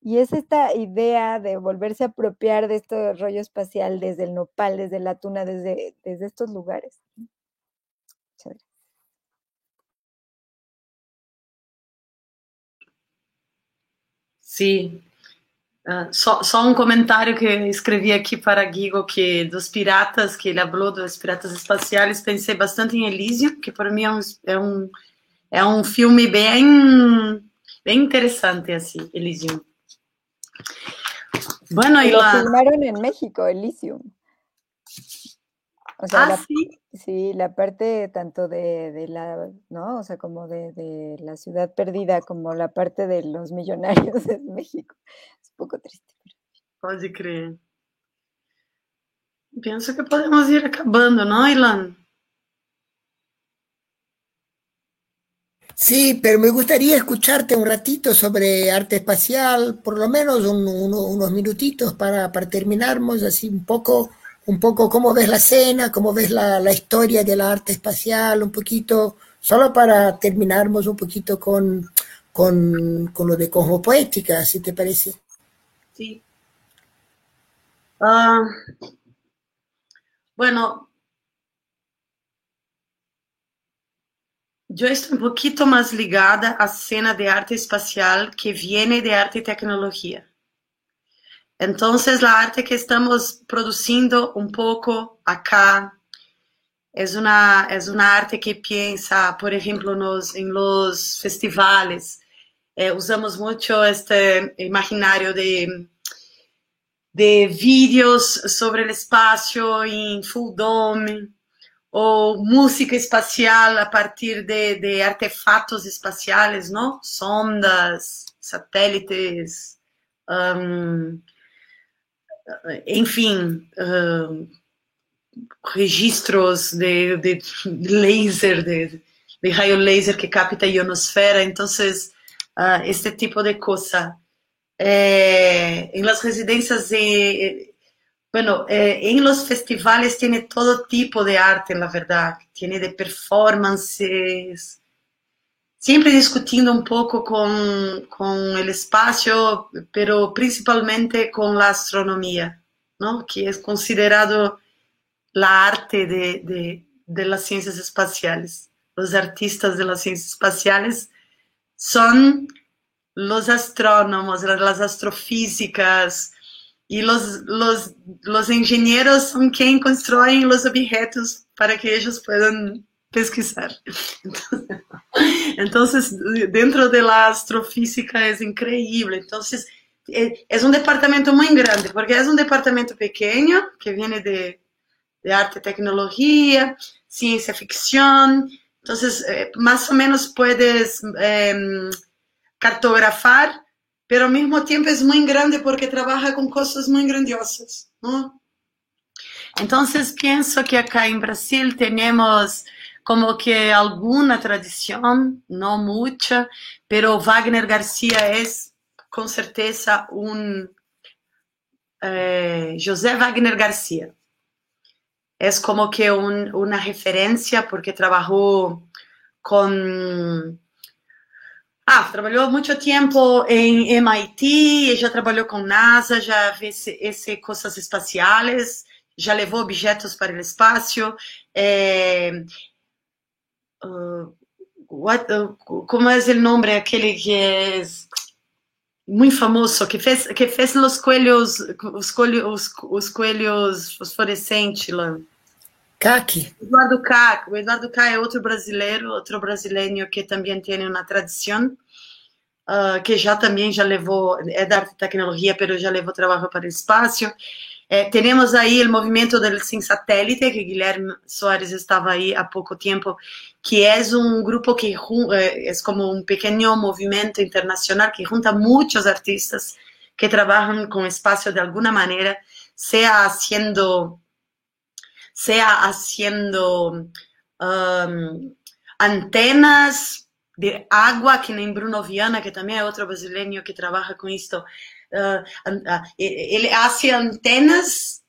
y es esta idea de volverse a apropiar de este rollo espacial desde el nopal, desde la tuna, desde, desde estos lugares. Sim. Uh, só, só, um comentário que eu escrevi aqui para Guigo, que dos piratas, que ele falou dos piratas espaciais, pensei bastante em Elísio, que para mim é um, é um, é um filme bem, bem interessante, assim, Elysium. Bueno, y lo la... filmaron en México, Elysium. O sea, ah, la, sí. Sí, la parte tanto de, de, la, ¿no? O sea, como de, de, la ciudad perdida, como la parte de los millonarios de México. Es un poco triste. Pode crer. Pienso que podemos ir acabando, ¿no, Ilan? Sí, pero me gustaría escucharte un ratito sobre arte espacial, por lo menos un, un, unos minutitos para, para terminarnos así un poco un poco cómo ves la escena, cómo ves la, la historia del arte espacial, un poquito, solo para terminarnos un poquito con, con, con lo de cosmopoética, si te parece. Sí. Uh, bueno, yo estoy un poquito más ligada a escena de arte espacial que viene de arte y tecnología. Entonces, la arte que estamos produciendo un poco acá es una, es una arte que piensa, por ejemplo, nos, en los festivales. Eh, usamos mucho este imaginario de, de vídeos sobre el espacio en full dome o música espacial a partir de, de artefactos espaciales, ¿no? Sondas, satélites, enfim, registros de, de, laser, de, de, rayo laser que capta a ionosfera. Entonces, uh, este tipo de cosa. Eh, en las residencias, de, bueno, eh, en los festivales tiene todo tipo de arte, la verdad. Tiene de performances, siempre discutiendo un poco con, con, el espacio, pero principalmente con la astronomía, ¿no? que es considerado la arte de, de, de, las ciencias espaciales. Los artistas de las ciencias espaciales son los astrónomos, las astrofísicas, y los, los, los ingenieros son quienes construyen los objetos para que ellos puedan pesquisar. Entonces, dentro de la astrofísica es increíble. Entonces, eh, es un departamento muy grande, porque es un departamento pequeño que viene de, de arte, tecnología, ciencia ficción. Entonces, eh, más o menos puedes eh, cartografar pero al mismo tiempo es muy grande porque trabaja con cosas muy grandiosas, ¿no? Entonces pienso que acá en Brasil tenemos como que alguna tradición, no mucha, pero Wagner García es con certeza un eh, José Wagner García. Es como que un, una referencia porque trabajó con Ah, trabalhou muito tempo em MIT, já trabalhou com NASA, já fez esse, coisas espaciais, já levou objetos para o espaço. É, uh, what, uh, como é o nome aquele que é muito famoso que fez que fez os coelhos os coelhos os coelhos fosforescentes lá CAC. Eduardo Cac. O Eduardo Cac é outro brasileiro, outro brasileiro que também tem uma tradição, uh, que já também já levou, é da arte e tecnologia, mas já levou trabalho para o espaço. Eh, temos aí o movimento do Sem Satélite, que Guilherme Soares estava aí há pouco tempo, que é um grupo que é como um pequeno movimento internacional que junta muitos artistas que trabalham com espaço de alguma maneira, seja haciendo sea haciendo um, antenas de agua, que nem Bruno Viana, que também é outro brasileiro que trabalha com isso. Uh, uh, ele hace antenas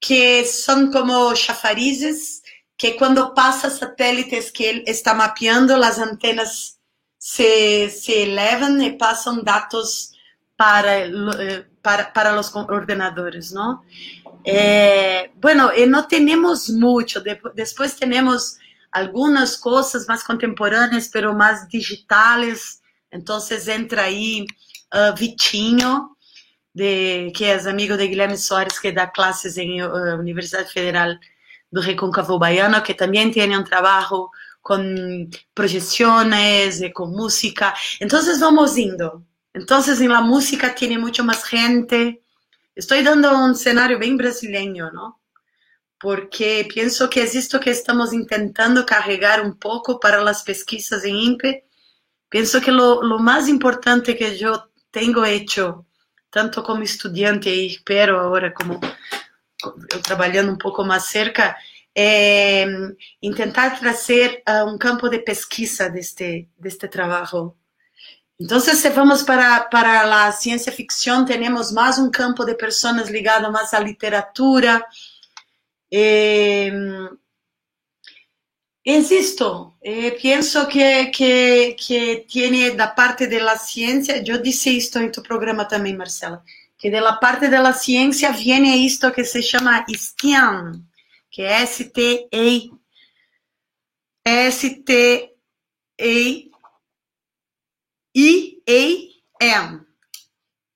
que são como chafarizes, que quando passa satélites que ele está mapeando, as antenas se, se elevam e passam dados para, eh, para, para os ordenadores, não? Eh, bueno, eh, no tenemos mucho, después tenemos algunas cosas más contemporáneas, pero más digitales. Entonces entra ahí uh, Vitinho, de, que es amigo de Guilherme Soares, que da clases en uh, Universidad Federal do Recôncavo Baiano, que también tiene un trabajo con proyecciones, y con música. Entonces vamos indo. Entonces en la música tiene mucho más gente, Estou dando um cenário bem brasileiro, não? Porque penso que é isto que estamos tentando carregar um pouco para as pesquisas em INPE. Penso que lo, mais importante que eu tenho hecho, tanto como estudante e espero agora como eu trabalhando um pouco mais cerca, é tentar trazer uh, um campo de pesquisa deste, deste trabalho Entonces, si vamos para, para la ciencia ficción, tenemos más un campo de personas ligado más a literatura. Eh, es esto, eh, pienso que, que, que, tiene la parte de la ciencia, yo dije esto en tu programa también, Marcela, que de la parte de la ciencia viene esto que se llama STEAM, que es S-T-E, S-T-E, IAM,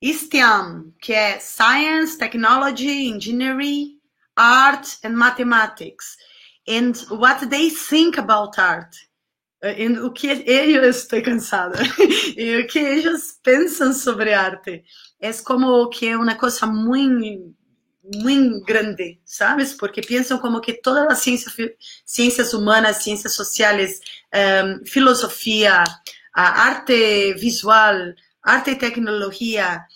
STEM, que é Science, Technology, Engineering, Art and Mathematics, and what they think about art. And o que eles, estou cansada, e o que eles pensam sobre arte. É como que é uma coisa muito muito grande, sabes? Porque pensam como que todas as ciências, ciências humanas, ciências sociais, um, filosofia, arte visual, arte y tecnología,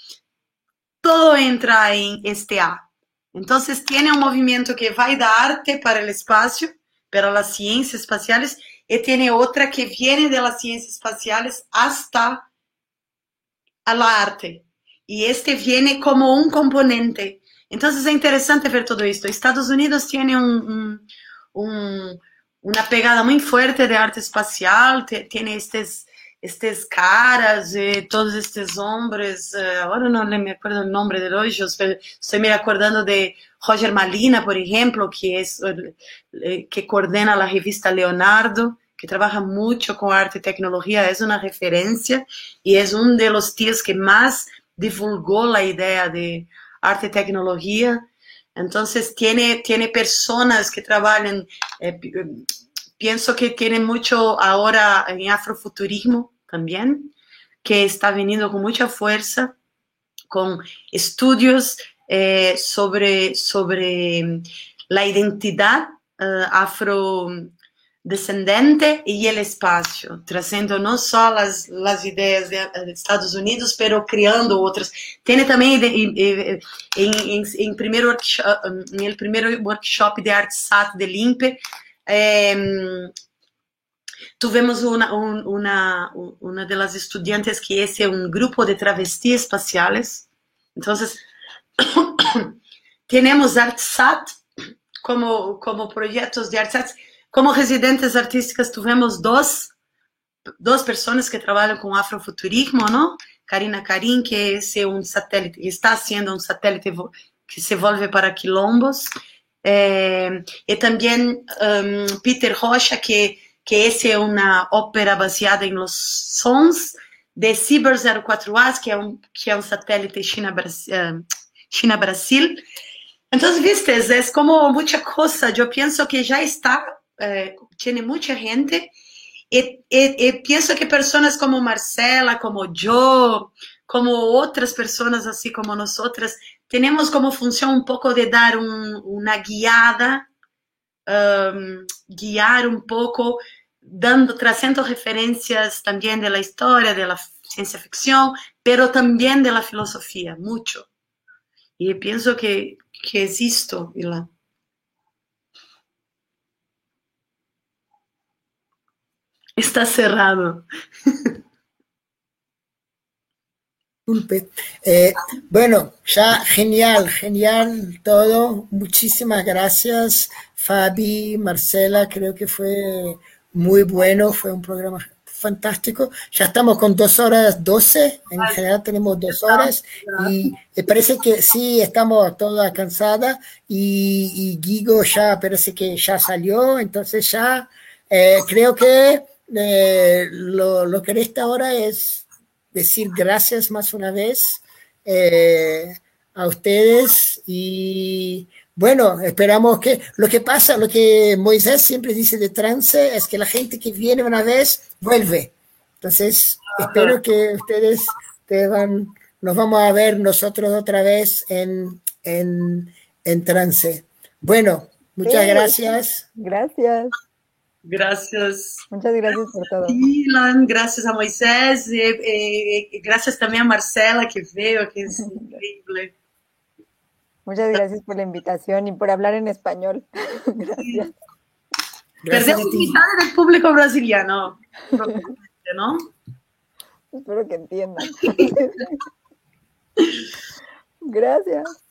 todo entra en este A. Entonces tiene un movimiento que va de arte para el espacio, para las ciencias espaciales, y tiene otra que viene de las ciencias espaciales hasta a la arte. Y este viene como un componente. Entonces es interesante ver todo esto. Estados Unidos tiene un, un, una pegada muy fuerte de arte espacial, tiene estos estes caras e todos estes homens, eh, agora não me acordo o nome de ellos, estou me acordando de Roger Malina, por exemplo, que é eh, que coordena a revista Leonardo, que trabalha muito com arte e tecnologia, é uma referência e é um dos tios que mais divulgou a ideia de arte y tecnología. Entonces tiene, tiene personas que trabajan, eh, pienso que tiene mucho ahora en afrofuturismo también, que está viniendo con mucha fuerza, con estudios eh, sobre, sobre la identidad uh, afrodescendente y el espacio, trayendo no solo las, las ideas de, de, Estados Unidos, pero creando otras. Tiene también en, en, en, primer workshop, en el primer workshop de ArtSat de Limpe, eh, tuvimos una, un, una, una de las estudiantes que es un grupo de travestis espaciales. Entonces, tenemos ArtSat como, como proyectos de artes. Como residentes artísticas tuvimos dos, dos personas que trabajan con afrofuturismo, ¿no? Karina Karim, que es un satélite, está haciendo un satélite que se vuelve para quilombos. Eh, y también um, Peter Rocha, que, que es una ópera basada en los sons de Ciber 04A, que é um, que é um satélite China-Brasil. Uh, China -Brasil. Entonces, viste, es como mucha cosa. Yo pienso que ya está, eh, tiene mucha gente. Y, y, y, pienso que personas como Marcela, como yo, como otras personas así como nosotras, tenemos como función un poco de dar un, una guiada, um, guiar un poco, dando, trazando referencias también de la historia, de la ciencia ficción, pero también de la filosofía, mucho. Y pienso que que existo, Ilan. Está cerrado. Disculpe. Eh, bueno, ya genial, genial todo. Muchísimas gracias, Fabi, Marcela. Creo que fue muy bueno, fue un programa fantástico. Ya estamos con dos horas doce, en general tenemos dos horas y me parece que sí, estamos todas cansadas y, y Guigo ya parece que ya salió, entonces ya eh, creo que eh, lo, lo, que resta ahora es decir gracias más una vez eh, a ustedes y bueno, esperamos que lo que pasa, lo que Moisés siempre dice de trance es que la gente que viene una vez vuelve. Entonces, espero que ustedes te van, nos vamos a ver nosotros otra vez en, en, en trance. Bueno, muchas sí, gracias. Gracias. Gracias. Muchas gracias por todo. Ilan, gracias a Moisés, y, y, y gracias también a Marcela que veo, que es increíble. Muchas gracias por la invitación y por hablar en español. gracias. Perdemos mitad del público brasiliano, ¿no? Espero que entiendan. gracias.